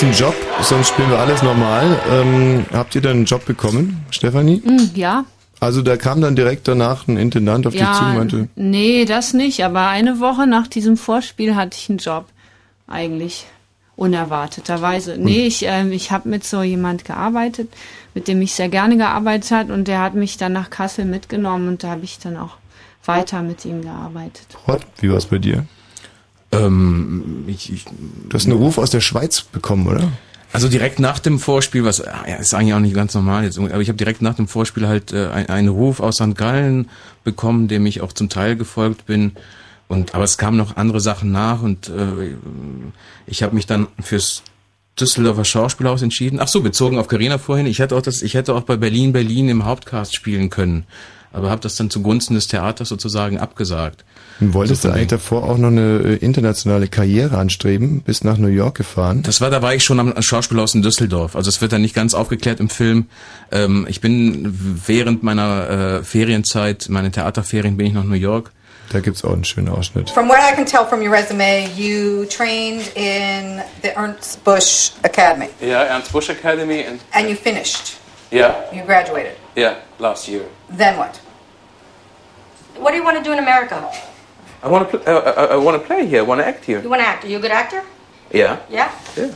einen Job, sonst spielen wir alles normal. Ähm, habt ihr dann einen Job bekommen, Stefanie? Hm, ja, Also da kam dann direkt danach ein Intendant auf dich zu und ja, meinte, nee, das nicht. Aber eine Woche nach diesem Vorspiel hatte ich einen Job. Eigentlich unerwarteterweise. Nee, ich, ähm, ich habe mit so jemand gearbeitet, mit dem ich sehr gerne gearbeitet hat und der hat mich dann nach Kassel mitgenommen und da habe ich dann auch weiter mit ihm gearbeitet. What? wie war's bei dir? Ähm, ich, ich, du hast einen Ruf aus der Schweiz bekommen, oder? Also direkt nach dem Vorspiel, was ja, ist eigentlich auch nicht ganz normal jetzt, aber ich habe direkt nach dem Vorspiel halt äh, ein- einen Ruf aus St. Gallen bekommen, dem ich auch zum Teil gefolgt bin. Und aber es kamen noch andere Sachen nach und äh, ich habe mich dann fürs Düsseldorfer Schauspielhaus entschieden. Ach so, bezogen auf Carina vorhin. Ich hätte auch das, ich hätte auch bei Berlin Berlin im Hauptcast spielen können, aber habe das dann zugunsten des Theaters sozusagen abgesagt. Und wolltest du eigentlich davor auch noch eine äh, internationale Karriere anstreben? Bist nach New York gefahren? Das war, da war ich schon am Schauspielhaus in Düsseldorf. Also es wird dann nicht ganz aufgeklärt im Film. Ähm, ich bin während meiner äh, Ferienzeit, meine Theaterferien, bin ich nach New York. Da gibt's auch einen schönen Ausschnitt. From what I can tell from your resume, you trained in the Ernst Busch Academy Yeah, Ernst Busch Academy and and you finished. yeah, You graduated. yeah, last year. Then what? What do you want to do in America? I want to pl- uh, I, I want to play here. I want to act here. You want to act? Are you a good actor? Yeah. Yeah? Yeah.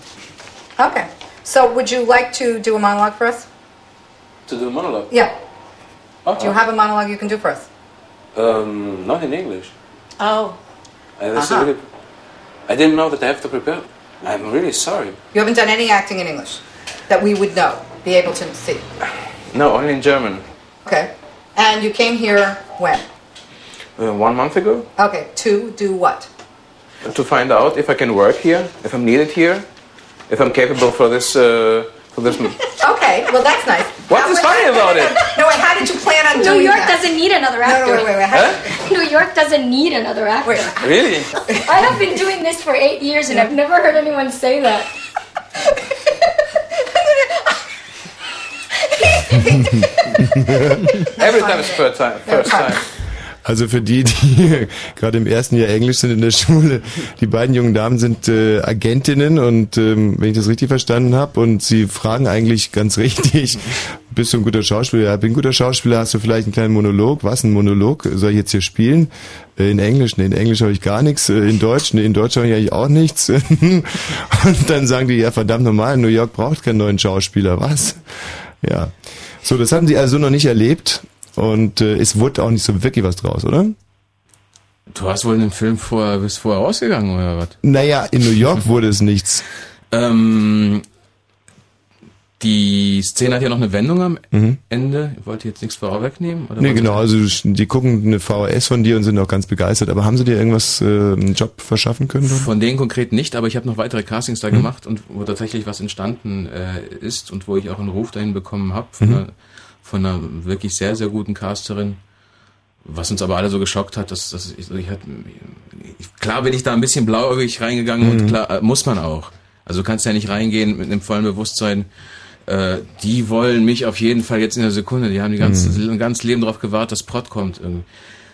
Okay. So would you like to do a monologue for us? To do a monologue. Yeah. Okay. Do you have a monologue you can do for us? Um, not in English. Oh. I, that's Uh-huh. really, I didn't know that I have to prepare. I'm really sorry. You haven't done any acting in English that we would know, be able to see. No, only in German. Okay. And you came here when? Uh, one month ago Okay. To do what? to find out if I can work here, if I'm needed here, if I'm capable for this uh, So this. Okay, well that's nice. What is funny about it? No, wait, how did you plan on New doing York that? doesn't need another No, actor. no, wait, wait, wait. Huh? New York doesn't need another actor. Really? I have been doing this for eight years and I've never heard anyone say that. Every time is first time. First time. Also für die, die gerade im ersten Jahr Englisch sind in der Schule, die beiden jungen Damen sind äh, Agentinnen und ähm, wenn ich das richtig verstanden habe und sie fragen eigentlich ganz richtig, bist du ein guter Schauspieler? Ja, bin ein guter Schauspieler, hast du vielleicht einen kleinen Monolog? Was, ein Monolog? Soll ich jetzt hier spielen? Äh, in Englisch? Nee, in Englisch habe ich gar nichts. Äh, in Deutsch? Nee, in Deutsch habe ich eigentlich auch nichts. und dann sagen die, ja verdammt normal, New York braucht keinen neuen Schauspieler. Was? Ja. So, das haben sie also noch nicht erlebt. Und äh, es wurde auch nicht so wirklich was draus, oder? Du hast wohl in den Film vorher, bist vorher rausgegangen, oder was? Naja, in New York wurde es nichts. Ähm, die Szene hat ja noch eine Wendung am Mhm. Ende. Ich wollte jetzt nichts vorwegnehmen? Oder Nee, genau, also die gucken eine VHS von dir und sind auch ganz begeistert. Aber haben sie dir irgendwas, äh, einen Job verschaffen können? Von denen konkret nicht, aber ich habe noch weitere Castings da Mhm. gemacht und wo tatsächlich was entstanden äh, ist und wo ich auch einen Ruf dahin bekommen habe von, Mhm. einer, von einer wirklich sehr, sehr guten Casterin. Was uns aber alle so geschockt hat, dass, dass ich, ich hatte, ich, klar bin ich da ein bisschen blauäugig reingegangen und Mhm. klar äh, muss man auch. Also du kannst ja nicht reingehen mit einem vollen Bewusstsein, äh, die wollen mich auf jeden Fall jetzt in der Sekunde, die haben die ganze, Mhm. ein ganzes Leben darauf gewartet, dass Prot kommt. irgendwie.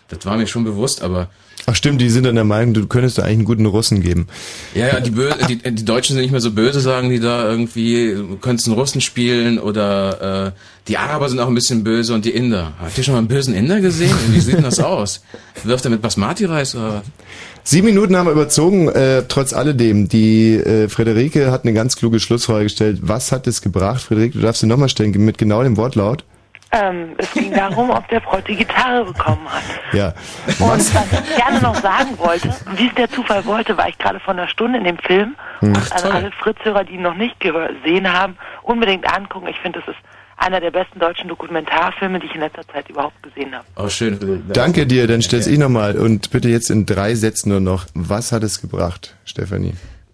Das war mir schon bewusst, aber Ach stimmt, die sind dann der Meinung, du könntest da eigentlich einen guten Russen geben. Ja, ja, die, Bö die, die Deutschen sind nicht mehr so böse, sagen die da irgendwie, du könntest einen Russen spielen oder äh, die Araber sind auch ein bisschen böse und die Inder. Habt ihr schon mal einen bösen Inder gesehen? Wie sieht denn das aus? Wirft er mit Basmati-Reis oder was? Sieben Minuten haben wir überzogen, äh, trotz alledem. Die äh, Frederike hat eine ganz kluge Schlussfrage gestellt. Was hat es gebracht? Frederike, du darfst sie nochmal stellen, mit genau dem Wortlaut. Ähm, es ging darum, ob der Freund die Gitarre bekommen hat. Ja. Und was ich gerne noch sagen wollte, wie es der Zufall wollte, war ich gerade vor einer Stunde in dem Film. Hm. Und also alle Fritz-Hörer, die ihn noch nicht gesehen haben, unbedingt angucken. Ich finde, das ist einer der besten deutschen Dokumentarfilme, die ich in letzter Zeit überhaupt gesehen habe. Oh, schön. Danke dir, dann stell's ich nochmal. Und bitte jetzt in drei Sätzen nur noch. Was hat es gebracht, Stefanie?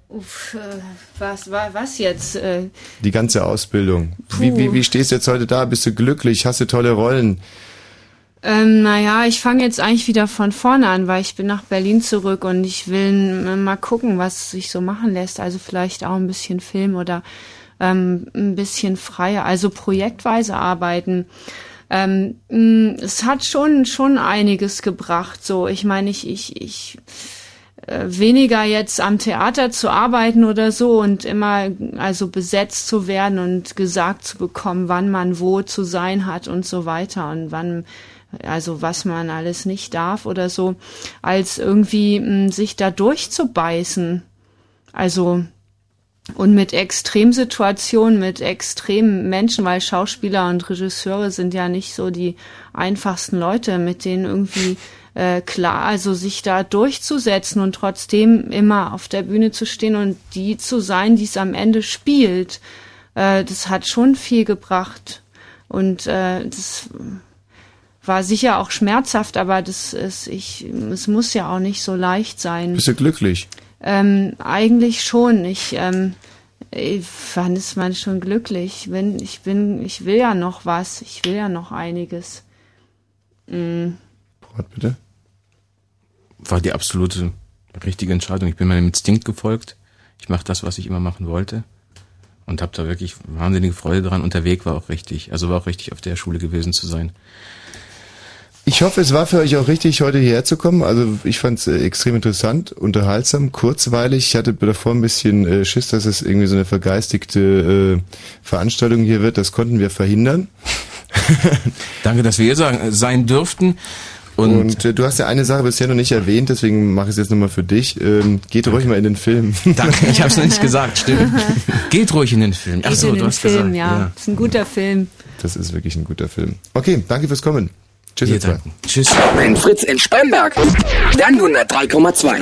Uff, äh, was, wa- was jetzt? Äh, Die ganze Ausbildung. Wie, wie, wie stehst du jetzt heute da? Bist du glücklich? Hast du tolle Rollen? Ähm, naja, ich fange jetzt eigentlich wieder von vorne an, weil ich bin nach Berlin zurück und ich will mal gucken, was sich so machen lässt. Also vielleicht auch ein bisschen Film oder ähm, ein bisschen freier, also projektweise arbeiten. Ähm, es hat schon schon einiges gebracht. So, ich meine, ich ich ich weniger jetzt am Theater zu arbeiten oder so und immer also besetzt zu werden und gesagt zu bekommen, wann man wo zu sein hat und so weiter und wann also was man alles nicht darf oder so, als irgendwie mh, sich da durchzubeißen. Also und mit Extremsituationen, mit extremen Menschen, weil Schauspieler und Regisseure sind ja nicht so die einfachsten Leute, mit denen irgendwie äh, klar, also sich da durchzusetzen und trotzdem immer auf der Bühne zu stehen und die zu sein, die es am Ende spielt, äh, das hat schon viel gebracht. Und äh, das war sicher auch schmerzhaft, aber das ist, ich, es muss ja auch nicht so leicht sein. Bist du glücklich? Ähm, eigentlich schon. Ich, ähm, ich wann ist man schon glücklich? Wenn ich bin, ich will ja noch was. Ich will ja noch einiges. Mm. Wort bitte. War die absolute richtige Entscheidung. Ich bin meinem Instinkt gefolgt. Ich mache das, was ich immer machen wollte. Und habe da wirklich wahnsinnige Freude dran. Und der Weg war auch richtig. Also war auch richtig, auf der Schule gewesen zu sein. Ich hoffe, es war für euch auch richtig, heute hierher zu kommen. Also ich fand es äh, extrem interessant, unterhaltsam, kurzweilig. Ich hatte davor ein bisschen äh, Schiss, dass es irgendwie so eine vergeistigte äh, Veranstaltung hier wird. Das konnten wir verhindern. Danke, dass wir hier sein dürften. Und, Und äh, du hast ja eine Sache bisher noch nicht erwähnt, deswegen mache ich es jetzt nochmal für dich. Ähm, geht ruhig mal in den Film. Danke, ich habe es noch nicht gesagt, stimmt. Geht ruhig in den Film. Ach so, du den hast Film, gesagt. ja. Ist ein guter Film. Das ist wirklich ein guter Film. Okay, danke fürs Kommen. Tschüss. ihr zwei. Tschüss. Wenn Fritz in Spremberg, dann 103,2.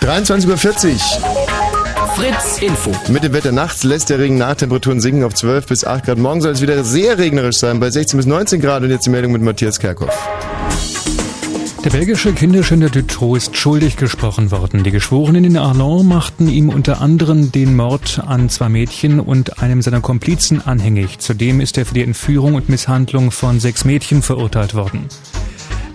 23.40 Uhr. Fritz Info. Mit dem Wetter nachts lässt der Regen nach, Temperaturen sinken auf 12 bis 8 Grad. Morgen soll es wieder sehr regnerisch sein, bei 16 bis 19 Grad. Und jetzt die Meldung mit Matthias Kerkhoff. Der belgische Kinderschänder Dutroux ist schuldig gesprochen worden. Die Geschworenen in Arlon machten ihm unter anderem den Mord an zwei Mädchen und einem seiner Komplizen anhängig. Zudem ist er für die Entführung und Misshandlung von sechs Mädchen verurteilt worden.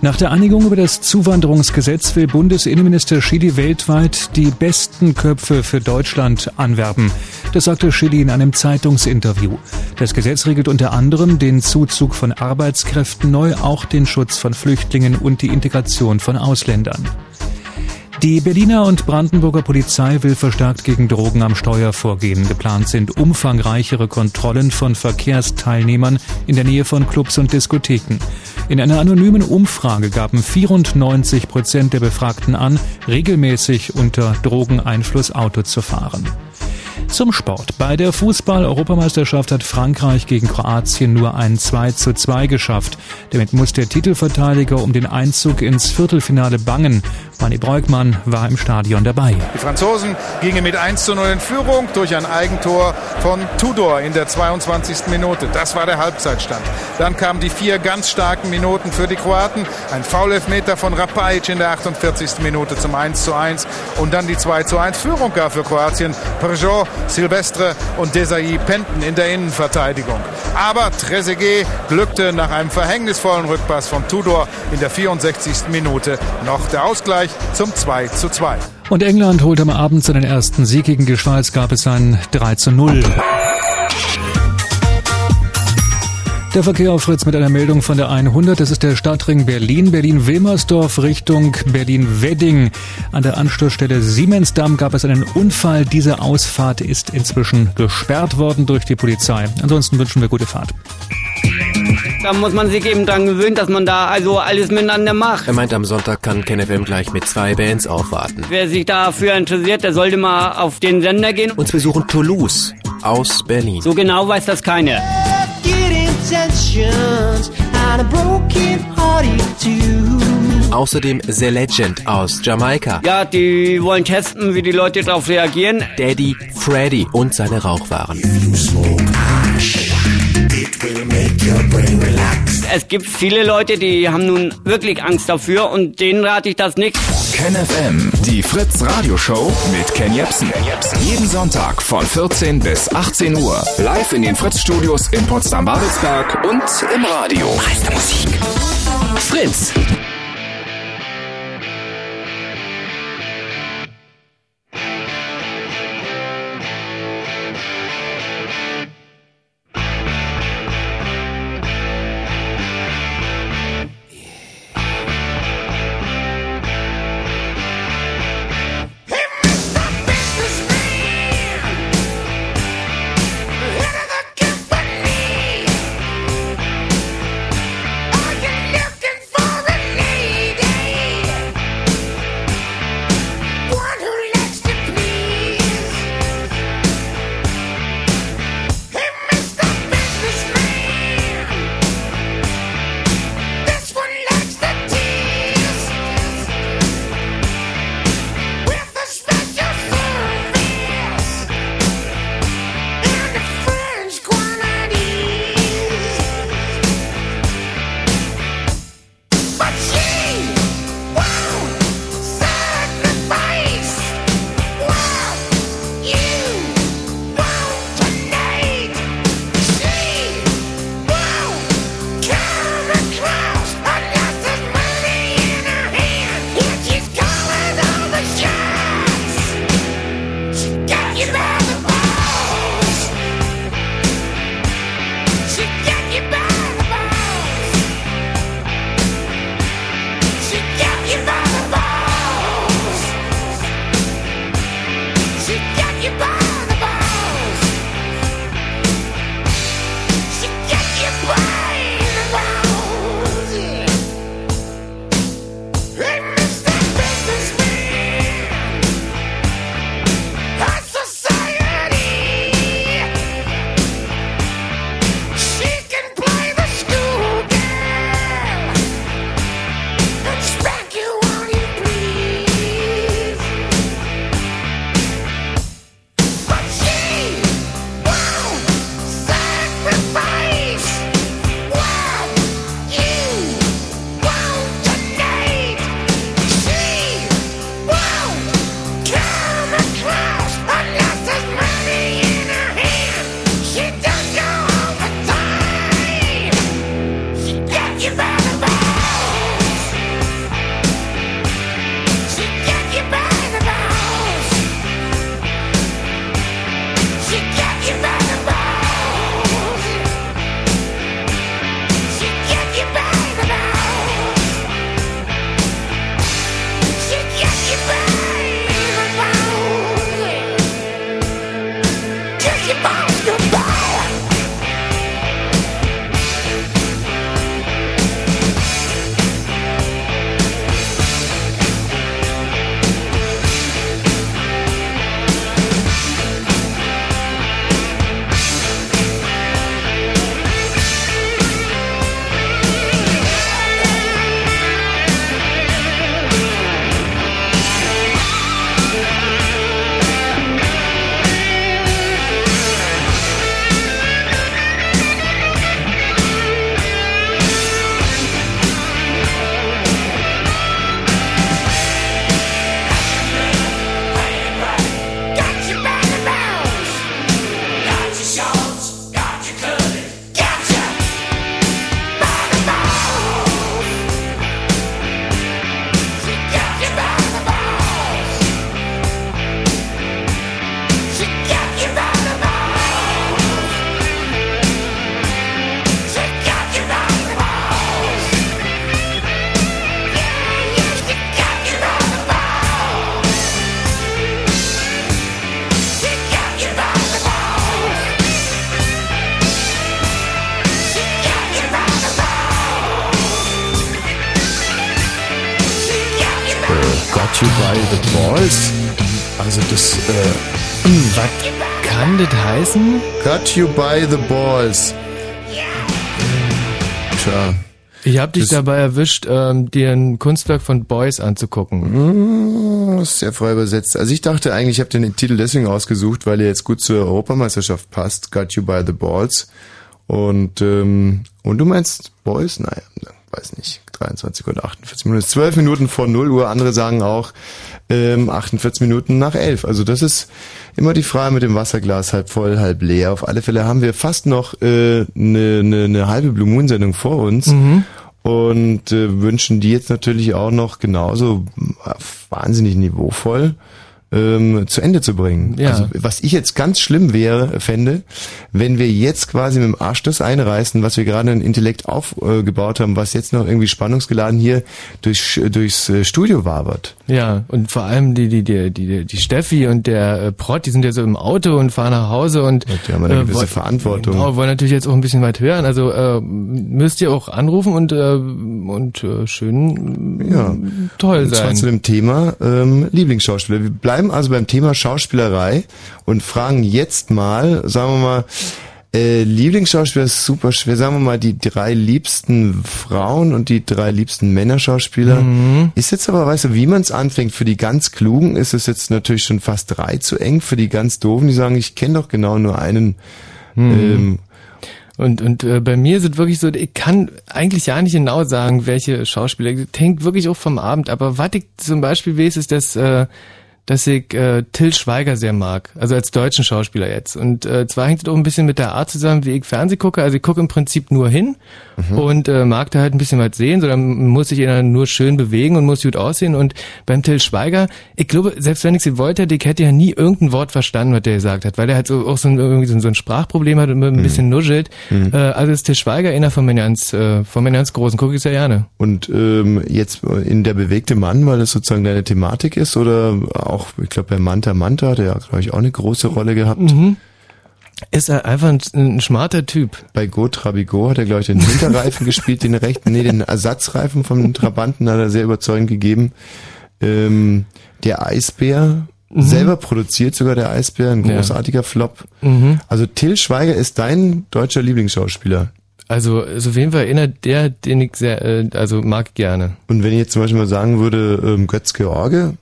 Nach der Einigung über das Zuwanderungsgesetz will Bundesinnenminister Schily weltweit die besten Köpfe für Deutschland anwerben. Das sagte Schily in einem Zeitungsinterview. Das Gesetz regelt unter anderem den Zuzug von Arbeitskräften neu, auch den Schutz von Flüchtlingen und die Integration von Ausländern. Die Berliner und Brandenburger Polizei will verstärkt gegen Drogen am Steuer vorgehen. Geplant sind umfangreichere Kontrollen von Verkehrsteilnehmern in der Nähe von Clubs und Diskotheken. In einer anonymen Umfrage gaben 94 Prozent der Befragten an, regelmäßig unter Drogeneinfluss Auto zu fahren. Zum Sport. Bei der Fußball-Europameisterschaft hat Frankreich gegen Kroatien nur ein 2 zu 2 geschafft. Damit muss der Titelverteidiger um den Einzug ins Viertelfinale bangen. Manni Breukmann war im Stadion dabei. Die Franzosen gingen mit 1 zu 0 in Führung durch ein Eigentor von Tudor in der 22. Minute. Das war der Halbzeitstand. Dann kamen die vier ganz starken Minuten für die Kroaten. Ein Foulelfmeter von Rapajic in der 48. Minute zum 1 zu 1 und dann die 2 zu 1 Führung gar für Kroatien. Peugeot, Silvestre und Desailly pennten in der Innenverteidigung. Aber Trezeguet glückte nach einem verhängnisvollen Rückpass von Tudor in der 64. Minute noch der Ausgleich zum 2 zu 2. Und England holte am Abend seinen ersten Sieg gegen die Schweiz, gab es ein 3 zu 0. Der Verkehr auf Fritz mit einer Meldung von der 100. Das ist der Stadtring Berlin, Berlin-Wilmersdorf Richtung Berlin-Wedding. An der Anschlussstelle Siemensdamm gab es einen Unfall. Diese Ausfahrt ist inzwischen gesperrt worden durch die Polizei. Ansonsten wünschen wir gute Fahrt. Da muss man sich eben dran gewöhnen, dass man da also alles miteinander macht. Er meint, am Sonntag kann KenFM gleich mit zwei Bands aufwarten. Wer sich dafür interessiert, der sollte mal auf den Sender gehen. Uns besuchen Toulouse aus Berlin. So genau weiß das keiner. Außerdem The Legend aus Jamaika. Ja, die wollen testen, wie die Leute darauf reagieren. Daddy Freddy und seine Rauchwaren. Es gibt viele Leute, die haben nun wirklich Angst dafür und denen rate ich das nicht. KenFM, die Fritz Radioshow mit Ken Jepsen. Jeden Sonntag von 14 bis 18 Uhr. Live in den Fritz Studios in Potsdam-Babelsberg und im Radio. Meiste Musik. Fritz. Das heißen? Got You By The Balls. Tja. Ich habe dich Das- dabei erwischt, ähm, dir ein Kunstwerk von Beuys anzugucken. Mm, ist sehr frei übersetzt. Also ich dachte eigentlich, ich habe den Titel deswegen ausgesucht, weil er jetzt gut zur Europameisterschaft passt. Got You By The Balls. Und, ähm, und du meinst Boys? Naja, weiß nicht. 23 oder 48 Minuten. 12 Minuten vor 0 Uhr. Andere sagen auch ähm, 48 Minuten nach 11. Also das ist immer die Frage mit dem Wasserglas, halb voll, halb leer. Auf alle Fälle haben wir fast noch eine äh, ne, ne, ne halbe Blue Moon Sendung vor uns. Und äh, wünschen die jetzt natürlich auch noch genauso wahnsinnig niveauvoll ähm, zu Ende zu bringen. Ja. Also was ich jetzt ganz schlimm wäre, fände, wenn wir jetzt quasi mit dem Arsch das einreißen, was wir gerade in Intellekt aufgebaut haben, was jetzt noch irgendwie spannungsgeladen hier durch, durchs äh, Studio wabert. Ja, und vor allem die, die, die, die, die Steffi und der äh, Prott, die sind ja so im Auto und fahren nach Hause und die haben eine äh, gewisse woll- Verantwortung. Genau, wollen natürlich jetzt auch ein bisschen weit hören. Also äh, müsst ihr auch anrufen und äh, und äh, schön Ja. toll Und zwar sein. zu dem Thema ähm, Lieblingsschauspieler. Wir bleiben also beim Thema Schauspielerei und fragen jetzt mal, sagen wir mal, äh, Lieblingsschauspieler ist super schwer. Sagen wir mal die drei liebsten Frauen und die drei liebsten Männerschauspieler. Mhm. Ist jetzt aber, weißt du, wie man es anfängt. Für die ganz Klugen ist es jetzt natürlich schon fast drei zu eng. Für die ganz Doofen, die sagen, ich kenne doch genau nur einen. Ähm, Und, und äh, bei mir ist es wirklich so, ich kann eigentlich ja nicht genau sagen, welche Schauspieler. Das hängt wirklich auch vom Abend. Aber was ich zum Beispiel weiß, ist, dass, äh, dass ich äh, Till Schweiger sehr mag. Also als deutschen Schauspieler jetzt. Und äh, zwar hängt es auch ein bisschen mit der Art zusammen, wie ich Fernseh gucke. Also ich gucke im Prinzip nur hin und äh, mag da halt ein bisschen was sehen. So, dann muss ich ihn dann nur schön bewegen und muss gut aussehen. Und beim Till Schweiger, ich glaube, selbst wenn ich sie wollte, hätte, ich hätte ja nie irgendein Wort verstanden, was der gesagt hat, weil er halt so auch so ein, irgendwie so ein, Sprachproblem hat und immer ein bisschen nuschelt. Äh, also ist Till Schweiger einer von meinen ganz, äh, von meinen ganz großen, gucke ich sehr gerne. Und ähm, jetzt in der bewegte Mann, weil das sozusagen deine Thematik ist, oder auch, ich glaube, bei Manta Manta hat er ja, glaube ich, auch eine große Rolle gehabt. Mhm. Ist er einfach ein, ein smarter Typ. Bei Go Trabigo hat er, glaube ich, den Hinterreifen gespielt, den rechten, nee, den Ersatzreifen vom Trabanten hat er sehr überzeugend gegeben. Ähm, der Eisbär, Mhm. selber produziert sogar der Eisbär, ein Ja. großartiger Flop. Mhm. Also Till Schweiger ist dein deutscher Lieblingsschauspieler. Also ist auf jeden Fall einer der, den ich sehr, äh, also mag gerne. Und wenn ich jetzt zum Beispiel mal sagen würde, ähm, Götz George,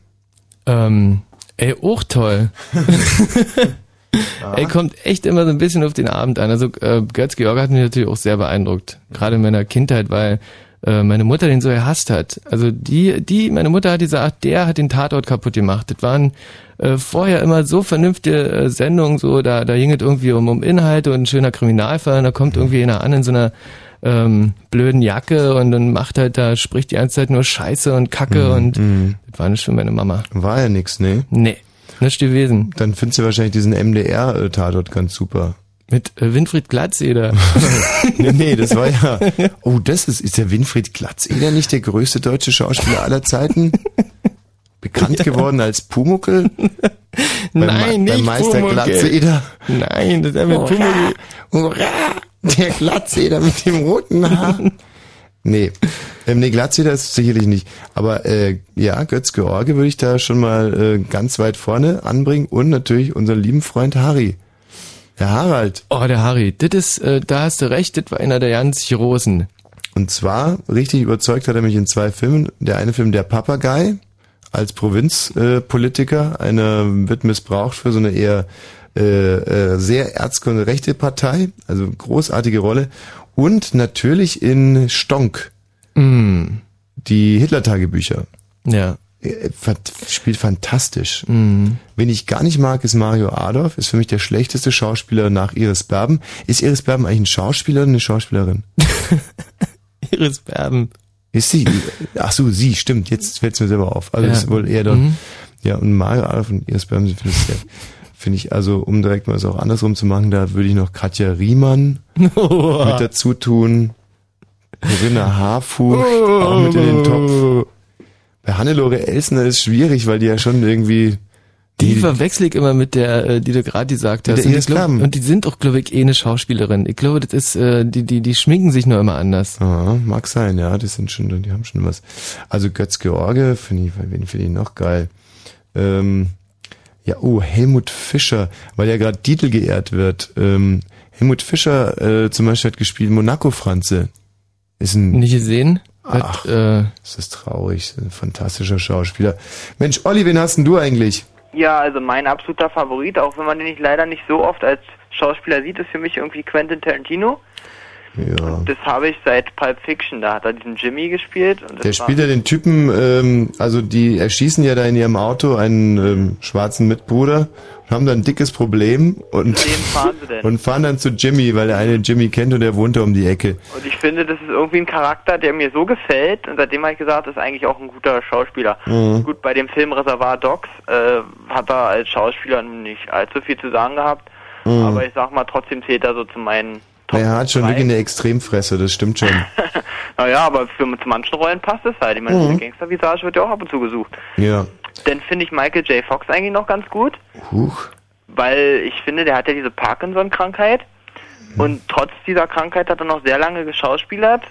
Ähm, ey, auch toll. Ey, kommt echt immer so ein bisschen auf den Abend an. Also äh, Götz Georg hat mich natürlich auch sehr beeindruckt. Gerade in meiner Kindheit, weil äh, meine Mutter den so erhasst hat. Also die, die, meine Mutter hat gesagt, der hat den Tatort kaputt gemacht. Das waren äh, vorher immer so vernünftige äh, Sendungen, so da, da ging es irgendwie um, um Inhalte und ein schöner Kriminalfall und da kommt irgendwie einer an in so einer ähm, blöden Jacke und dann macht halt da, spricht die ganze Zeit nur Scheiße und Kacke und das war nicht für meine Mama. war ja nix, ne? Nee, nicht gewesen. Dann findest du wahrscheinlich diesen MDR-Tatort ganz super. Mit äh, Winfried Glatzeder. nee, nee, das war ja. Oh, das ist, ist der Winfried Glatzeder nicht der größte deutsche Schauspieler aller Zeiten? Bekannt geworden als Pumuckel? Nein, Ma- nicht beim Meister Pumuckl. Glatzeder. Nein, das ist ja mit Hurra, Pumuckl. hurra, der Glatzeder mit dem roten Haar. Nee, ähm, nee, Glatzeder ist sicherlich nicht. Aber äh, ja, Götz George würde ich da schon mal äh, ganz weit vorne anbringen und natürlich unseren lieben Freund Harry. Der Harald. Oh, der Harry, das ist, äh, da hast du recht, das war einer der ganz großen. Und zwar, richtig überzeugt hat er mich in zwei Filmen. Der eine Film, Der Papagei, als Provinzpolitiker. Äh, einer wird missbraucht für so eine eher äh, äh, sehr erzkonrechte Partei. Also großartige Rolle. Und natürlich in Stonk, Mm. die Hitler-Tagebücher. Ja. Äh, Spielt fantastisch. Mm. Wen ich gar nicht mag, ist Mario Adorf. Ist für mich der schlechteste Schauspieler nach Iris Berben. Ist Iris Berben eigentlich ein Schauspieler oder eine Schauspielerin? Iris Berben. Ist sie? Ach so, sie, stimmt. Jetzt fällt es mir selber auf. Also Ja. ist wohl eher doch. Mhm. Ja, und Mario Adolf und Iris Berben finde ich, sehr- finde ich, also um direkt mal es auch andersrum zu machen, da würde ich noch Katja Riemann mit dazu tun. Corinna Harfuch auch mit in den Topf. Bei Hannelore Elsner ist schwierig, weil die ja schon irgendwie Die, verwechsel ich immer mit der, äh, die du gerade gesagt hast. Und, ich glaub, und die sind auch, glaube ich, eh eine Schauspielerin. Ich glaube, das ist, äh, die, die, die schminken sich nur immer anders. Ah, mag sein, ja, die sind schon, die haben schon was. Also Götz George, finde ich, wen finde ich noch geil? Ähm, ja, oh, Helmut Fischer, weil ja gerade Titel geehrt wird. Ähm, Helmut Fischer äh, zum Beispiel hat gespielt Monaco Franze. Ist ein Nicht gesehen? Ach, äh, das ist traurig, ein fantastischer Schauspieler. Mensch, Olli, wen hast denn du eigentlich? Ja, also mein absoluter Favorit, auch wenn man den nicht leider nicht so oft als Schauspieler sieht, ist für mich irgendwie Quentin Tarantino. Ja. Das habe ich seit Pulp Fiction, da hat er diesen Jimmy gespielt. Der spielt ja den Typen, ähm, also die erschießen ja da in ihrem Auto einen ähm, schwarzen Mitbruder und haben dann ein dickes Problem und, fahren und fahren dann zu Jimmy, weil der eine Jimmy kennt und der wohnt da um die Ecke. Und ich finde, das ist irgendwie ein Charakter, der mir so gefällt. Und seitdem habe ich gesagt, ist eigentlich auch ein guter Schauspieler. Mhm. Gut, bei dem Film Reservoir Dogs äh, hat er als Schauspieler nicht allzu viel zu sagen gehabt. Mhm. Aber ich sag mal, trotzdem zählt er so zu meinen. Na, Er hat schon drei. wirklich eine Extremfresse, das stimmt schon. Naja, aber für zu manchen Rollen passt es halt. Ich meine, Mhm. eine Gangstervisage wird ja auch ab und zu gesucht. Ja. Dann finde ich Michael J. Fox eigentlich noch ganz gut. Huch. weil ich finde, der hat ja diese Parkinson-Krankheit und trotz dieser Krankheit hat er noch sehr lange geschauspielert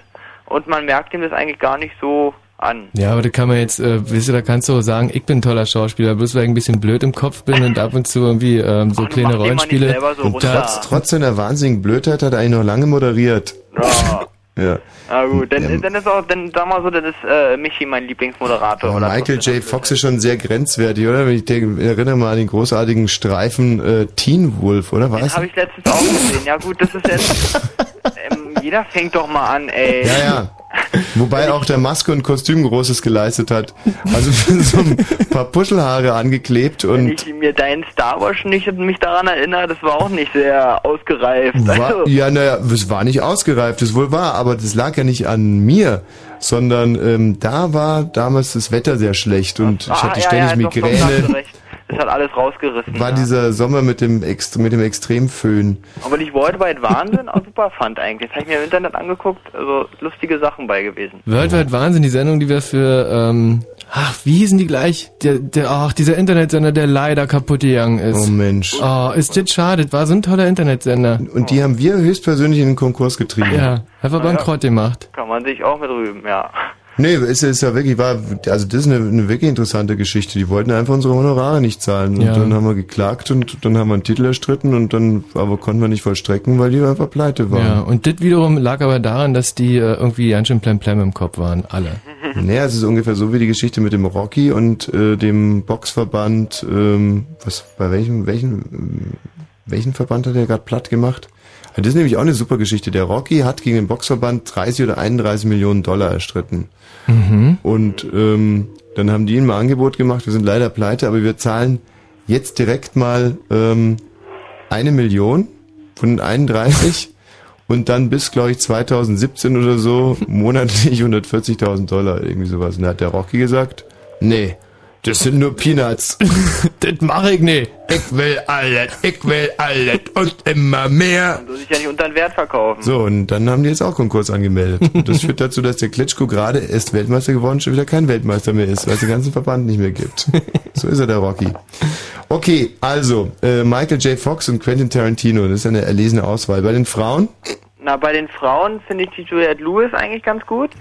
und man merkt ihm das eigentlich gar nicht so an. ja, aber da kann man jetzt, äh, wisst ihr, da kannst du auch sagen, ich bin ein toller Schauspieler, bloß weil ich ein bisschen blöd im Kopf bin und ab und zu irgendwie ähm, so kleine den mal nicht Rollenspiele. so Und runter. trotz, trotz seiner wahnsinnigen Blödheit hat er eigentlich noch lange moderiert. Ja. Ja. Na gut, dann, dann ist auch, dann sag mal so, dann ist äh, Michi mein Lieblingsmoderator. Aber oder Michael J. Fox ist schon sehr grenzwertig, oder? Wenn ich denke, ich erinnere mal an den großartigen Streifen äh, Teen Wolf, oder Den was? habe ich letztens auch gesehen. Ja gut, das ist jetzt... ähm, jeder fängt doch mal an, ey. Ja, ja. Wobei auch der Maske und Kostüm Großes geleistet hat. Also so ein paar Puschelhaare angeklebt Wenn und ich mir deinen Star Wars nicht mich daran erinnere, das war auch nicht sehr ausgereift. war, Also, ja, naja, es war nicht ausgereift, das wohl war, aber das lag ja nicht an mir, sondern ähm, da war damals das Wetter sehr schlecht und ich ah, hatte ja, ständig ja, doch, doch, Das hat alles rausgerissen. war ja. dieser Sommer mit dem, Ext mit dem Extremföhn. Aber die Worldwide Wahnsinn auch super fand eigentlich. Das habe ich mir im Internet angeguckt. Also lustige Sachen bei gewesen. Worldwide Wahnsinn, die Sendung, die wir für, ähm, ach, wie hießen die gleich? Der, der, ach, dieser Internetsender, der leider kaputt gegangen ist. Oh Mensch. Oh, ist das schade, das war so ein toller Internetsender. Und die haben wir höchstpersönlich in den Konkurs getrieben. Ja, einfach bankrott gemacht. Kann man sich auch mit rühmen, ja. Nee, es ist ja wirklich, war, also das ist eine, eine wirklich interessante Geschichte. Die wollten einfach unsere Honorare nicht zahlen. Und Ja. dann haben wir geklagt und dann haben wir einen Titel erstritten und dann, aber konnten wir nicht vollstrecken, weil die einfach pleite waren. Ja, und das wiederum lag aber daran, dass die äh, irgendwie ganz schön plemplem im Kopf waren, alle. Naja, es ist ungefähr so wie die Geschichte mit dem Rocky und äh, dem Boxverband, ähm, was, bei welchem, welchen, welchen Verband hat er gerade platt gemacht? Ja, Das ist nämlich auch eine super Geschichte. Der Rocky hat gegen den Boxverband 30 oder 31 Millionen Dollar erstritten. Mhm. Und ähm, dann haben die ihm mal Angebot gemacht, wir sind leider pleite, aber wir zahlen jetzt direkt mal ähm, eine Million von den 31 und dann bis, glaube ich, 2017 oder so monatlich 140.000 Dollar, irgendwie sowas. Und da hat der Rocky gesagt, nee, das sind nur Peanuts. das mache ich nicht. Ich will alles, ich will alles und immer mehr. Man soll sich ja nicht unter den Wert verkaufen. So, und dann haben die jetzt auch Konkurs angemeldet. Und das führt dazu, dass der Klitschko gerade erst Weltmeister geworden schon wieder kein Weltmeister mehr ist, weil es den ganzen Verband nicht mehr gibt. So ist er, der Rocky. Okay, also, äh, Michael J. Fox und Quentin Tarantino, das ist eine erlesene Auswahl. Bei den Frauen? Na, bei den Frauen finde ich die Juliette Lewis eigentlich ganz gut.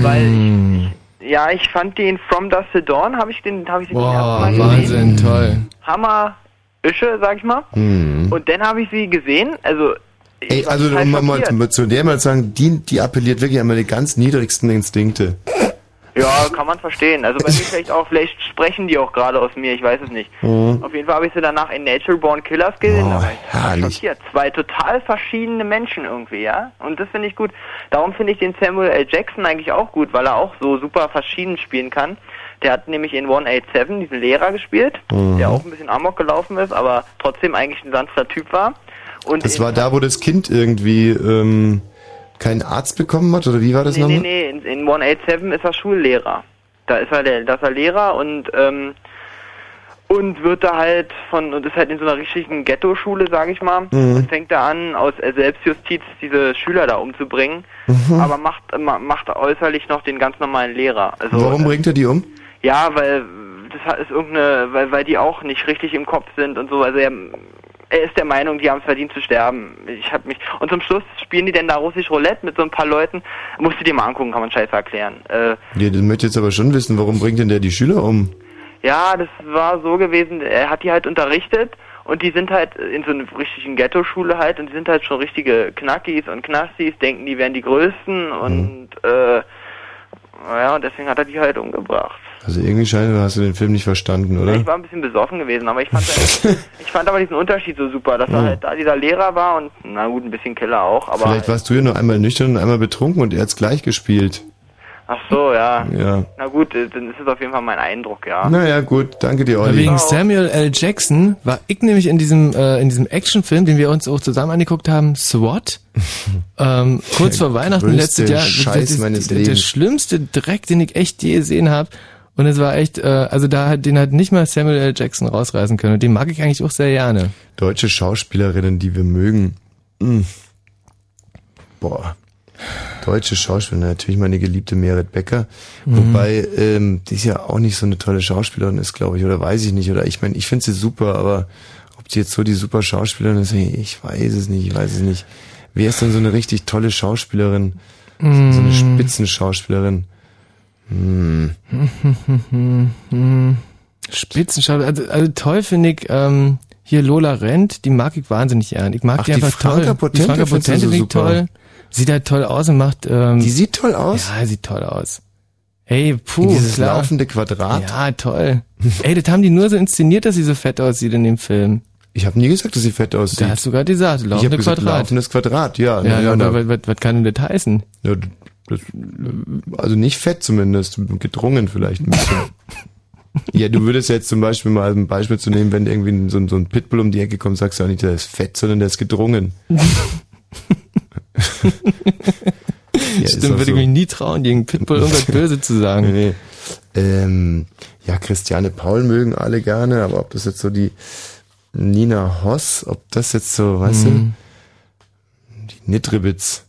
Weil ich, ich, ja, ich fand den From Dust to Dawn, habe ich den, habe ich den Boah, ersten Mal gesehen. Wahnsinn, toll. Hammer Ische, sag ich mal. Hm. Und dann habe ich sie gesehen, also Ey, also um mal, mal zu der mal sagen, die, die appelliert wirklich an meine ganz niedrigsten Instinkte. Ja, kann man verstehen. Also bei mir vielleicht auch, vielleicht sprechen die auch gerade aus mir, ich weiß es nicht. Mhm. Auf jeden Fall habe ich sie danach in Natural Born Killers gesehen. Oh, herrlich. schockiert. Zwei total verschiedene Menschen irgendwie, ja. Und das finde ich gut. Darum finde ich den Samuel L. Jackson eigentlich auch gut, weil er auch so super verschieden spielen kann. Der hat nämlich in 187 diesen Lehrer gespielt, Mhm. der auch ein bisschen amok gelaufen ist, aber trotzdem eigentlich ein sanfter Typ war. Und Das war da, wo das Kind irgendwie ähm, keinen Arzt bekommen hat, oder wie war das nee, nochmal? nee, nee, in, in 187 ist er Schullehrer. Da ist er, der, da ist er Lehrer und ähm, und wird da halt von und ist halt in so einer richtigen Ghetto-Schule, sage ich mal. Mhm. Und fängt da an, aus äh, Selbstjustiz diese Schüler da umzubringen, Mhm. aber macht ma- macht äußerlich noch den ganz normalen Lehrer. Also Warum bringt er die um? ja, weil das ist irgendeine, weil, weil die auch nicht richtig im Kopf sind und so. Also er, er ist der Meinung, die haben es verdient zu sterben. Ich habe mich und zum Schluss spielen die denn da russisch Roulette mit so ein paar Leuten. Musst du dir mal angucken, kann man scheiße erklären. Äh, Ja, das möchte jetzt aber schon wissen, warum bringt denn der die Schüler um? Ja, das war so gewesen, er hat die halt unterrichtet und die sind halt in so einer richtigen Ghetto-Schule halt und die sind halt schon richtige Knackis und Knastis, denken, die wären die Größten und äh, ja, und deswegen hat er die halt umgebracht. Also irgendwie scheint, hast du den Film nicht verstanden, oder? Ich war ein bisschen besoffen gewesen, aber ich fand, ich fand aber diesen Unterschied so super, dass er Oh. halt da dieser Lehrer war und na gut, ein bisschen Killer auch, aber Vielleicht warst du ja nur einmal nüchtern und einmal betrunken und er hat's gleich gespielt. ach so, ja. Ja. Na gut, äh, dann ist es auf jeden Fall mein Eindruck, ja. Naja, gut, danke dir, Olli. Wegen Samuel L. Jackson war ich nämlich in diesem, äh, in diesem Actionfilm, den wir uns auch zusammen angeguckt haben, SWAT. ähm, kurz vor Weihnachten letztes Jahr. Scheiß das, meines der, der Lebens. schlimmste Dreck, den ich echt je gesehen habe. Und es war echt, äh, also da hat, den hat nicht mal Samuel L. Jackson rausreißen können. Und den mag ich eigentlich auch sehr gerne. Deutsche Schauspielerinnen, die wir mögen. Mm. Boah. Deutsche Schauspielerin, natürlich meine geliebte Merit Becker. Mhm. Wobei, ähm, die ist ja auch nicht so eine tolle Schauspielerin ist, glaube ich, oder weiß ich nicht. Oder ich meine, ich finde sie super, aber ob die jetzt so die super Schauspielerin ist, ich weiß es nicht, ich weiß es nicht. Wer ist denn so eine richtig tolle Schauspielerin? So eine Mm. Spitzenschauspielerin? Hm. Spitzenschauspieler, also, also toll finde ich, ähm, hier Lola Rent, die mag ich wahnsinnig gern. Ich mag Ach, die die einfach Franka toll. Potente die Franka Potente finde ich toll. Sieht halt toll aus und macht, ähm, Die sieht toll aus? Ja, sieht toll aus. Hey, puh, Dieses klar. laufende Quadrat? Ja, toll. Ey, das haben die nur so inszeniert, dass sie so fett aussieht in dem Film. Ich habe nie gesagt, dass sie fett aussieht. Da hast du gerade gesagt, ich laufende habe gesagt, Quadrat. laufendes Quadrat, ja. Ja, ja, na, was, was kann denn das heißen? Ja, das, also nicht fett zumindest, gedrungen vielleicht ein bisschen. ja, du würdest jetzt zum Beispiel mal ein Beispiel zu nehmen, wenn irgendwie so, ein- so ein Pitbull um die Ecke kommt, sagst du auch nicht, der ist fett, sondern der ist gedrungen. Ja, Stimmt, würde so. ich mich nie trauen, gegen Pitbull irgendwas Böse zu sagen. Nee, nee. Ähm, ja, Christiane Paul mögen alle gerne, aber ob das jetzt so die Nina Hoss, ob das jetzt so, weißt Mhm. du, die Nitribitz.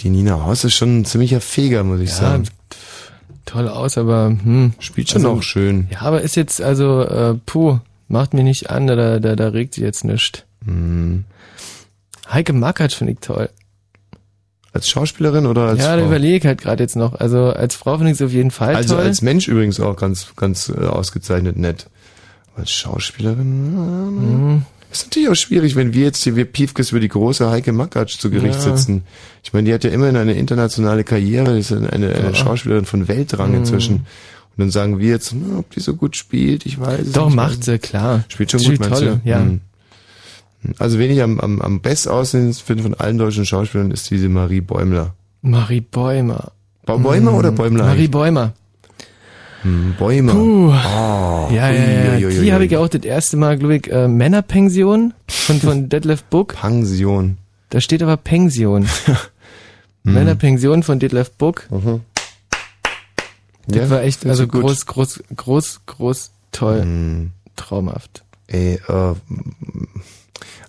Die Nina Hoss ist schon ein ziemlicher Feger, muss ich Ja, sagen. Toll aus, aber hm. Spielt schon auch schön. Ja, aber ist jetzt, also, äh, puh, macht mir nicht an, da, da, da regt sich jetzt nichts. Mhm. Heike Makatsch finde ich toll. Als Schauspielerin oder als ja, da Frau? überlege ich halt gerade jetzt noch. Also als Frau finde ich sie auf jeden Fall Also toll. als Mensch übrigens auch ganz, ganz äh, ausgezeichnet nett. Als Schauspielerin. Mhm. Ist natürlich auch schwierig, wenn wir jetzt hier, wir Piefkes über die große Heike Makatsch zu Gericht Ja. sitzen. Ich meine, die hat ja immerhin eine internationale Karriere, ist eine, eine Ja. Schauspielerin von Weltrang Mhm. inzwischen. Und dann sagen wir jetzt, na, ob die so gut spielt, ich weiß es Doch, nicht. macht sie, klar. Spielt schon Spielt gut, meinst toll, du? ja. Mhm. Also wen ich am, am, am best aussehen finde von allen deutschen Schauspielern ist diese Marie Bäumler. Marie Bäumer. Bäumer Mhm. oder Bäumler? Marie eigentlich? Bäumer. Bäumer. Puh. Oh, ja, ja, ja. Die habe ich ja auch das erste Mal, glaube ich, äh, Männerpension von, von Detlef Book. Pension. Da steht aber Pension. Hm. Männerpension von Detlef Book. Mhm. Das Ja, war echt, also groß, groß, groß, groß, toll. Hm. Traumhaft. Ey, äh,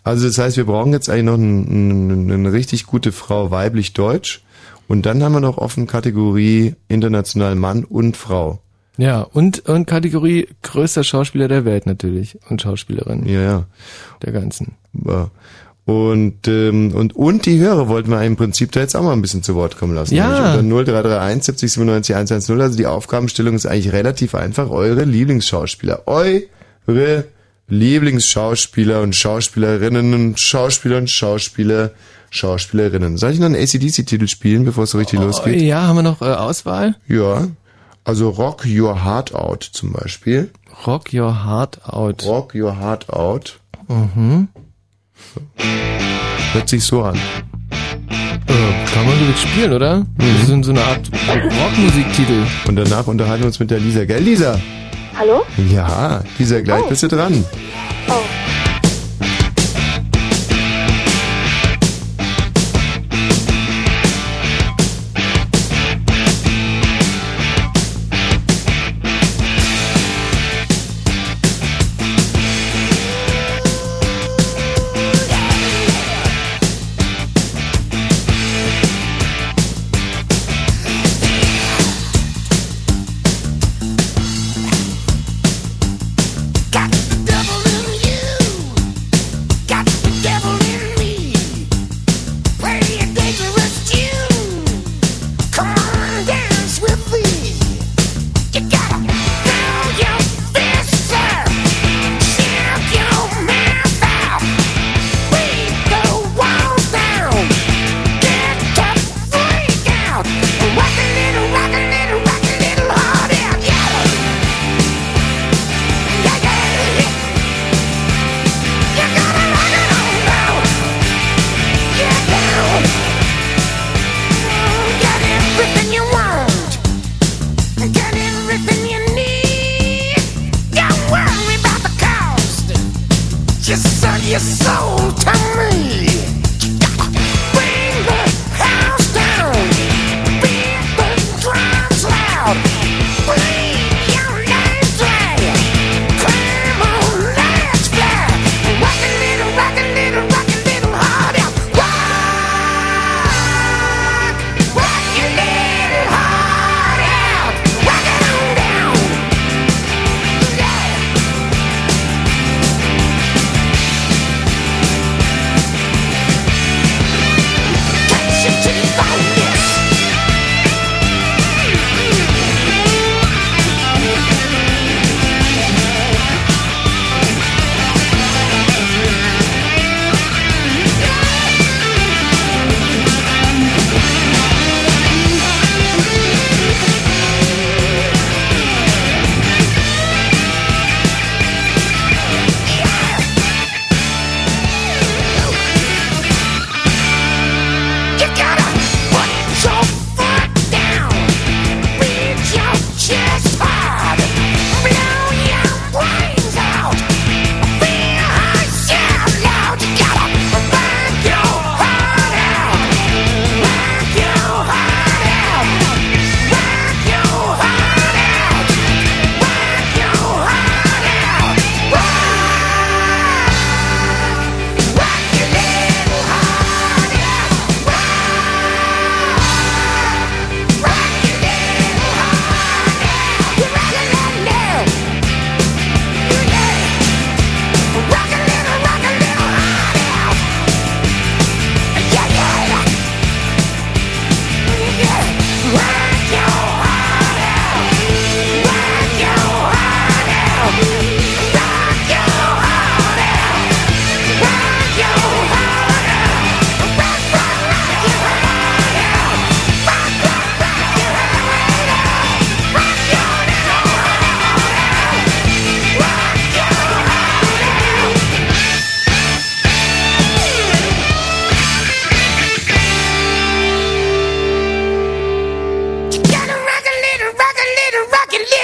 also das heißt, wir brauchen jetzt eigentlich noch ein, ein, eine richtig gute Frau, weiblich Deutsch. Und dann haben wir noch offen Kategorie international Mann und Frau. Ja, und, und Kategorie größter Schauspieler der Welt natürlich. Und Schauspielerin. Ja, ja. Der ganzen. Ja. Und, ähm, und, und die Hörer wollten wir im Prinzip da jetzt auch mal ein bisschen zu Wort kommen lassen. Ja. Unter 0331 70 97 110. Also die Aufgabenstellung ist eigentlich relativ einfach. Eure Lieblingsschauspieler. Eure Lieblingsschauspieler und Schauspielerinnen und Schauspieler und Schauspieler, Schauspielerinnen. Soll ich noch einen ACDC-Titel spielen, bevor es so richtig losgeht? Oh, Ja, haben wir noch äh, Auswahl? Ja. Also Rock Your Heart Out zum Beispiel. Rock Your Heart Out. Rock Your Heart Out. Mhm. Hört sich so an. Äh, kann man wirklich spielen, oder? Das ist so eine Art Rockmusiktitel. Und danach unterhalten wir uns mit der Lisa. Gell, Lisa? Hallo? Ja, Lisa, gleich bist du dran. Oh.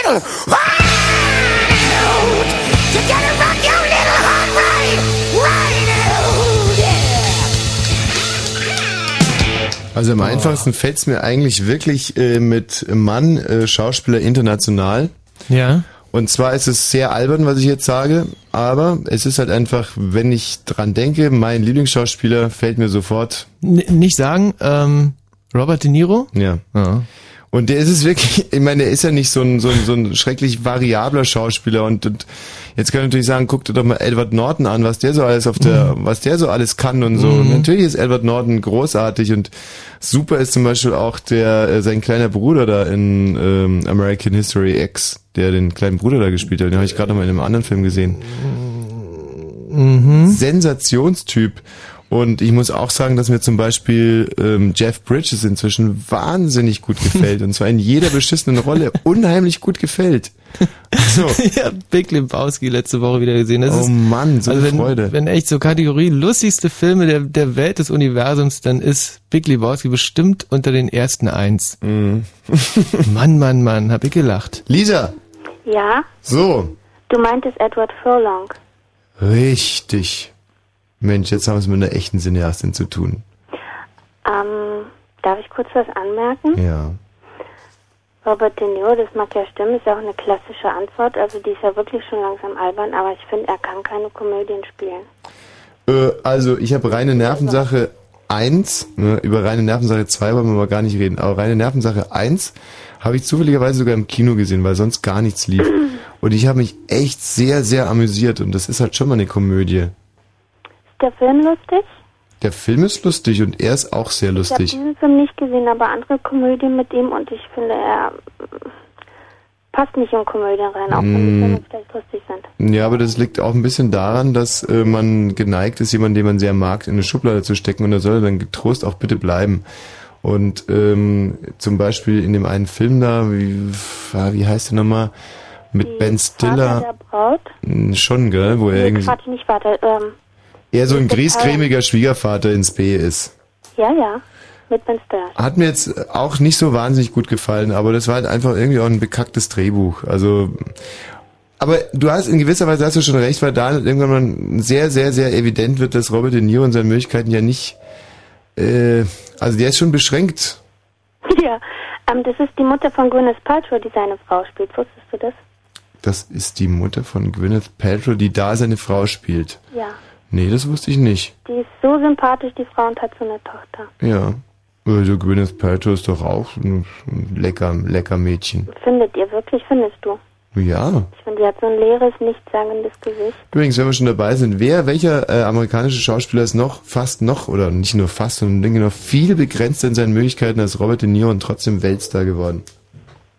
Little wild. You gotta rock your little heart right, right out, yeah. Also am einfachsten fällt's mir eigentlich wirklich äh, mit Mann, äh, Schauspieler international. Ja. Und zwar ist es sehr albern, was ich jetzt sage, aber es ist halt einfach, wenn ich dran denke, mein Lieblingsschauspieler fällt mir sofort. N nicht sagen, ähm, Robert De Niro? Ja. Und der ist es wirklich, ich meine, der ist ja nicht so ein, so ein, so ein schrecklich variabler Schauspieler und, und jetzt kann ich natürlich sagen, guck dir doch mal Edward Norton an, was der so alles auf der, was der so alles kann und so. Mhm. Natürlich ist Edward Norton großartig und super ist zum Beispiel auch der, äh, sein kleiner Bruder da in ähm, American History X, der den kleinen Bruder da gespielt hat. Den habe ich gerade noch mal in einem anderen Film gesehen. Mhm. Sensationstyp. Und ich muss auch sagen, dass mir zum Beispiel ähm, Jeff Bridges inzwischen wahnsinnig gut gefällt. Und zwar in jeder beschissenen Rolle unheimlich gut gefällt. So. ja, Big Lebowski letzte Woche wieder gesehen. Das Oh ist, Mann, so also eine wenn, Freude. Wenn echt so Kategorie lustigste Filme der, der Welt des Universums, dann ist Big Lebowski bestimmt unter den ersten eins. Mann, Mann, Mann, hab ich gelacht. Lisa, Ja, so. du meintest Edward Furlong. Richtig. Mensch, jetzt haben wir es mit einer echten Cineastin zu tun. Ähm, darf ich kurz was anmerken? Ja. Robert De Niro, das mag ja stimmen, ist ja auch eine klassische Antwort. Also die ist ja wirklich schon langsam albern, aber ich finde, er kann keine Komödien spielen. Äh, also, ich habe reine Nervensache 1, ne, über reine Nervensache 2 wollen wir mal gar nicht reden, aber reine Nervensache 1 habe ich zufälligerweise sogar im Kino gesehen, weil sonst gar nichts lief. Und ich habe mich echt sehr, sehr amüsiert und das ist halt schon mal eine Komödie. Der Film lustig? Der Film ist lustig und er ist auch sehr Ich habe lustig. diesen Film nicht gesehen, aber andere Komödien mit ihm und ich finde, er äh, passt nicht in Komödien rein, auch wenn die Mm. Filme vielleicht lustig sind. Ja, aber das liegt auch ein bisschen daran, dass äh, man geneigt ist, jemanden, den man sehr mag, in eine Schublade zu stecken und da soll er dann getrost auch bitte bleiben. Und ähm, zum Beispiel in dem einen Film da, wie, ah, wie heißt der nochmal? Mit Ben Vater Stiller. der Braut? Schon, gell? Wo er Nee, irgendwie Quatsch, nicht Vater, ähm, eher so ein mit griesgrämiger Schwiegervater ins B ist. ja, ja, mit Ben Stiller. Hat mir jetzt auch nicht so wahnsinnig gut gefallen, aber das war halt einfach irgendwie auch ein bekacktes Drehbuch. Also, aber du hast in gewisser Weise hast du schon recht, weil da irgendwann mal sehr, sehr, sehr evident wird, dass Robert De Niro und seine Möglichkeiten ja nicht, äh, also der ist schon beschränkt. Ja, ähm, das ist die Mutter von Gwyneth Paltrow, die seine Frau spielt. Wusstest du das? Das ist die Mutter von Gwyneth Paltrow, die da seine Frau spielt. Ja. Nee, das wusste ich nicht. Die ist so sympathisch, die Frau, und hat so eine Tochter. Ja. Also Gwyneth Paltrow ist doch auch ein lecker, lecker Mädchen. Findet ihr wirklich, findest du? Ja. Ich finde, die hat so ein leeres, nichtssagendes Gesicht. Übrigens, wenn wir schon dabei sind, wer, welcher äh, amerikanische Schauspieler ist noch fast noch, oder nicht nur fast, sondern denke noch viel begrenzter in seinen Möglichkeiten als Robert De Niro und trotzdem Weltstar geworden?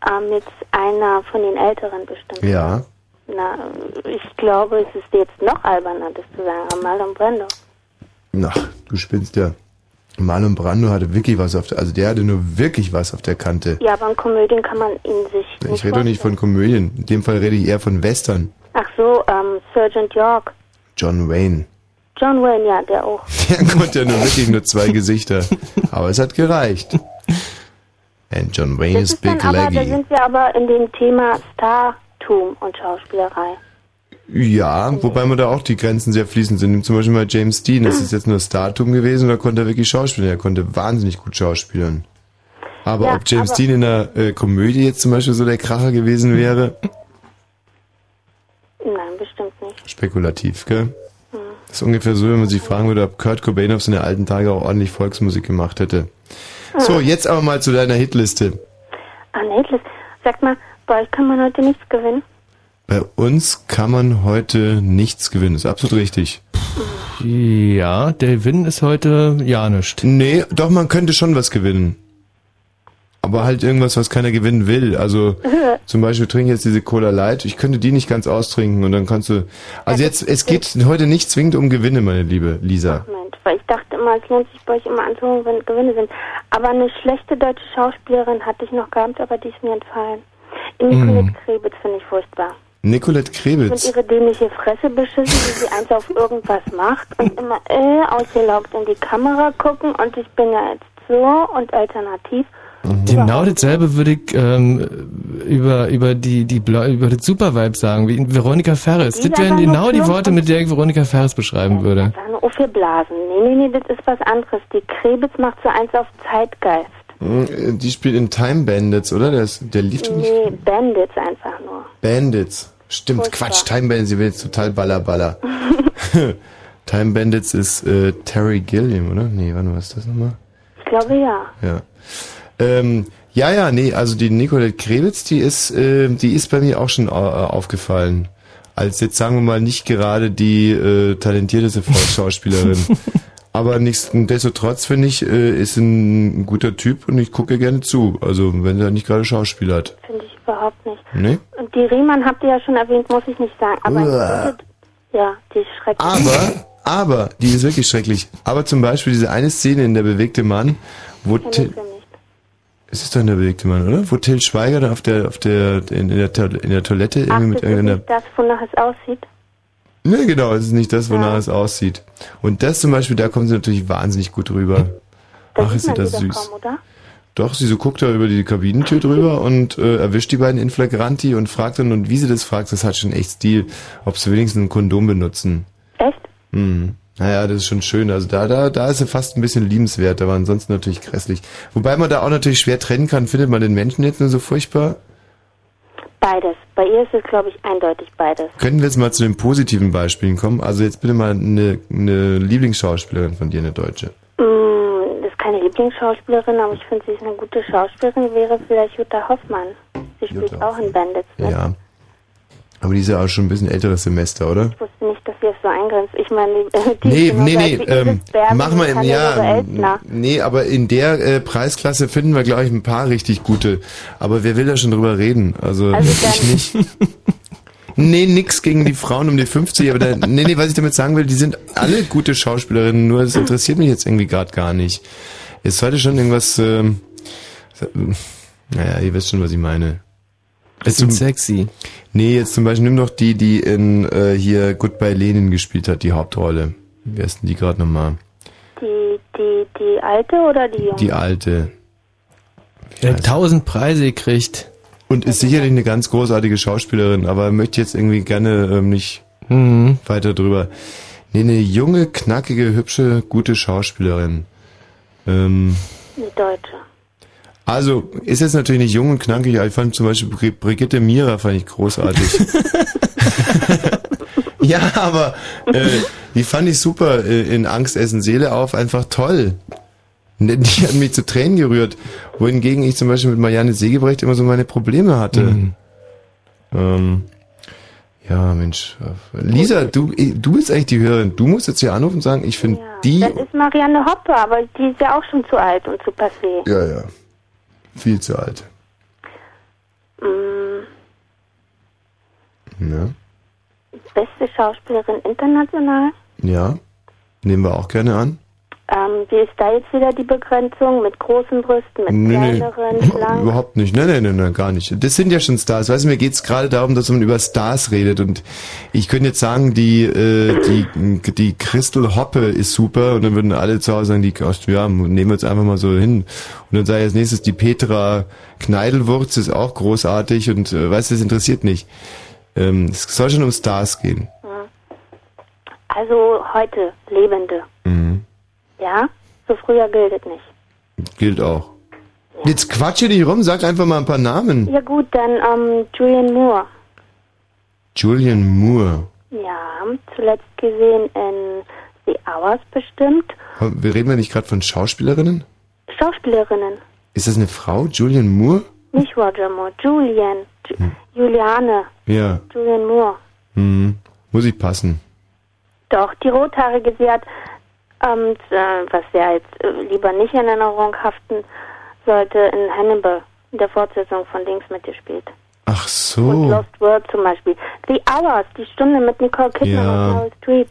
Ähm, jetzt einer von den Älteren bestimmt. Ja. Na, ich glaube, es ist jetzt noch alberner, das zu sagen. Marlon Brando. Na, du spinnst ja. Marlon Brando hatte wirklich was auf der, also der hatte nur wirklich was auf der Kante. Ja, aber in Komödien kann man ihn sich Ich nicht rede doch nicht von Komödien. In dem Fall rede ich eher von Western. Ach so, ähm, Sergeant York. John Wayne. John Wayne, ja, der auch. Der konnte ja nur wirklich nur zwei Gesichter. Aber es hat gereicht. And John Wayne Das is ist dann big aber, da sind wir aber in dem Thema Startum und Schauspielerei. Ja, wobei man da auch die Grenzen sehr fließend sind. Nimm Zum Beispiel mal James Dean. Ist es jetzt nur Startum gewesen oder konnte er wirklich schauspielen? Er konnte wahnsinnig gut schauspielen. Aber Ja, ob James Dean in einer äh, Komödie jetzt zum Beispiel so der Kracher gewesen wäre, Nein, bestimmt nicht. spekulativ, gell? Hm. Das ist ungefähr so, wenn man sich fragen würde, ob Kurt Cobain auf seine alten Tage auch ordentlich Volksmusik gemacht hätte. So, jetzt aber mal zu deiner Hitliste. Ah, Neidlis. Sag mal, bei euch kann man heute nichts gewinnen? Bei uns kann man heute nichts gewinnen. Ist absolut richtig. Ja, der Gewinn ist heute ja nicht. Nee, doch, man könnte schon was gewinnen. Aber halt irgendwas, was keiner gewinnen will. Also zum Beispiel trinke ich jetzt diese Cola Light. Ich könnte die nicht ganz austrinken und dann kannst du. Also jetzt, es geht heute nicht zwingend um Gewinne, meine liebe Lisa. Mensch, weil ich dachte immer, es lohnt sich bei euch immer anzuhören, wenn Gewinne sind. Aber eine schlechte deutsche Schauspielerin hatte ich noch gehabt, aber die ist mir entfallen. Nicolette Mm. Krebitz finde ich furchtbar. Nicolette Krebitz. finde ihre dämliche Fresse beschissen, wie sie eins auf irgendwas macht und immer äh, ausgelaugt in die Kamera gucken und ich bin ja jetzt so und alternativ. Genau dasselbe würde ich ähm, über über die die Bla über das Supervibe sagen, wie Veronika Ferris. Die Das wären genau die Worte, mit der ich Veronika Ferris beschreiben würde. Einfach nur für Blasen. Nee, nee, nee, das ist was anderes. Die Krebitz macht so eins auf Zeitgeist. Hm, Die spielt in Time Bandits, oder? Der, ist, der lief doch nicht. Nee, Bandits einfach nur. Bandits. Stimmt, Furchtbar. Quatsch. Time Bandits, sie will jetzt total ballerballer. Time Bandits ist äh, Terry Gilliam, oder? Nee, warte, was ist das nochmal? Ich glaube ja. Ja. Ähm, ja, ja, nee, also die Nicolette Krebitz, die ist, äh, die ist bei mir auch schon äh, aufgefallen. Als jetzt sagen wir mal nicht gerade die äh, talentierteste Volksschauspielerin. Aber nichtsdestotrotz finde ich, äh, ist ein guter Typ und ich gucke gerne zu. Also wenn er nicht gerade Schauspiel hat. Finde ich überhaupt nicht. Nee? Und die Riemann habt ihr ja schon erwähnt, muss ich nicht sagen. Aber Uah. ja, die ist schrecklich. Aber, aber, die ist wirklich schrecklich. Aber zum Beispiel diese eine Szene in Der bewegte Mann, wo Till, es ist doch in Der bewegte Mann, oder? Wo Till Schweiger dann auf der, auf der, in, der, in der Toilette Ach, irgendwie mit irgendeiner, das, wonach es aussieht. Ne, genau, es ist nicht das, wonach es aussieht. Und das zum Beispiel, da kommt sie natürlich wahnsinnig gut rüber. Da Ach, ist sie das süß. oder? Doch, sie so guckt da über die Kabinentür drüber und äh, erwischt die beiden in Flagranti und fragt dann, und wie sie das fragt, das hat schon echt Stil, ob sie wenigstens ein Kondom benutzen. Echt? Hm. Naja, das ist schon schön. Also da, da, da ist sie fast ein bisschen liebenswert, aber ansonsten natürlich grässlich. Wobei man da auch natürlich schwer trennen kann, findet man den Menschen jetzt nur so furchtbar? Beides. Bei ihr ist es, glaube ich, eindeutig beides. Könnten wir jetzt mal zu den positiven Beispielen kommen? Also jetzt bitte mal eine, eine Lieblingsschauspielerin von dir, eine Deutsche. Mm, das ist keine Lieblingsschauspielerin, aber ich finde, sie ist eine gute Schauspielerin, wäre vielleicht Jutta Hoffmann. Sie spielt Jutta auch in Bandits. Ne? Ja. Aber die ist ja auch schon ein bisschen älteres Semester, oder? Ich wusste nicht, dass ihr es so eingrenzt. Ich meine, die, Nee, nee, genauso nee, ähm, Edith Berben mach mal, und im- ja, nee, aber in der äh, Preisklasse finden wir, glaube ich, ein paar richtig gute. Aber wer will da schon drüber reden? Also, Also ich nicht. Nee, nix gegen die Frauen um die 50, aber da, nee, nee, was ich damit sagen will, die sind alle gute Schauspielerinnen, nur das interessiert mich jetzt irgendwie gerade gar nicht. Es sollte schon irgendwas, ähm, naja, ihr wisst schon, was ich meine. Bisschen sexy. Nee, jetzt zum Beispiel nimm doch die, die in äh, hier Goodbye Lenin gespielt hat, die Hauptrolle. Wer ist denn die gerade nochmal? Die, die, die alte oder die junge? Die alte. Der hat tausend Preise gekriegt. Und ist sicherlich eine ganz großartige Schauspielerin, aber möchte jetzt irgendwie gerne ähm, nicht Mhm. weiter drüber. Nee, eine junge, knackige, hübsche, gute Schauspielerin. Ähm, Die deutsche. Also, ist jetzt natürlich nicht jung und knackig, aber ich fand zum Beispiel Bri- Brigitte Mira fand ich großartig. ja, aber äh, die fand ich super äh, in Angst, Essen, Seele auf, einfach toll. Die hat mich zu Tränen gerührt, wohingegen ich zum Beispiel mit Marianne Segebrecht immer so meine Probleme hatte. Ähm, ja, Mensch. Lisa, du, du bist eigentlich die Hörerin. Du musst jetzt hier anrufen und sagen, ich finde die... Das ist Marianne Hoppe, aber die ist ja auch schon zu alt und zu passé. Ja, ja. Viel zu alt. Mm, Ja. beste Schauspielerin international. ja. Nehmen wir auch gerne an. Ähm, wie ist da jetzt wieder die Begrenzung? Mit großen Brüsten, mit Nee, nee. kleineren, schlank? Überhaupt nicht. Nein, nein, nein, nein, gar nicht. Das sind ja schon Stars. Weißt du, mir geht's gerade darum, dass man über Stars redet. Und ich könnte jetzt sagen, die, äh, die, die Crystal Hoppe ist super. Und dann würden alle zu Hause sagen, die, ja, nehmen wir jetzt einfach mal so hin. Und dann sage ich als nächstes, die Petra Kneidelwurz ist auch großartig. Und äh, weißt du, das interessiert nicht. Ähm, es soll schon um Stars gehen. Also heute Lebende. Mhm. Ja? So früher gilt es nicht. Gilt auch. Jetzt quatsche nicht rum, sag einfach mal ein paar Namen. Ja gut, dann ähm, Julian Moore. Julian Moore. Ja, zuletzt gesehen in The Hours bestimmt. Wir reden ja nicht gerade von Schauspielerinnen? Schauspielerinnen. Ist das eine Frau? Julian Moore? Nicht Roger Moore, Julian. Ju Hm. Juliane. Ja. Julian Moore. Hm. Muss ich passen. Doch, die rothaarige, sie hat, z- äh, was ja jetzt äh, lieber nicht in Erinnerung haften sollte, in Hannibal, in der Fortsetzung von Dings mitgespielt. Ach Und so. Lost World zum Beispiel. The Hours, die Stunde mit Nicole Kidman Ja. und Meryl Streep.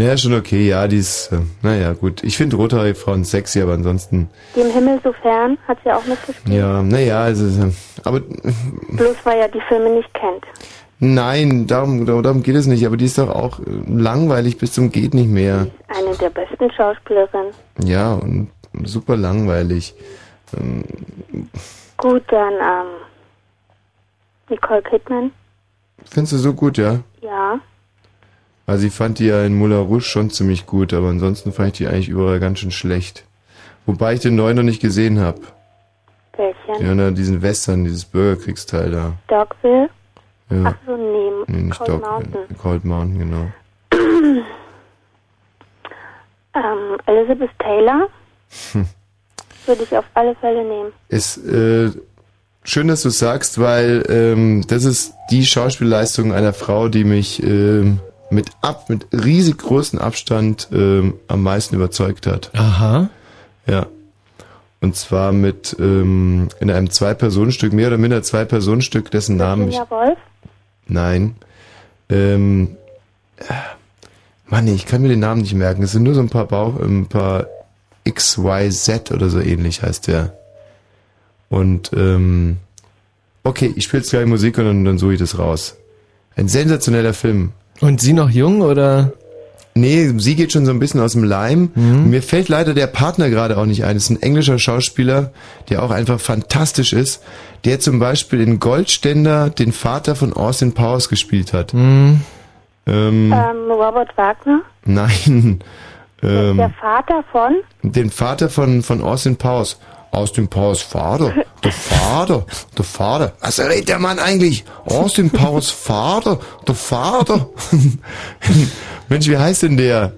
Naja, schon okay. Ja, die ist, äh, naja, gut. Ich finde rothaarige Frauen sexy, aber ansonsten, Die im Himmel so fern hat sie auch mitgespielt. ja, naja, also, äh, aber, äh, Bloß weil er die Filme nicht kennt. Nein, darum, darum geht es nicht. Aber die ist doch auch äh, langweilig bis zum geht nicht mehr. Eine der besten Schauspielerinnen. Ja, und super langweilig. Ähm, Gut, dann, ähm, Nicole Kidman. Findest du so gut, ja? Ja. Also ich fand die ja in Moulin Rouge schon ziemlich gut, aber ansonsten fand ich die eigentlich überall ganz schön schlecht. Wobei ich den neuen noch nicht gesehen habe. Welchen? Ja, na, diesen Western, dieses Bürgerkriegsteil da. Dogville? Ja. Ach so, nee, nee, nicht Cold Dog, Mountain. Cold Mountain, genau. ähm, Elizabeth Taylor Hm. würde ich auf alle Fälle nehmen. Ist äh, schön, dass du sagst, weil ähm, das ist die Schauspielleistung einer Frau, die mich ähm, mit ab mit riesig großem Abstand ähm, am meisten überzeugt hat. Aha. Ja. Und zwar mit ähm, in einem Zwei-Personen-Stück, mehr oder minder Zwei-Personen-Stück, dessen Namen ich. Woolf? Nein. Ähm, äh, Mann, ich kann mir den Namen nicht merken. Es sind nur so ein paar Bauch, ein paar XYZ oder so ähnlich heißt der. Und ähm, okay, ich spiele jetzt gleich Musik und dann, dann suche ich das raus. Ein sensationeller Film. Und sie noch jung oder? Nee, sie geht schon so ein bisschen aus dem Leim. Mir fällt leider der Partner gerade auch nicht ein. Das ist ein englischer Schauspieler, der auch einfach fantastisch ist, der zum Beispiel in Goldständer den Vater von Austin Powers gespielt hat. Mhm. Ähm, Ähm, Robert Wagner? Nein. Ähm, der Vater von? den Vater von, von Austin Powers. Austin Powers Vater? Der Vater? Der Vater? Was redet der Mann eigentlich? Austin Powers Vater? Der Vater? Mensch, wie heißt denn der?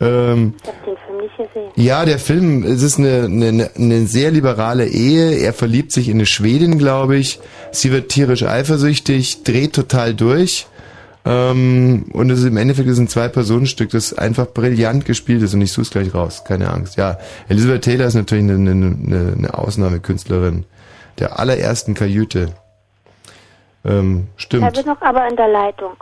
Ähm, Ich hab den Film nicht gesehen. ja, der Film, es ist eine, eine, eine sehr liberale Ehe. Er verliebt sich in eine Schwedin, glaube ich. Sie wird tierisch eifersüchtig, dreht total durch. Ähm, und es ist im Endeffekt ist ein Zwei-Personen-Stück, das einfach brillant gespielt ist und ich suche es gleich raus, keine Angst. Ja, Elizabeth Taylor ist natürlich eine, eine, eine, Ausnahmekünstlerin der allerersten Kajüte. Ähm, Ich stimmt. habe noch aber in der Leitung.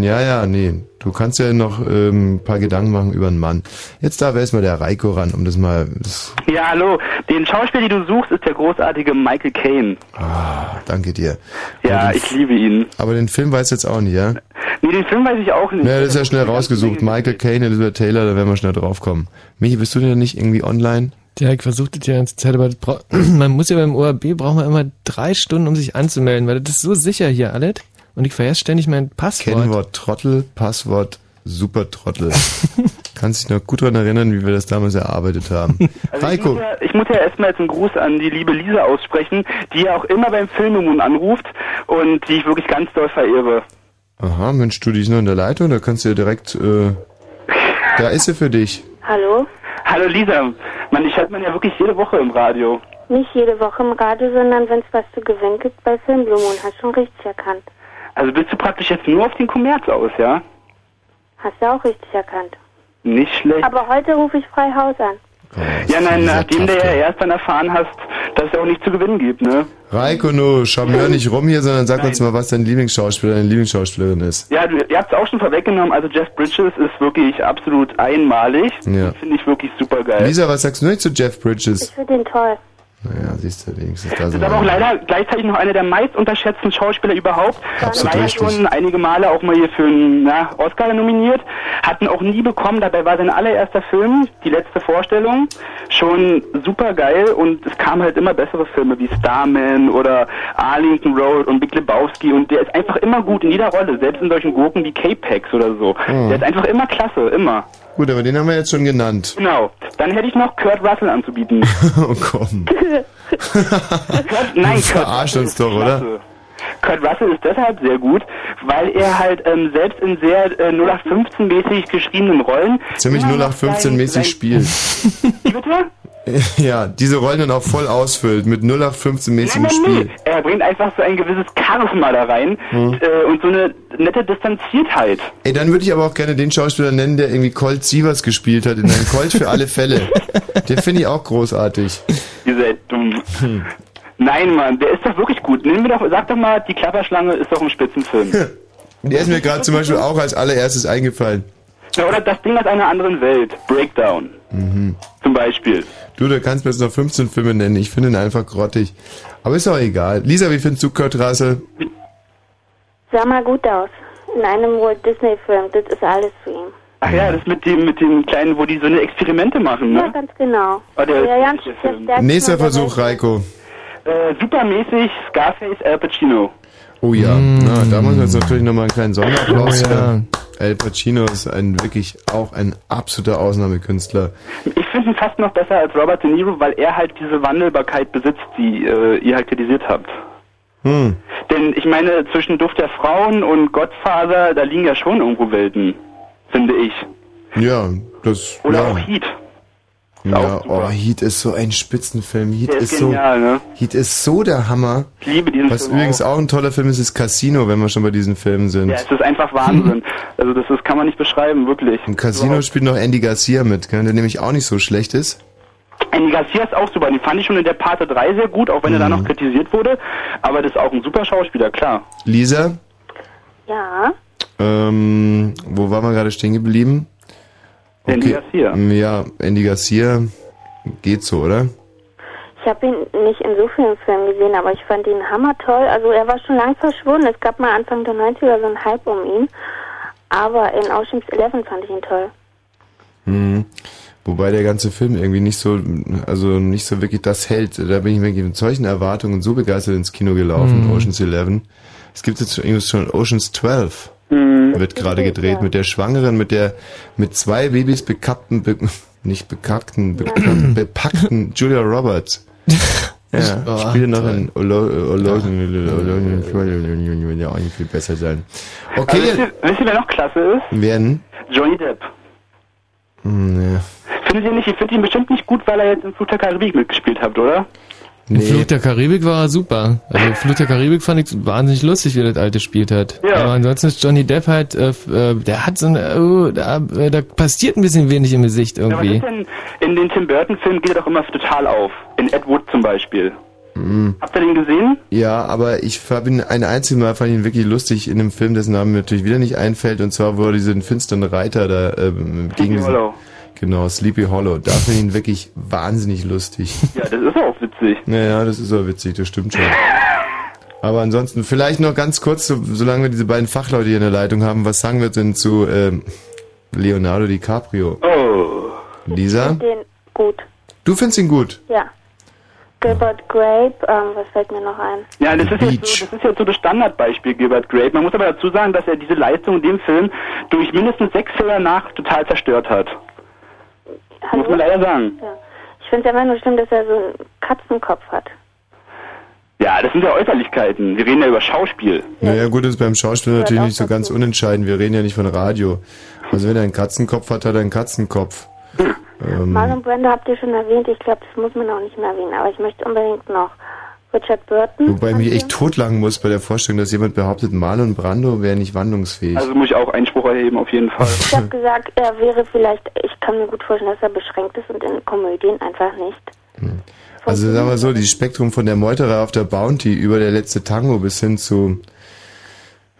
Ja, ja, nee. Du kannst ja noch ähm, ein paar Gedanken machen über einen Mann. Jetzt darf erstmal der Reiko ran, um das mal. Das, Ja, hallo. Den Schauspieler, den du suchst, ist der großartige Michael Caine. ah, danke dir. Ja, ich liebe ihn. Aber den Film weiß jetzt auch nicht, ja? Nee, den Film weiß ich auch nicht. Ja, das ist ja schnell rausgesucht. Michael Caine, Elizabeth Taylor, da werden wir schnell drauf kommen. Michi, bist du denn nicht irgendwie online? Ja, ich versuche das ja die ganze Zeit, aber man muss ja beim ORB braucht man immer drei Stunden, um sich anzumelden, weil das ist so sicher hier alles. Und ich vergesse ständig mein Passwort. Kennwort Trottel, Passwort Super Trottel. Kannst dich noch gut daran erinnern, wie wir das damals erarbeitet haben. Also ich, Reiko, muss ja, ich muss ja erstmal jetzt einen Gruß an die liebe Lisa aussprechen, die ja auch immer beim Filmemoon anruft und die ich wirklich ganz doll verehre. aha, Mensch, du, die ist noch in der Leitung, da kannst du ja direkt, äh, da ist sie für dich. Hallo? Hallo Lisa, Mann, ich hört man ja wirklich jede Woche im Radio. Nicht jede Woche im Radio, sondern wenn es was zu gewinnen gibt bei Filmblumen. Hast schon richtig erkannt. Also bist du praktisch jetzt nur auf den Kommerz aus, ja? Hast du auch richtig erkannt. Nicht schlecht. Aber heute rufe ich frei Haus an. ja, nein, nachdem du ja erst dann erfahren hast, dass es auch nicht zu gewinnen gibt, ne? Reiko, nur charmeur nicht rum hier, sondern sag uns mal, was dein Lieblingsschauspieler, deine Lieblingsschauspielerin ist. Ja, du, ihr habt es auch schon vorweggenommen, also Jeff Bridges ist wirklich absolut einmalig. Ja. Finde ich wirklich super geil. Lisa, was sagst du nicht zu Jeff Bridges? Ich finde den toll. Naja, siehst du, wenigstens da Das ist aber auch leider gleichzeitig noch einer der meist unterschätzten Schauspieler überhaupt. Absolut war ja schon einige Male auch mal hier für einen na, Oscar nominiert, hatten auch nie bekommen. Dabei war sein allererster Film, die letzte Vorstellung, schon super geil und es kamen halt immer bessere Filme wie Starman oder Arlington Road und Big Lebowski und der ist einfach immer gut in jeder Rolle, selbst in solchen Gurken wie K-Pax oder so. Mhm. Der ist einfach immer klasse, immer. Gut, aber den haben wir jetzt schon genannt. Genau. Dann hätte ich noch Kurt Russell anzubieten. oh komm. Kurt, nein, Du verarscht uns doch, oder? Russell. Kurt Russell ist deshalb sehr gut, weil er halt ähm, selbst in sehr äh, 0815-mäßig geschriebenen Rollen Ziemlich immer noch 0815-mäßig sein- spielt. Bitte? ja, diese Rollen dann auch voll ausfüllt mit 0815-mäßigem Nein, nein, Spiel. nee. Er bringt einfach so ein gewisses Charisma da rein Hm. äh, und so eine nette Distanziertheit. Ey, dann würde ich aber auch gerne den Schauspieler nennen, der irgendwie Colt Sievers gespielt hat in einem Colt für alle Fälle. Den finde ich auch großartig. Diese dumm. Hm. Nein, Mann, der ist doch wirklich gut. Nehmen wir doch, sag doch mal, die Klapperschlange ist doch ein Spitzenfilm. Der ist mir gerade zum Beispiel auch als allererstes eingefallen. ja, oder das Ding aus einer anderen Welt. Breakdown. Mhm. Zum Beispiel. Du, da kannst mir jetzt noch 15 Filme nennen. Ich finde ihn einfach grottig. Aber ist auch egal. Lisa, wie findest du Kurt Russell? Sah mal gut aus. In einem Walt Disney Film. Das ist alles für ihn. Ach ja, das mit dem, mit dem kleinen, wo die so eine Experimente machen, Ja, ne? ganz genau. Oh, der ja, ist der Film. Nächster Versuch. Reiko. Äh, supermäßig Scarface Al Pacino. Oh ja, Na, da muss man jetzt natürlich nochmal einen kleinen Sonderapplaus Oh ja. El Pacino ist ein wirklich auch ein absoluter Ausnahmekünstler. Ich finde ihn fast noch besser als Robert De Niro, weil er halt diese Wandelbarkeit besitzt, die äh, ihr halt kritisiert habt. Hm. Denn ich meine, zwischen Duft der Frauen und Gottfaser, da liegen ja schon irgendwo Welten, finde ich. Ja, das. Oder ja. auch Heat. Ja, oh, Heat ist so ein Spitzenfilm. Heat Der ist, ist so. genial, ne? Heat ist so der Hammer. Ich liebe diesen Was Film übrigens auch. ein toller Film ist, ist Casino, wenn wir schon bei diesen Filmen sind. Ja, es ist einfach Wahnsinn. also das, das kann man nicht beschreiben, wirklich. Im Casino spielt noch Andy Garcia mit, gell, der nämlich auch nicht so schlecht ist. Andy Garcia ist auch super. Die fand ich schon in der Pate 3 sehr gut, auch wenn er da Mhm. noch kritisiert wurde. Aber das ist auch ein super Schauspieler, klar. Lisa, Ja. ähm, wo waren wir gerade stehen geblieben? Andy Garcia. Ja, Andy Garcia geht so, oder? Ich habe ihn nicht in so vielen Filmen gesehen, aber ich fand ihn hammertoll. Also er war schon lang verschwunden. Es gab mal Anfang der 90er so einen Hype um ihn. Aber in Ocean's Eleven fand ich ihn toll. Mhm. Wobei der ganze Film irgendwie nicht so, also nicht so wirklich das hält. Da bin ich wirklich mit solchen Erwartungen so begeistert ins Kino gelaufen, Mhm. Ocean's 11. Es gibt jetzt schon, schon Ocean's 12. Mhm. Wird gerade gedreht mit der Schwangeren, mit der, mit zwei Babys bekappten, be, nicht bekackten, be, bepackten Julia Roberts. Ja, Oh, spiele noch in Olo, Olo, Olo, ja auch nicht viel besser sein. Okay, Also, wisst, ihr, wisst ihr, wer noch klasse ist? werden. Johnny Depp. Hm, ja. Findet ihr nicht? Ihr findet ihn bestimmt nicht gut, weil er jetzt in Flut der Karibik mitgespielt habt, oder? In Fluch der Karibik war er super. Also Fluch der Karibik fand ich wahnsinnig lustig, wie er das alte gespielt hat. Ja. Aber ansonsten ist Johnny Depp halt, äh, f- äh, der hat so eine, oh, da, äh, da passiert ein bisschen wenig im Gesicht Ja, was irgendwie. ist denn, in den Tim Burton-Filmen geht er doch immer total auf. In Ed Wood zum Beispiel. Mhm. Habt ihr den gesehen? Ja, aber ich habe ihn ein einziges Mal fand ich ihn wirklich lustig in einem Film, dessen Name mir natürlich wieder nicht einfällt, und zwar wo er diesen finsteren Reiter da ähm, gegen diesen, Hollow. Genau, Sleepy Hollow. Da finde ich ihn wirklich wahnsinnig lustig. Ja, das ist auch witzig. Naja, das ist auch witzig, das stimmt schon. Aber ansonsten, vielleicht noch ganz kurz, so, solange wir diese beiden Fachleute hier in der Leitung haben, was sagen wir denn zu ähm, Leonardo DiCaprio? Oh. Lisa? Den gut, Du findest ihn gut? ja. Gilbert Grape, ähm, was fällt mir noch ein? Ja, das ist, jetzt so, das ist jetzt so das Standardbeispiel Gilbert Grape. Man muss aber dazu sagen, dass er diese Leistung in dem Film durch mindestens sechs Fälle danach total zerstört hat. Muss man leider sagen. Ja. Ich finde es einfach nur schlimm, dass er so einen Katzenkopf hat. Ja, das sind ja Äußerlichkeiten. Wir reden ja über Schauspiel. Naja, gut, das ist beim Schauspiel natürlich nicht so ganz unentscheidend. Wir reden ja nicht von Radio. Also wenn er einen Katzenkopf hat, hat er einen Katzenkopf. Ähm, Marlon Brando habt ihr schon erwähnt, ich glaube, das muss man auch nicht mehr erwähnen, aber ich möchte unbedingt noch Richard Burton. wobei ich mich echt totlachen muss bei der Vorstellung, dass jemand behauptet, Marlon Brando wäre nicht wandlungsfähig. Also muss ich auch Einspruch erheben, auf jeden Fall. Ich habe gesagt, er wäre vielleicht, ich kann mir gut vorstellen, dass er beschränkt ist und in Komödien einfach nicht. Also sagen wir so, die Spektrum von der Meuterer auf der Bounty über der letzte Tango bis hin zu...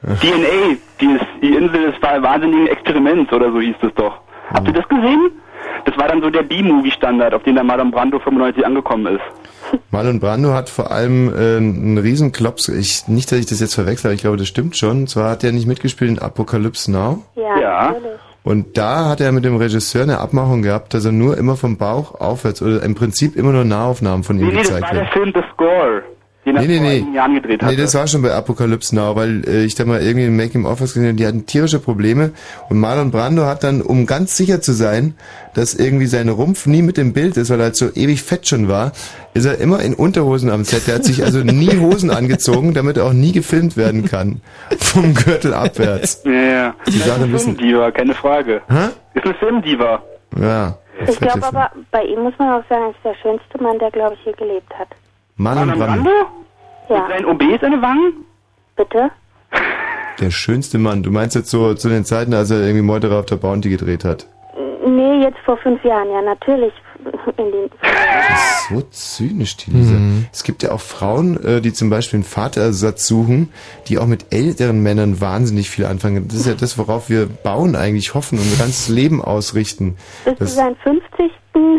DNA, die, ist, die Insel des wa- wahnsinnigen Experiments oder so hieß es doch. Habt ihr das gesehen? Das war dann so der B-Movie-Standard, auf den der Marlon Brando 95 angekommen ist. Marlon Brando hat vor allem äh, einen riesen Klops. Ich, nicht, dass ich das jetzt verwechsel, aber ich glaube, das stimmt schon. Und zwar hat er nicht mitgespielt in Apocalypse Now. Ja, Ja. natürlich. Und da hat er mit dem Regisseur eine Abmachung gehabt, dass er nur immer vom Bauch aufwärts oder im Prinzip immer nur Nahaufnahmen von ihm Nee, nee, das gezeigt war der. Film The Score, den er Nee, nee, vor nee. einigen Jahren gedreht hat. Nee, das war schon bei Apocalypse Now, weil äh, ich da mal irgendwie im Making-of was gesehen habe, die hatten tierische Probleme und Marlon Brando hat dann, um ganz sicher zu sein, dass irgendwie sein Rumpf nie mit dem Bild ist, weil er halt so ewig fett schon war, ist er immer in Unterhosen am Set. Der hat sich also nie Hosen angezogen, damit er auch nie gefilmt werden kann. Vom Gürtel abwärts. Ja, ja. Die Das Sache ist müssen- Filmdiva, keine Frage. Hä? Ist eine Filmdiva. Ja. Ich glaube aber, bei ihm muss man auch sagen, er ist der schönste Mann, der, glaube ich, hier gelebt hat. Marlon Brando? Ja. Mit seinen OBs an den Wangen? Bitte? der schönste Mann. Du meinst jetzt so zu den Zeiten, als er irgendwie Meuterer auf der Bounty gedreht hat. Nee, jetzt vor fünf Jahren, ja, natürlich. In den So zynisch, die Lisa. Mhm. Es gibt ja auch Frauen, äh, die zum Beispiel einen Vaterersatz suchen, die auch mit älteren Männern wahnsinnig viel anfangen. Das ist ja das, worauf wir bauen eigentlich, hoffen und unser ganzes Leben ausrichten. Bis zu Das, seinem 50.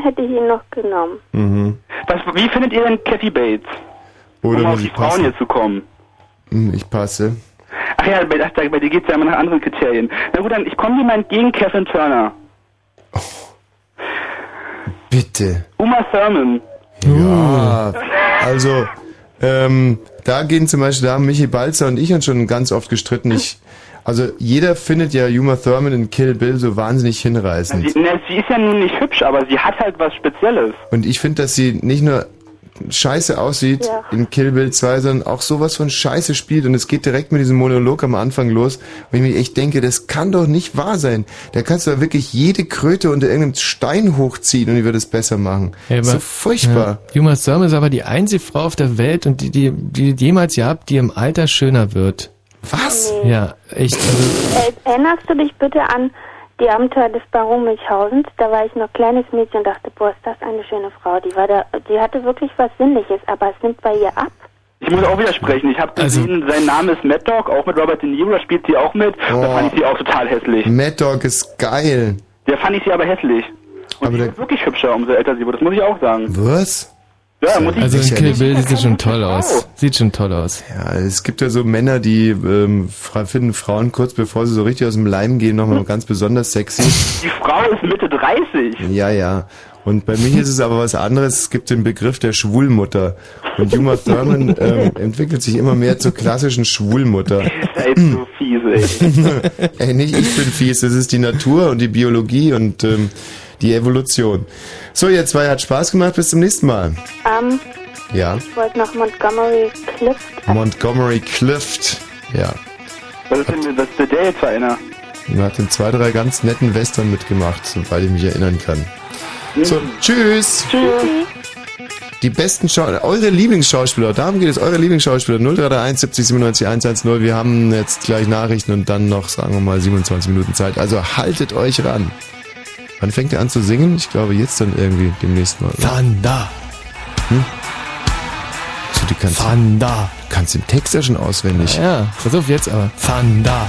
hätte ich ihn noch genommen. mhm. Was, wie findet ihr denn Kathy Bates? Oder um auf muss die ich Frauen hier zu kommen. Hm, Ich passe. Ach ja, bei, ach, bei dir geht's ja immer nach anderen Kriterien. Na gut, dann ich komme dir mal entgegen, Kevin Turner. Bitte. Uma Thurman. Ja, also, ähm, da gehen zum Beispiel, da haben Michi Balzer und ich uns schon ganz oft gestritten. Ich, also jeder findet ja Uma Thurman in Kill Bill so wahnsinnig hinreißend. Sie, na, sie ist ja nun nicht hübsch, aber sie hat halt was Spezielles. Und ich finde, dass sie nicht nur scheiße aussieht Ja. in Kill Bill 2, sondern auch sowas von scheiße spielt. Und es geht direkt mit diesem Monolog am Anfang los, wo ich mir echt denke, das kann doch nicht wahr sein. Da kannst du doch wirklich jede Kröte unter irgendeinem Stein hochziehen und die wird es besser machen. Ja, aber- so furchtbar. Ja. Uma Thurman ist aber die einzige Frau auf der Welt und die, die, die jemals gehabt, die im Alter schöner wird. Was? Ja, echt. Also, Äh, Erinnerst du dich bitte an die Abenteuer des Baron Münchhausens? Da war ich noch kleines Mädchen und dachte, boah, ist das eine schöne Frau. Die war da, die hatte wirklich was Sinnliches, aber es nimmt bei ihr ab. Ich muss auch widersprechen. Ich habe Also gesehen, sein Name ist Mad Dog, auch mit Robert De Niro, da spielt sie auch mit. Da Oh. fand ich sie auch total hässlich. Mad Dog ist geil. Der fand ich sie aber hässlich. Und Aber sie der- wird wirklich hübscher, umso älter sie wird. Das muss ich auch sagen. Was? Ja, muss ich also in Sicherlich. Kill Bill sieht sie schon toll aus. Sieht schon toll aus. Ja, es gibt ja so Männer, die ähm, finden Frauen kurz bevor sie so richtig aus dem Leim gehen, nochmal ganz besonders sexy. Die Frau ist Mitte 30. Ja, ja. Und bei mich ist es aber was anderes. Es gibt den Begriff der Schwulmutter. Und Uma Thurman ähm, entwickelt sich immer mehr zur klassischen Schwulmutter. Ey, so fies, ey. Ey, nicht ich bin fies, das ist die Natur und die Biologie und ähm, die Evolution. So, ihr zwei hat Spaß gemacht. Bis zum nächsten Mal. Ähm, Ja. ich wollte noch Montgomery Clift. Montgomery Clift. Ja. Was ist denn was ist der jetzt für einer? Er hat in zwei, drei ganz netten Western mitgemacht, soweit ich mich erinnern kann. So, tschüss. Tschüssi. Die besten Schauspieler, eure Lieblingsschauspieler, darum geht es, eure Lieblingsschauspieler, 0331 70 97 110. Wir haben jetzt gleich Nachrichten und dann noch, sagen wir mal, 27 Minuten Zeit. Also haltet euch ran. Wann fängt er an zu singen? Ich glaube jetzt dann irgendwie demnächst mal. oder? Thunder. Hm? So, die kannst, Thunder. kannst den Text ja schon auswendig. Ja, pass auf jetzt aber. Thunder.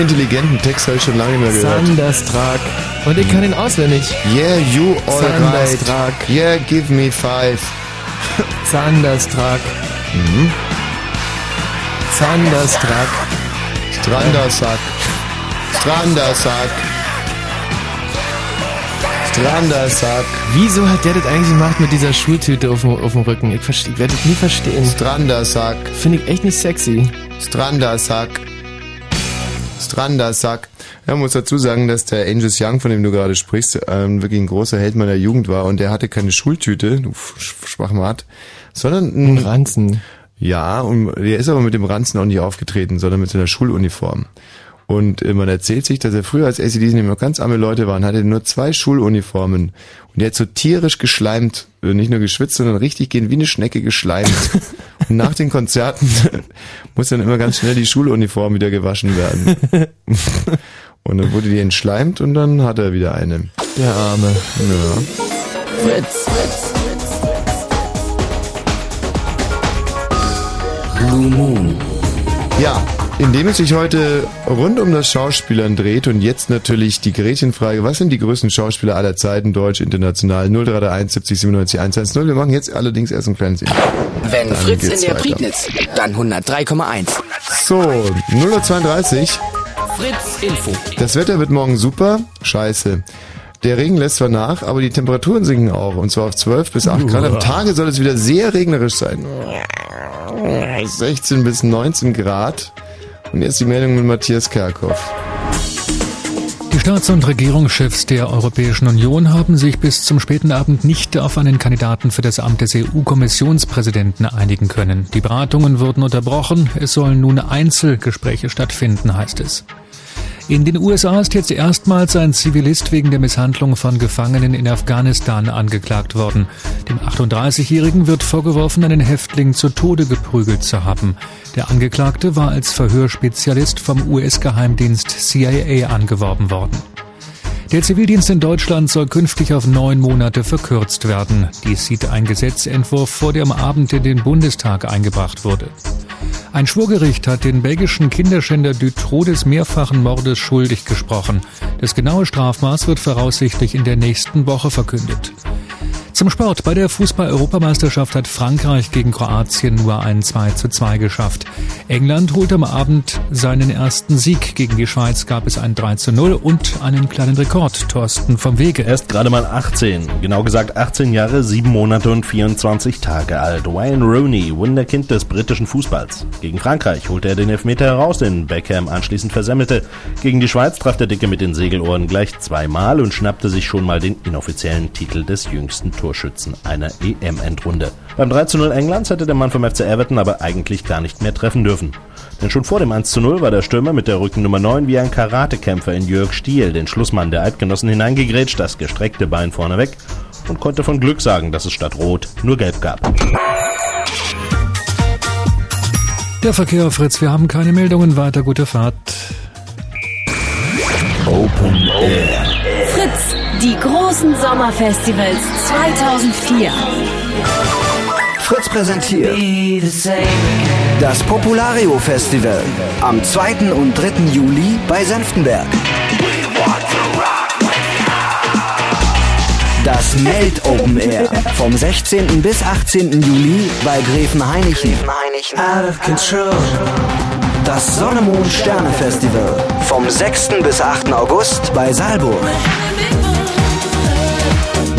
Intelligenten Text habe ich schon lange nicht mehr gehört. Thunderstruck. Und ich kann ihn auswendig. Yeah, you alright. Thunderstruck. Yeah, give me five. Thunderstruck. Mhm. Thunderstruck. Strandersack. Strandersack. Strandersack. Wieso hat der das eigentlich gemacht mit dieser Schultüte auf dem, auf dem Rücken? Ich, ich werde das nie verstehen. Strandersack. Finde ich echt nicht sexy. Strandersack. Strandersack. Ja, man muss dazu sagen, dass der Angus Young, von dem du gerade sprichst, ähm, wirklich ein großer Held meiner Jugend war und der hatte keine Schultüte, du Sch- Schwachmat, sondern ein Ranzen. Ja, und der ist aber mit dem Ranzen auch nicht aufgetreten, sondern mit seiner Schuluniform. Und äh, man erzählt sich, dass er früher, als ACDC nämlich noch ganz arme Leute waren, hatte er nur zwei Schuluniformen. Und er hat so tierisch geschleimt, äh, nicht nur geschwitzt, sondern richtig gehen wie eine Schnecke geschleimt. Und nach den Konzerten muss dann immer ganz schnell die Schuluniform wieder gewaschen werden. Und dann wurde die entschleimt und dann hat er wieder eine. Der Arme. Ja. Fritz. Blue Moon. Ja, indem es sich heute rund um das Schauspielern dreht und jetzt natürlich die Gretchenfrage, was sind die größten Schauspieler aller Zeiten, deutsch, international, 0331 70 97 110. Wir machen jetzt allerdings erst ein kleines Intro. Wenn Dann Fritz in der weiter. Prignitz, dann 103,1. So, 0.32 Fritz Info. Das Wetter wird morgen super. Scheiße. Der Regen lässt zwar nach, aber die Temperaturen sinken auch. Und zwar auf 12 bis 8 Grad. Am Tage soll es wieder sehr regnerisch sein. 16 bis 19 Grad. Und jetzt die Meldung mit Matthias Kerkhoff. Die Staats- und Regierungschefs der Europäischen Union haben sich bis zum späten Abend nicht auf einen Kandidaten für das Amt des EU-Kommissionspräsidenten einigen können. Die Beratungen wurden unterbrochen. Es sollen nun Einzelgespräche stattfinden, heißt es. In den USA ist jetzt erstmals ein Zivilist wegen der Misshandlung von Gefangenen in Afghanistan angeklagt worden. Dem 38-Jährigen wird vorgeworfen, einen Häftling zu Tode geprügelt zu haben. Der Angeklagte war als Verhörspezialist vom US-Geheimdienst CIA angeworben worden. Der Zivildienst in Deutschland soll künftig auf neun Monate verkürzt werden. Dies sieht ein Gesetzentwurf vor, der am Abend in den Bundestag eingebracht wurde. Ein Schwurgericht hat den belgischen Kinderschänder Dutroux des mehrfachen Mordes schuldig gesprochen. Das genaue Strafmaß wird voraussichtlich in der nächsten Woche verkündet. Zum Sport. Bei der Fußball-Europameisterschaft hat Frankreich gegen Kroatien nur ein 2 zu 2 geschafft. England holte am Abend seinen ersten Sieg. Gegen die Schweiz gab es ein 3 zu 0 und einen kleinen Rekord. Thorsten vom Wege. Er ist gerade mal 18, genau gesagt 18 Jahre, 7 Monate und 24 Tage alt. Wayne Rooney, Wunderkind des britischen Fußballs. Gegen Frankreich holte er den Elfmeter heraus, den Beckham anschließend versemmelte. Gegen die Schweiz traf der Dicke mit den Segelohren gleich zweimal und schnappte sich schon mal den inoffiziellen Titel des jüngsten Torschützen einer EM-Endrunde. Beim 3 zu 0 Englands hätte der Mann vom FC Everton aber eigentlich gar nicht mehr treffen dürfen. Denn schon vor dem 1 zu 0 war der Stürmer mit der Rückennummer 9 wie ein Karatekämpfer in Jörg Stiel, den Schlussmann der Eidgenossen, hineingegrätscht, das gestreckte Bein vorne weg und konnte von Glück sagen, dass es statt Rot nur Gelb gab. Der Verkehr, Fritz, wir haben keine Meldungen weiter. Gute Fahrt. Open Air. Fritz, die großen Sommerfestivals 2004. Fritz präsentiert das Populario Festival am 2. und 3. Juli bei Senftenberg. Das Melt Open Air vom 16. bis 18. Juli bei Gräfenhainichen. Out of control. Das Sonne Mond Sterne Festival vom 6. bis 8. August bei Saalburg.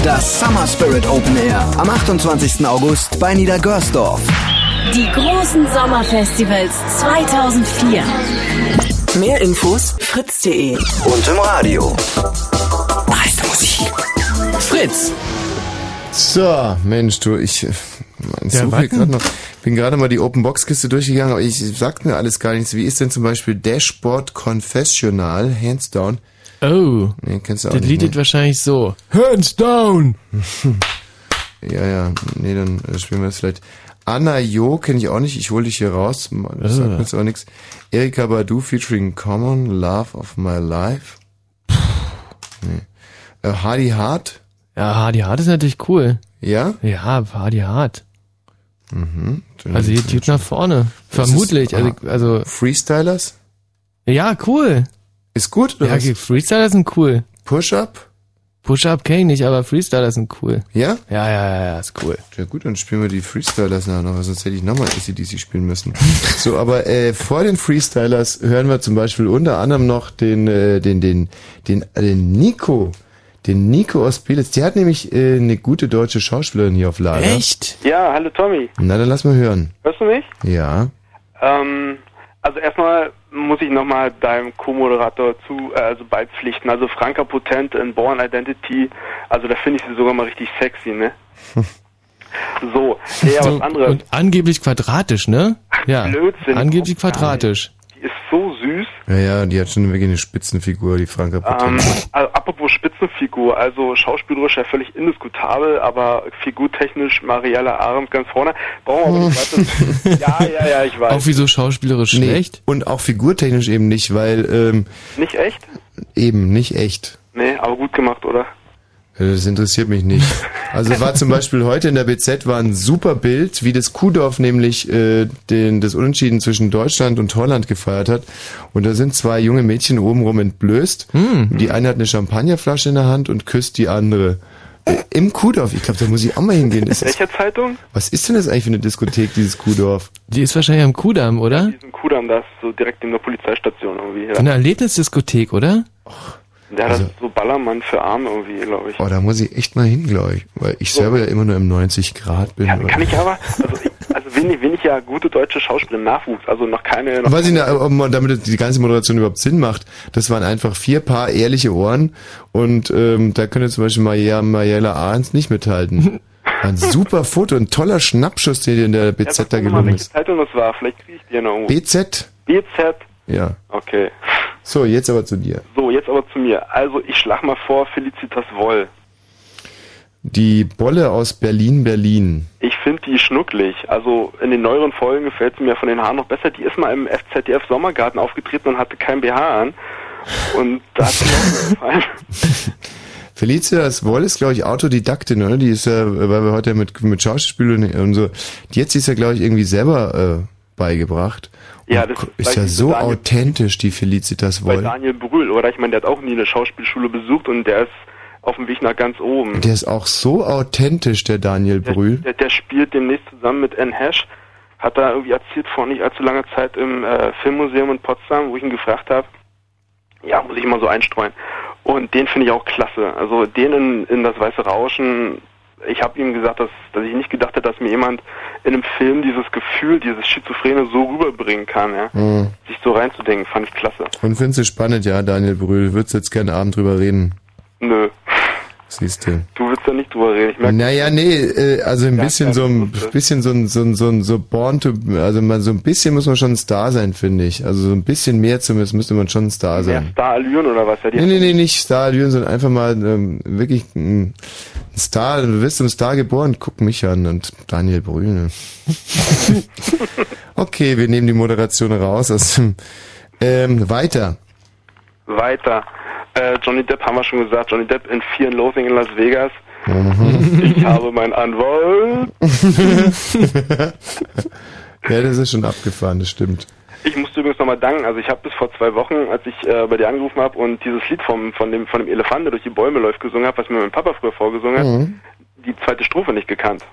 Das Summer Spirit Open Air am 28. August bei Niedergörsdorf. Die großen Sommerfestivals 2004. Mehr Infos fritz.de und im Radio. Meiste Musik. Fritz. So, Mensch, du, ich äh, Ja, suche warten. gerade noch. Bin gerade mal die Open Box Kiste durchgegangen, aber ich sagt mir alles gar nichts. Wie ist denn zum Beispiel Dashboard Confessional, hands down? Oh. Nee, kennst du auch Das nicht. Lied ne? ist wahrscheinlich so. Hands down! Ja, ja, nee, dann äh, spielen wir das vielleicht. Anna Jo kenne ich auch nicht, ich hol dich hier raus. Das sagt Ah. mir jetzt aber nichts. Erika Badu featuring Common, Love of My Life. Nee. Äh, Hardy Hart. Ja, Hardy Hart ist natürlich cool. Ja? Ja, Hardy Hart. Mhm. Also geht gut nach vorne. Was Vermutlich. ist- Also, also Freestylers? Ja, cool. Ist gut, oder Ja, was? Freestyler sind cool. Push-Up? Push-Up kenne ich nicht, aber Freestyler sind cool. Ja? Ja, ja, ja, ja, ist cool. Ja gut, dann spielen wir die Freestylers nachher noch, sonst hätte ich nochmal ACDC spielen müssen. so, aber äh, vor den Freestylers hören wir zum Beispiel unter anderem noch den, äh, den, den, den, den Nico. Den Nico aus Belitz. Der hat nämlich äh, eine gute deutsche Schauspielerin hier auf Lager. Ja, hallo Tommy. Na, dann lass mal hören. Hörst du mich? Ja. Ähm, also erstmal muss ich nochmal deinem Co-Moderator zu, äh, also beipflichten. Also Franka Potent in Born Identity, also da finde ich sie sogar mal richtig sexy, ne? So, ja, So, was anderes. Und angeblich quadratisch, ne? Ja. Blödsinn. Angeblich quadratisch. Die ist so süß. Ja, ja, die hat schon wirklich eine Spitzenfigur, die Franka Ähm, Potente. also, apropos Spitzenfigur, also schauspielerisch ja völlig indiskutabel, aber figurtechnisch Mariella Arendt ganz vorne. Brauchen wir aber nicht weiter. ja, ja, ja, ich weiß. Auch wieso schauspielerisch Nee, schlecht? Und auch figurtechnisch eben nicht, weil ähm, Nicht echt? eben nicht echt. Nee, aber gut gemacht, oder? Das interessiert mich nicht. Also war zum Beispiel heute in der BZ war ein super Bild, wie das Kuhdorf nämlich äh, den, das Unentschieden zwischen Deutschland und Holland gefeiert hat. Und da sind zwei junge Mädchen obenrum entblößt. Die eine hat eine Champagnerflasche in der Hand und küsst die andere. Äh, Im Kuhdorf. Ich glaube, da muss ich auch mal hingehen. Das ist, Welcher Zeitung? was ist denn das eigentlich für eine Diskothek, dieses Kuhdorf? Die ist wahrscheinlich am Kudamm, oder? Diesen Kudamm, das so direkt neben der Polizeistation irgendwie. So eine Erlebnisdiskothek, oder? Der hat Also- so Ballermann für Arme irgendwie, glaube ich. Oh, da muss ich echt mal hin, glaube ich. Weil ich selber ja immer nur im 90 Grad bin. Kann, kann ich aber, also, ich, also wen, ich- wen ich ja gute deutsche Schauspieler im Nachwuchs, also noch keine... Noch Weiß ich keine, nicht, ob man, damit die ganze Moderation überhaupt Sinn macht. Das waren einfach vier Paar ehrliche Ohren und ähm, da könnte zum Beispiel Maja, Mariella Ahrens nicht mithalten. Ein super Foto, ein toller Schnappschuss, der dir in der BZ da Guck mal, gelungen welche ist. Zeitung das war, vielleicht kriege ich die ja noch irgendwo. BZ? BZ? Ja. Okay. So, jetzt aber zu dir. So, jetzt aber zu mir. Also, ich schlag mal vor, Felicitas Woll. Die Bolle aus Berlin, Berlin. Ich finde die schnucklig. Also in den neueren Folgen gefällt sie mir von den Haaren noch besser. Die ist mal im FZDF Sommergarten aufgetreten und hatte kein BH an. Und da hat sie mir gefallen. Felicitas Woll ist, glaube ich, Autodidaktin, oder? Die ist ja, weil wir heute mit, mit Schauspiel und, und so, die hat sich ja, glaube ich, irgendwie selber äh, beigebracht. Ja, das ist ja so Daniel- authentisch, die Felicitas Bei Woll. Daniel Brühl, oder? Ich meine, der hat auch nie eine Schauspielschule besucht und der ist auf dem Weg nach ganz oben. Der ist auch so authentisch, der Daniel Brühl. Der, der spielt demnächst zusammen mit Anne Hash. Hat da irgendwie erzählt vor nicht allzu langer Zeit im äh, Filmmuseum in Potsdam, wo ich ihn gefragt habe. Ja, muss ich mal so einstreuen. Und den finde ich auch klasse. Also den in, in das weiße Rauschen. Ich habe ihm gesagt, dass, dass ich nicht gedacht hätte, dass mir jemand in einem Film dieses Gefühl, dieses Schizophrene so rüberbringen kann. Ja? Mhm. Sich so reinzudenken, fand ich klasse. Und findest du spannend, ja, Daniel Brühl. Würdest du jetzt gerne Abend drüber reden? Nö, Siehst du. du willst da nicht drüber reden. Ich merke, Naja, nee, äh, also ein bisschen so ein bisschen so ein so ein so ein so born to, also man so ein bisschen muss man schon ein Star sein, finde ich. Also so ein bisschen mehr zumindest müsste man schon ein Star mehr sein. Star-Allüren oder was? Ja, Nee, nee, nee, nicht Star-Allüren, sondern einfach mal ähm, wirklich ein Star. Du wirst zum Star geboren, guck mich an und Daniel Brühl. Ne? okay, wir nehmen die Moderation raus. Aus dem, ähm, weiter. Weiter. Äh, Johnny Depp haben wir schon gesagt. Johnny Depp in Fear and Loathing in Las Vegas. Mhm. Ich habe meinen Anwalt. ja, das ist schon abgefahren, das stimmt. Ich musste übrigens nochmal danken. Also ich habe bis vor zwei Wochen, als ich äh, bei dir angerufen habe und dieses Lied vom, von, dem, von dem Elefant, der durch die Bäume läuft, gesungen habe, was mir mein Papa früher vorgesungen hat, Mhm. die zweite Strophe nicht gekannt.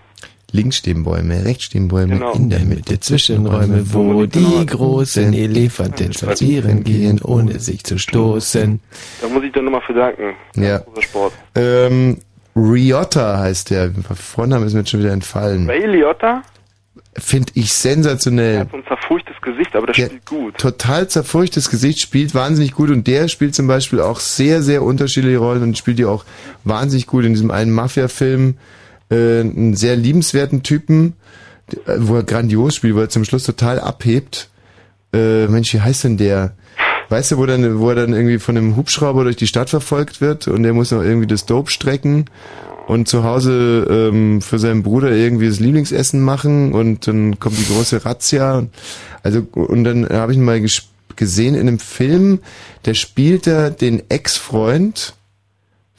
Links stehen Bäume, rechts stehen Bäume, Genau. in der Mitte Zwischenräume, wo die großen Elefanten spazieren gehen, ohne sich zu stoßen. Da muss ich dir nochmal für danken. Ja. Großer Sport. Ähm, Riotta heißt der. Vorname ist mir jetzt schon wieder entfallen. Ray Liotta Finde ich sensationell. hat so ein zerfurchtes Gesicht, aber der Der spielt gut. total zerfurchtes Gesicht, spielt wahnsinnig gut und der spielt zum Beispiel auch sehr, sehr unterschiedliche Rollen und spielt die auch wahnsinnig gut in diesem einen Mafia-Film, äh, einen sehr liebenswerten Typen, äh, wo er grandios spielt, wo er zum Schluss total abhebt. Äh, Mensch, wie heißt denn der? Weißt du, wo, dann, wo er dann irgendwie von einem Hubschrauber durch die Stadt verfolgt wird und der muss noch irgendwie das Dope strecken und zu Hause ähm, für seinen Bruder irgendwie das Lieblingsessen machen und dann kommt die große Razzia. Also und dann habe ich ihn mal ges- gesehen in einem Film, der spielt da den Ex-Freund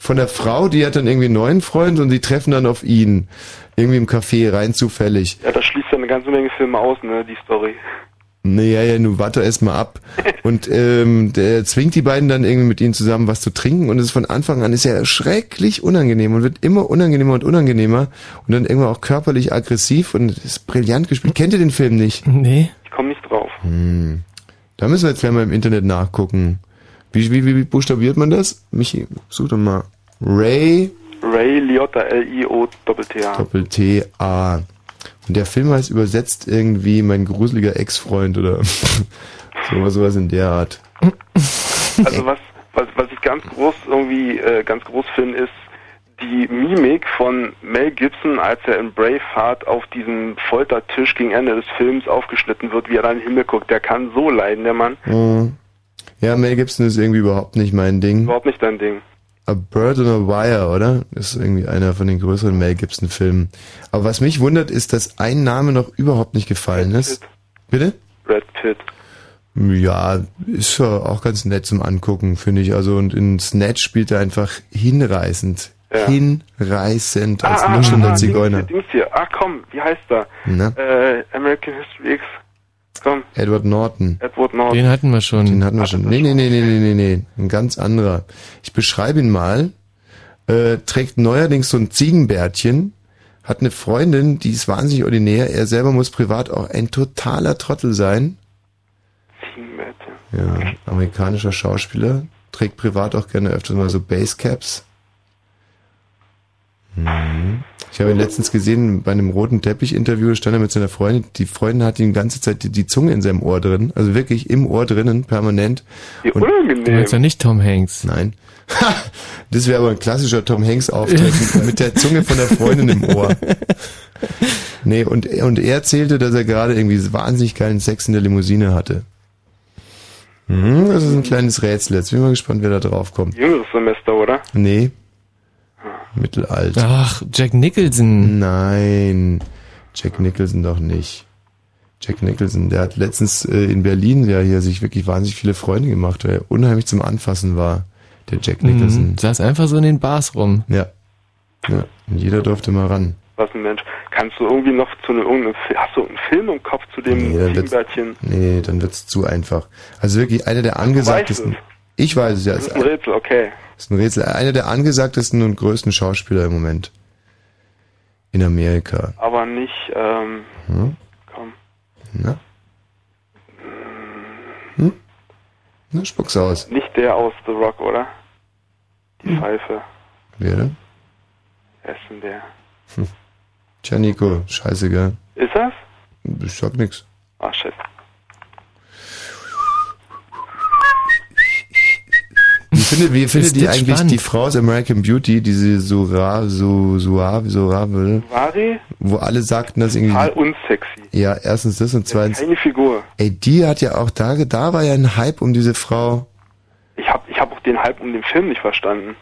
von der Frau, die hat dann irgendwie einen neuen Freund und die treffen dann auf ihn. Irgendwie im Café, rein zufällig. Ja, das schließt ja eine ganze Menge Filme aus, ne, die Story. Naja, ja, nun warte erst mal ab. Und ähm, der zwingt die beiden dann irgendwie mit ihnen zusammen was zu trinken und es ist von Anfang an ist ja schrecklich unangenehm und wird immer unangenehmer und unangenehmer und dann irgendwann auch körperlich aggressiv und ist brillant gespielt. Kennt ihr den Film nicht? Nee. Ich komme nicht drauf. Hm. Da müssen wir jetzt gleich mal im Internet nachgucken. Wie, wie, wie, wie buchstabiert man das? Michi, such doch mal. Ray Ray Liotta, L-I-O-T-T-A. Doppel-T-A. Und der Film heißt übersetzt irgendwie mein gruseliger Ex-Freund oder sowas, sowas in der Art. Also was, was, was ich ganz groß irgendwie äh, ganz groß finde, ist die Mimik von Mel Gibson, als er in Braveheart auf diesem Foltertisch gegen Ende des Films aufgeschnitten wird, wie er da in den Himmel guckt. Der kann so leiden, der Mann. Mhm. Ja, Mel Gibson ist irgendwie überhaupt nicht mein Ding. Überhaupt nicht dein Ding. A Bird on a Wire, oder? Das ist irgendwie einer von den größeren Mel Gibson-Filmen. Aber was mich wundert, ist, dass ein Name noch überhaupt nicht gefallen ist. Bitte? Brad Pitt. Ja, ist ja auch ganz nett zum Angucken, finde ich. Also und in Snatch spielt er einfach hinreißend. Ja. Hinreißend als ah, nuschelnder ah, Zigeuner. Dings, Dings hier. Ah, komm, wie heißt er? Äh, American History X. Komm, Edward Norton. Edward Norton. Den hatten wir schon. Den hatten wir schon. Nee, nee, nee, nee, nee, nee, nee. Ein ganz anderer. Ich beschreibe ihn mal. Äh, trägt neuerdings so ein Ziegenbärtchen. Hat eine Freundin, die ist wahnsinnig ordinär. Er selber muss privat auch ein totaler Trottel sein. Ja, amerikanischer Schauspieler. Trägt privat auch gerne öfters mal so Basecaps. Mhm. Ich habe ihn letztens gesehen bei einem roten Teppich-Interview, stand er mit seiner Freundin. Die Freundin hat ihm die ganze Zeit die, die Zunge in seinem Ohr drin, also wirklich im Ohr drinnen, permanent. Und Du meinst ja nicht Tom Hanks. Nein. Das wäre aber ein klassischer Tom Hanks-Auftritt mit der Zunge von der Freundin im Ohr. Nee, und, und er erzählte, dass er gerade irgendwie wahnsinnig geilen Sex in der Limousine hatte. Mhm, das ist ein kleines Rätsel. Jetzt bin ich mal gespannt, wer da drauf kommt. Jüngeres Semester, oder? Nee. Mittelalt. Ach, Jack Nicholson. Nein. Jack Nicholson doch nicht. Jack Nicholson, der hat letztens äh, in Berlin ja hier sich wirklich wahnsinnig viele Freunde gemacht, weil er unheimlich zum Anfassen war. Der Jack Nicholson. Mhm. Saß einfach so in den Bars rum. Ja. ja. Und jeder durfte mal ran. Was ein Mensch. Kannst du irgendwie noch zu einem, irgendeinem, Fi- hast du einen Film im Kopf zu dem Nee, dann wird's, nee, dann wird's zu einfach. Also wirklich einer der angesagtesten. Ich weiß es ja. Das Ist ein Rätsel, okay. ist ein Rätsel. Einer der angesagtesten und größten Schauspieler im Moment. In Amerika. Aber nicht, ähm, Hm? komm. Na? Hm? Na, spuck's aus. Nicht der aus The Rock, oder? Die Hm. Pfeife. Wer denn? Wer ist denn der? Hm. Tja, Nico, scheiße, gell? Ist das? Ich sag nix. Ah, shit. Findet, wie findet ihr eigentlich spannend? die Frau aus American Beauty, diese Sura, so, Suave, Surave, wo alle sagten, dass irgendwie, Total unsexy. ja, erstens das und zweitens, Keine Figur. ey, die hat ja auch da, da war ja ein Hype um diese Frau. Ich hab, ich hab auch den Hype um den Film nicht verstanden.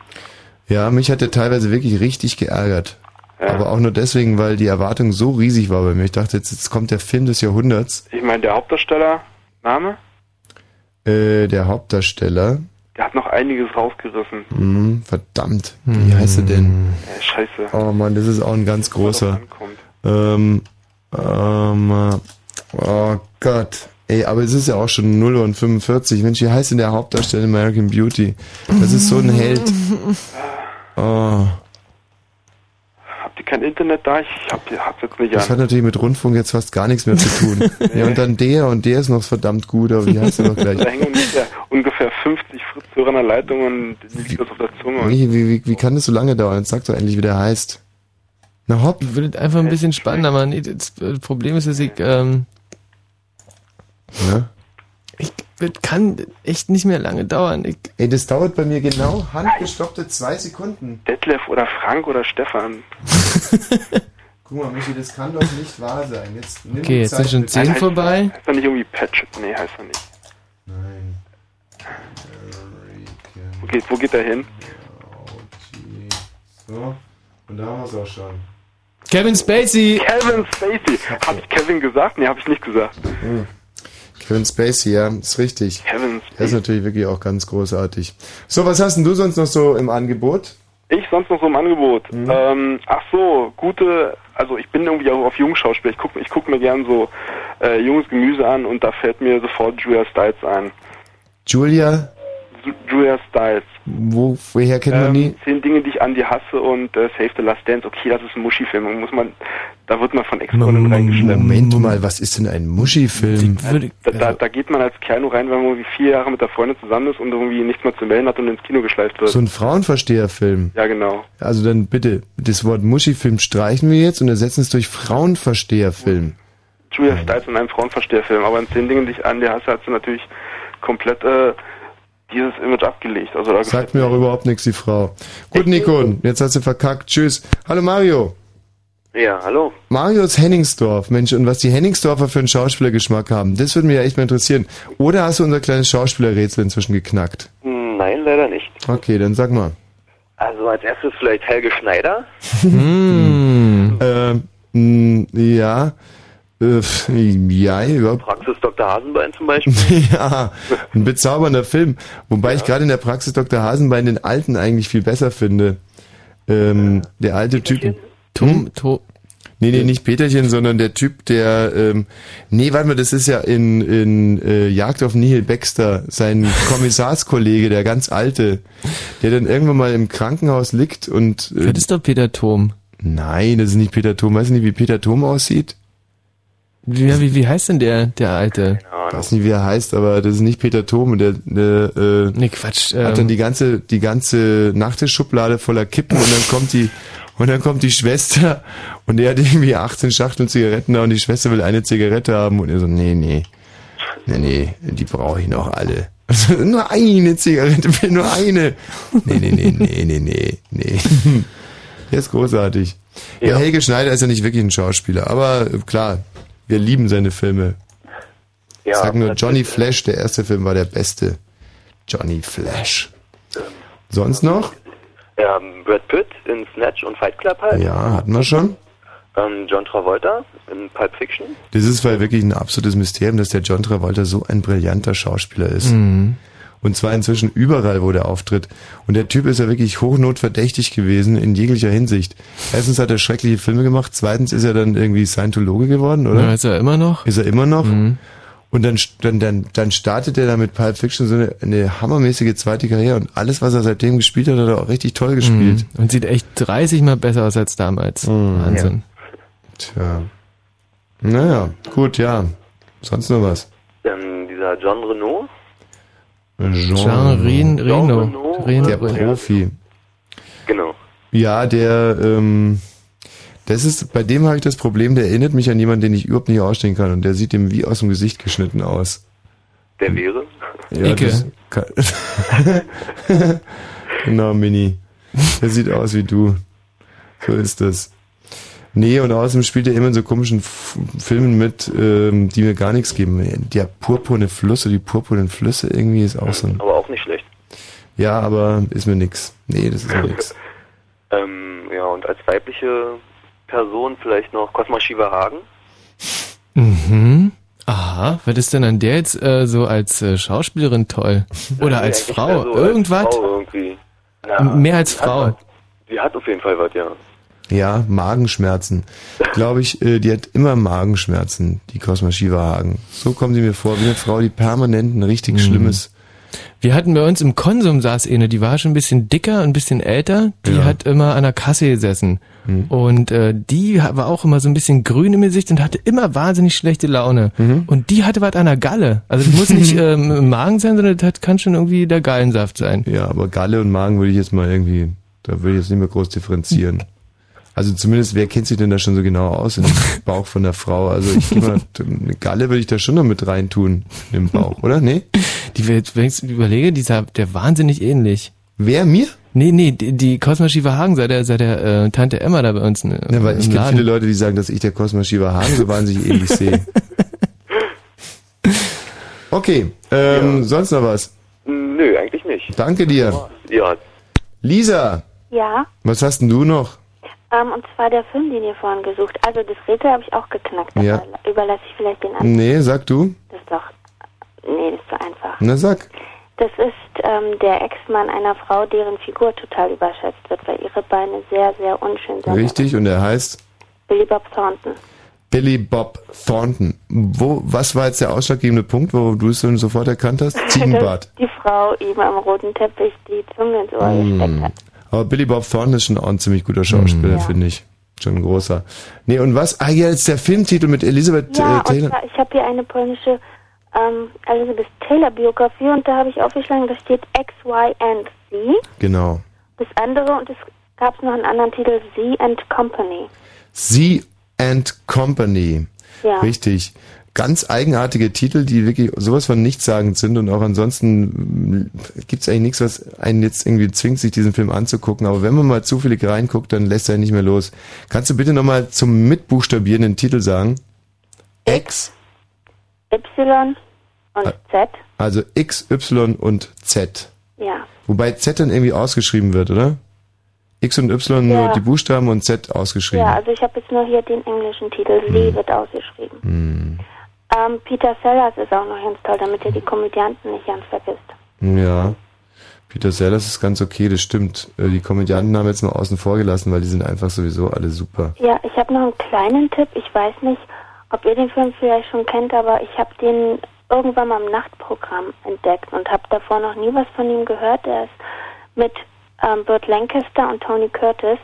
Ja, mich hat der teilweise wirklich richtig geärgert. Aber auch nur deswegen, weil die Erwartung so riesig war bei mir. Ich dachte, jetzt, jetzt kommt der Film des Jahrhunderts. Ich meine, der Hauptdarsteller, Name? Äh, der Hauptdarsteller, Der hat noch einiges rausgerissen. hm, verdammt, wie heißt er denn? Äh, scheiße. Oh Mann, das ist auch ein ganz großer. Ähm, ähm, oh Gott. Ey, aber es ist ja auch schon 0 und 45. Mensch, wie heißt denn der Hauptdarsteller in American Beauty? Das ist so ein Held. Oh, kein Internet da? Ich hab, hab's jetzt nicht das an. hat natürlich mit Rundfunk jetzt fast gar nichts mehr zu tun. ja, und dann der und der ist noch verdammt gut, aber wie heißt er doch gleich? Da hängen ungefähr, ungefähr 50 Fritz-Hörer an der Leitung und die liegt das auf der Zunge. Wie, wie, wie, wie kann das so lange dauern? Jetzt sag doch endlich, wie der heißt. Na hopp. Wird einfach ein bisschen spannender, aber nee, das äh, Problem ist, dass ich, ähm, Ja? ich das kann echt nicht mehr lange dauern. Ich, Ey, das dauert bei mir genau handgestoppte zwei Sekunden. Detlef oder Frank oder Stefan. Guck mal, Michi, das kann doch nicht wahr sein. Jetzt nimm Okay, die jetzt Zeit sind schon bitte. zehn vorbei. Heißt er nicht irgendwie Patch? Nee, heißt er nicht. Nein. Wo geht, wo geht er hin? So, und da haben wir es auch schon. Kevin Spacey! Kevin Spacey! Hab ich Kevin gesagt? Nee, hab ich nicht gesagt. Kevin Spacey, ja, ist richtig. Kevin Der ist natürlich wirklich auch ganz großartig. So, was hast denn du sonst noch so im Angebot? Ich sonst noch so im Angebot. Mhm. Ähm, ach so, gute, also ich bin irgendwie auch auf Jungschauspiel. Ich guck, ich guck mir gern so äh, junges Gemüse an und da fällt mir sofort Julia Stiles ein. Julia, Ju- Julia Stiles. wo, woher kennt man die? Ähm, zehn Dinge, die ich an dir hasse und äh, Save the Last Dance. Okay, das ist ein Muschi-Film. Muss man, da wird man von Ex-Freundin reingeschleppt. Moment mal, was ist denn ein Muschi-Film? Da, da, da geht man als Kerl nur rein, wenn man irgendwie vier Jahre mit der Freundin zusammen ist und irgendwie nichts mehr zu melden hat und ins Kino geschleift wird. So ein Frauenversteherfilm. ja, genau. Also dann bitte, das Wort Muschi-Film streichen wir jetzt und ersetzen es durch Frauenversteherfilm. Julia Stiles in einem Frauenversteherfilm. Aber in zehn Dingen, die ich an dir hasse, hat sie natürlich komplett äh, dieses Image abgelegt. Also da Sagt mir auch überhaupt nichts, die Frau. Gut, Nico, jetzt hast du verkackt. Tschüss. Hallo Mario. Ja, hallo. Marius Henningsdorf, Mensch, und was die Henningsdorfer für einen Schauspielergeschmack haben, das würde mich ja echt mal interessieren. Oder hast du unser kleines Schauspielerrätsel inzwischen geknackt? Nein, leider nicht. Okay, dann sag mal. Also als erstes vielleicht Helge Schneider. Hm. Ähm, mh, ja. Äh, ja, ja. Praxis Dr. Hasenbein zum Beispiel. ja, ein bezaubernder Film. Wobei ich gerade in der Praxis Dr. Hasenbein den alten eigentlich viel besser finde. Ähm, der alte Typ. Tom, to Nee, nee, nicht Peterchen, sondern der Typ, der, ähm, nee, warte mal, das ist ja in, in äh, Jagd auf Nihil Baxter, sein Kommissarskollege, der ganz alte, der dann irgendwann mal im Krankenhaus liegt und... Äh, Das ist doch Peter Thom. Nein, das ist nicht Peter Thom. Weißt du nicht, wie Peter Thom aussieht? Wie, wie, wie heißt denn der, der Alte? Ich weiß nicht, wie er heißt, aber das ist nicht Peter Thom. und Der, der äh, nee, Quatsch. hat ähm, dann die ganze, die ganze Nachttischschublade voller Kippen und dann kommt die, und dann kommt die Schwester und er hat irgendwie 18 Schachteln Zigaretten da und die Schwester will eine Zigarette haben und er so, nee, nee, nee, nee, die brauche ich noch alle. nur eine Zigarette, bitte, nur eine. Nee, nee, nee, nee, nee, nee, nee. Der ist großartig. Ja. Helge Schneider ist ja nicht wirklich ein Schauspieler, aber äh, klar, wir lieben seine Filme. Ja, ich sag nur. Johnny Flash, der erste Film war der beste. Johnny Flash. Sonst noch? Ähm, Brad Pitt in Snatch und Fight Club halt. Ja, hatten wir schon. Ähm, John Travolta in Pulp Fiction. Das ist weil wirklich ein absolutes Mysterium, dass der John Travolta so ein brillanter Schauspieler ist. Mhm. Und zwar inzwischen überall, wo der auftritt. Und der Typ ist ja wirklich hochnotverdächtig gewesen in jeglicher Hinsicht. Erstens hat er schreckliche Filme gemacht, zweitens ist er dann irgendwie Scientologe geworden, oder? Ja, ist er immer noch? Ist er immer noch? Mhm. Und dann, dann, dann, dann startet er da mit Pulp Fiction so eine, eine hammermäßige zweite Karriere und alles, was er seitdem gespielt hat, hat er auch richtig toll gespielt. Mhm. Und sieht echt 30 mal besser aus als damals. Mhm. Wahnsinn. Tja. Naja, gut, ja. Sonst noch was? Ähm, dieser John Renault. Jean Ren- Reno. Reno. Der Profi. Genau. Ja, der, ähm, das ist, bei dem habe ich das Problem, der erinnert mich an jemanden, den ich überhaupt nicht ausstehen kann und der sieht dem wie aus dem Gesicht geschnitten aus. Der wäre. Ja, kann, genau, Mini. Der sieht aus wie du. So ist das. Nee, und außerdem spielt er immer in so komischen F Filmen mit, ähm, die mir gar nichts geben. Der purpurne Fluss oder die purpurnen Flüsse irgendwie ist auch so ein. Aber auch nicht schlecht. Ja, aber ist mir nix. Nee, das ist mir nix. Ähm, ja, und als weibliche Person vielleicht noch Cosma Shiva Hagen. Mhm. Aha, was ist denn an der jetzt äh, so als äh, Schauspielerin toll? Oder als Eigentlich Frau? so Irgendwas? Als Frau irgendwie. Ja, Mehr als hat Frau. was. Die hat auf jeden Fall was, ja. Ja, Magenschmerzen. Glaube ich, äh, die hat immer Magenschmerzen, die Cosma Shiva Hagen. So kommt sie mir vor, wie eine Frau, die permanent ein richtig Mhm. schlimmes. Wir hatten bei uns im Konsum saß eine, die war schon ein bisschen dicker, ein bisschen älter, die Ja. hat immer an der Kasse gesessen. Mhm. Und äh, die war auch immer so ein bisschen grün im Gesicht und hatte immer wahnsinnig schlechte Laune. Mhm. Und die hatte was an der Galle. Also das muss nicht ähm, im Magen sein, sondern das kann schon irgendwie der Gallensaft sein. Ja, aber Galle und Magen würde ich jetzt mal irgendwie, da würde ich jetzt nicht mehr groß differenzieren. Also zumindest, wer kennt sich denn da schon so genau aus im Bauch von der Frau? Also ich mal, eine Galle würde ich da schon noch mit reintun im Bauch, oder? Nee? Die, wenn ich jetzt überlege, die sah der wahnsinnig ähnlich. Wer, mir? Nee, nee, die, die Cosma Shiva Hagen sei der, sei der äh, Tante Emma da bei uns äh, Ja, weil ich kenne viele Leute, die sagen, dass ich der Cosma Shiva Hagen so wahnsinnig ähnlich sehe. Okay, ähm, sonst noch was? Nö, eigentlich nicht. Danke dir. Ja. Lisa, Ja, was hast denn du noch? Ähm, und zwar der Film, den ihr vorhin gesucht. Also das Rätsel habe ich auch geknackt. Ja. Aber überlasse ich vielleicht den anderen. Nee, sag du. Das ist doch. Nee, das ist zu einfach. Na sag. Das ist ähm, der Ex-Mann einer Frau, deren Figur total überschätzt wird, weil ihre Beine sehr, sehr unschön sind. Richtig, und er heißt Billy Bob Thornton. Billy Bob Thornton. Wo, was war jetzt der ausschlaggebende Punkt, wo du es sofort erkannt hast? Ziegenbart. Die Frau ihm am roten Teppich die Zunge ins Ohr gesteckt Mm. hat. Aber Billy Bob Thornton ist schon auch ein ziemlich guter Schauspieler, Ja. finde ich. Schon ein großer. Nee, und was? Ah, ja, jetzt der Filmtitel mit Elisabeth Ja, äh, Taylor. zwar, ich habe hier eine polnische ähm, Elizabeth Taylor Biografie und da habe ich aufgeschlagen, da steht X, Y and Z. Genau. Das andere und es gab noch einen anderen Titel, Z and Company. Sie and Company. Ja. Richtig. Ganz eigenartige Titel, die wirklich sowas von nichtssagend sind und auch ansonsten gibt es eigentlich nichts, was einen jetzt irgendwie zwingt, sich diesen Film anzugucken. Aber wenn man mal zufällig reinguckt, dann lässt er nicht mehr los. Kannst du bitte nochmal zum Mitbuchstabieren den Titel sagen? X. Y und Z. Also X, Y und Z. Ja. Wobei Z dann irgendwie ausgeschrieben wird, oder? X und Y nur Ja. die Buchstaben und Z ausgeschrieben. Ja, also ich habe jetzt nur hier den englischen Titel. Hm. Lee wird ausgeschrieben. Hm. Ähm, Peter Sellers ist auch noch ganz toll, damit ihr die Komödianten nicht ganz vergisst. Ja. Peter Sellers ist ganz okay, das stimmt. Äh, Die Komödianten haben wir jetzt mal außen vor gelassen, weil die sind einfach sowieso alle super. Ja, ich habe noch einen kleinen Tipp. Ich weiß nicht, ob ihr den Film vielleicht schon kennt, aber ich habe den irgendwann mal im Nachtprogramm entdeckt und habe davor noch nie was von ihm gehört. Er ist mit ähm, Burt Lancaster und Tony Curtis.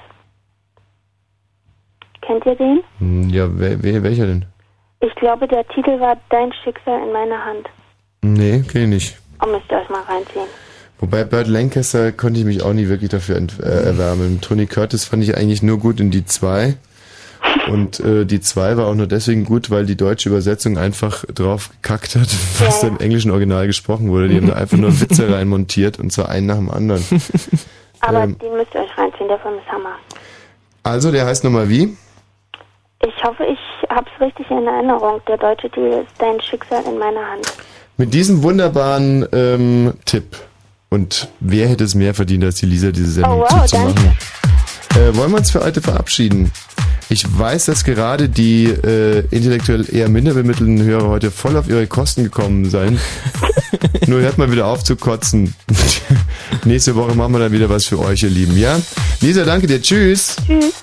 Kennt ihr den? Hm, Ja, wer, welcher denn? Ich glaube, der Titel war Dein Schicksal in meiner Hand. Nee, kenn ich nicht. Oh, müsst ihr euch mal reinziehen. Wobei Burt Lancaster konnte ich mich auch nie wirklich dafür äh, erwärmen. Tony Curtis fand ich eigentlich nur gut in die zwei. Und äh, die zwei war auch nur deswegen gut, weil die deutsche Übersetzung einfach drauf gekackt hat, was da im englischen Original gesprochen wurde. Die haben da einfach nur Witze reinmontiert und zwar einen nach dem anderen. Aber Ähm. den müsst ihr euch reinziehen, der Film ist Hammer. Also, der heißt nochmal wie? Ich hoffe, ich hab's richtig in Erinnerung. Der deutsche Titel ist Dein Schicksal in meiner Hand. Mit diesem wunderbaren ähm, Tipp. Und wer hätte es mehr verdient, als die Lisa diese Sendung Oh, wow, zuzumachen? Äh, wollen wir uns für heute verabschieden? Ich weiß, dass gerade die äh, intellektuell eher minder bemittelten Hörer heute voll auf ihre Kosten gekommen seien. Nur hört mal wieder auf zu kotzen. Nächste Woche machen wir dann wieder was für euch, ihr Lieben, ja? Lisa, danke dir. Tschüss. Tschüss.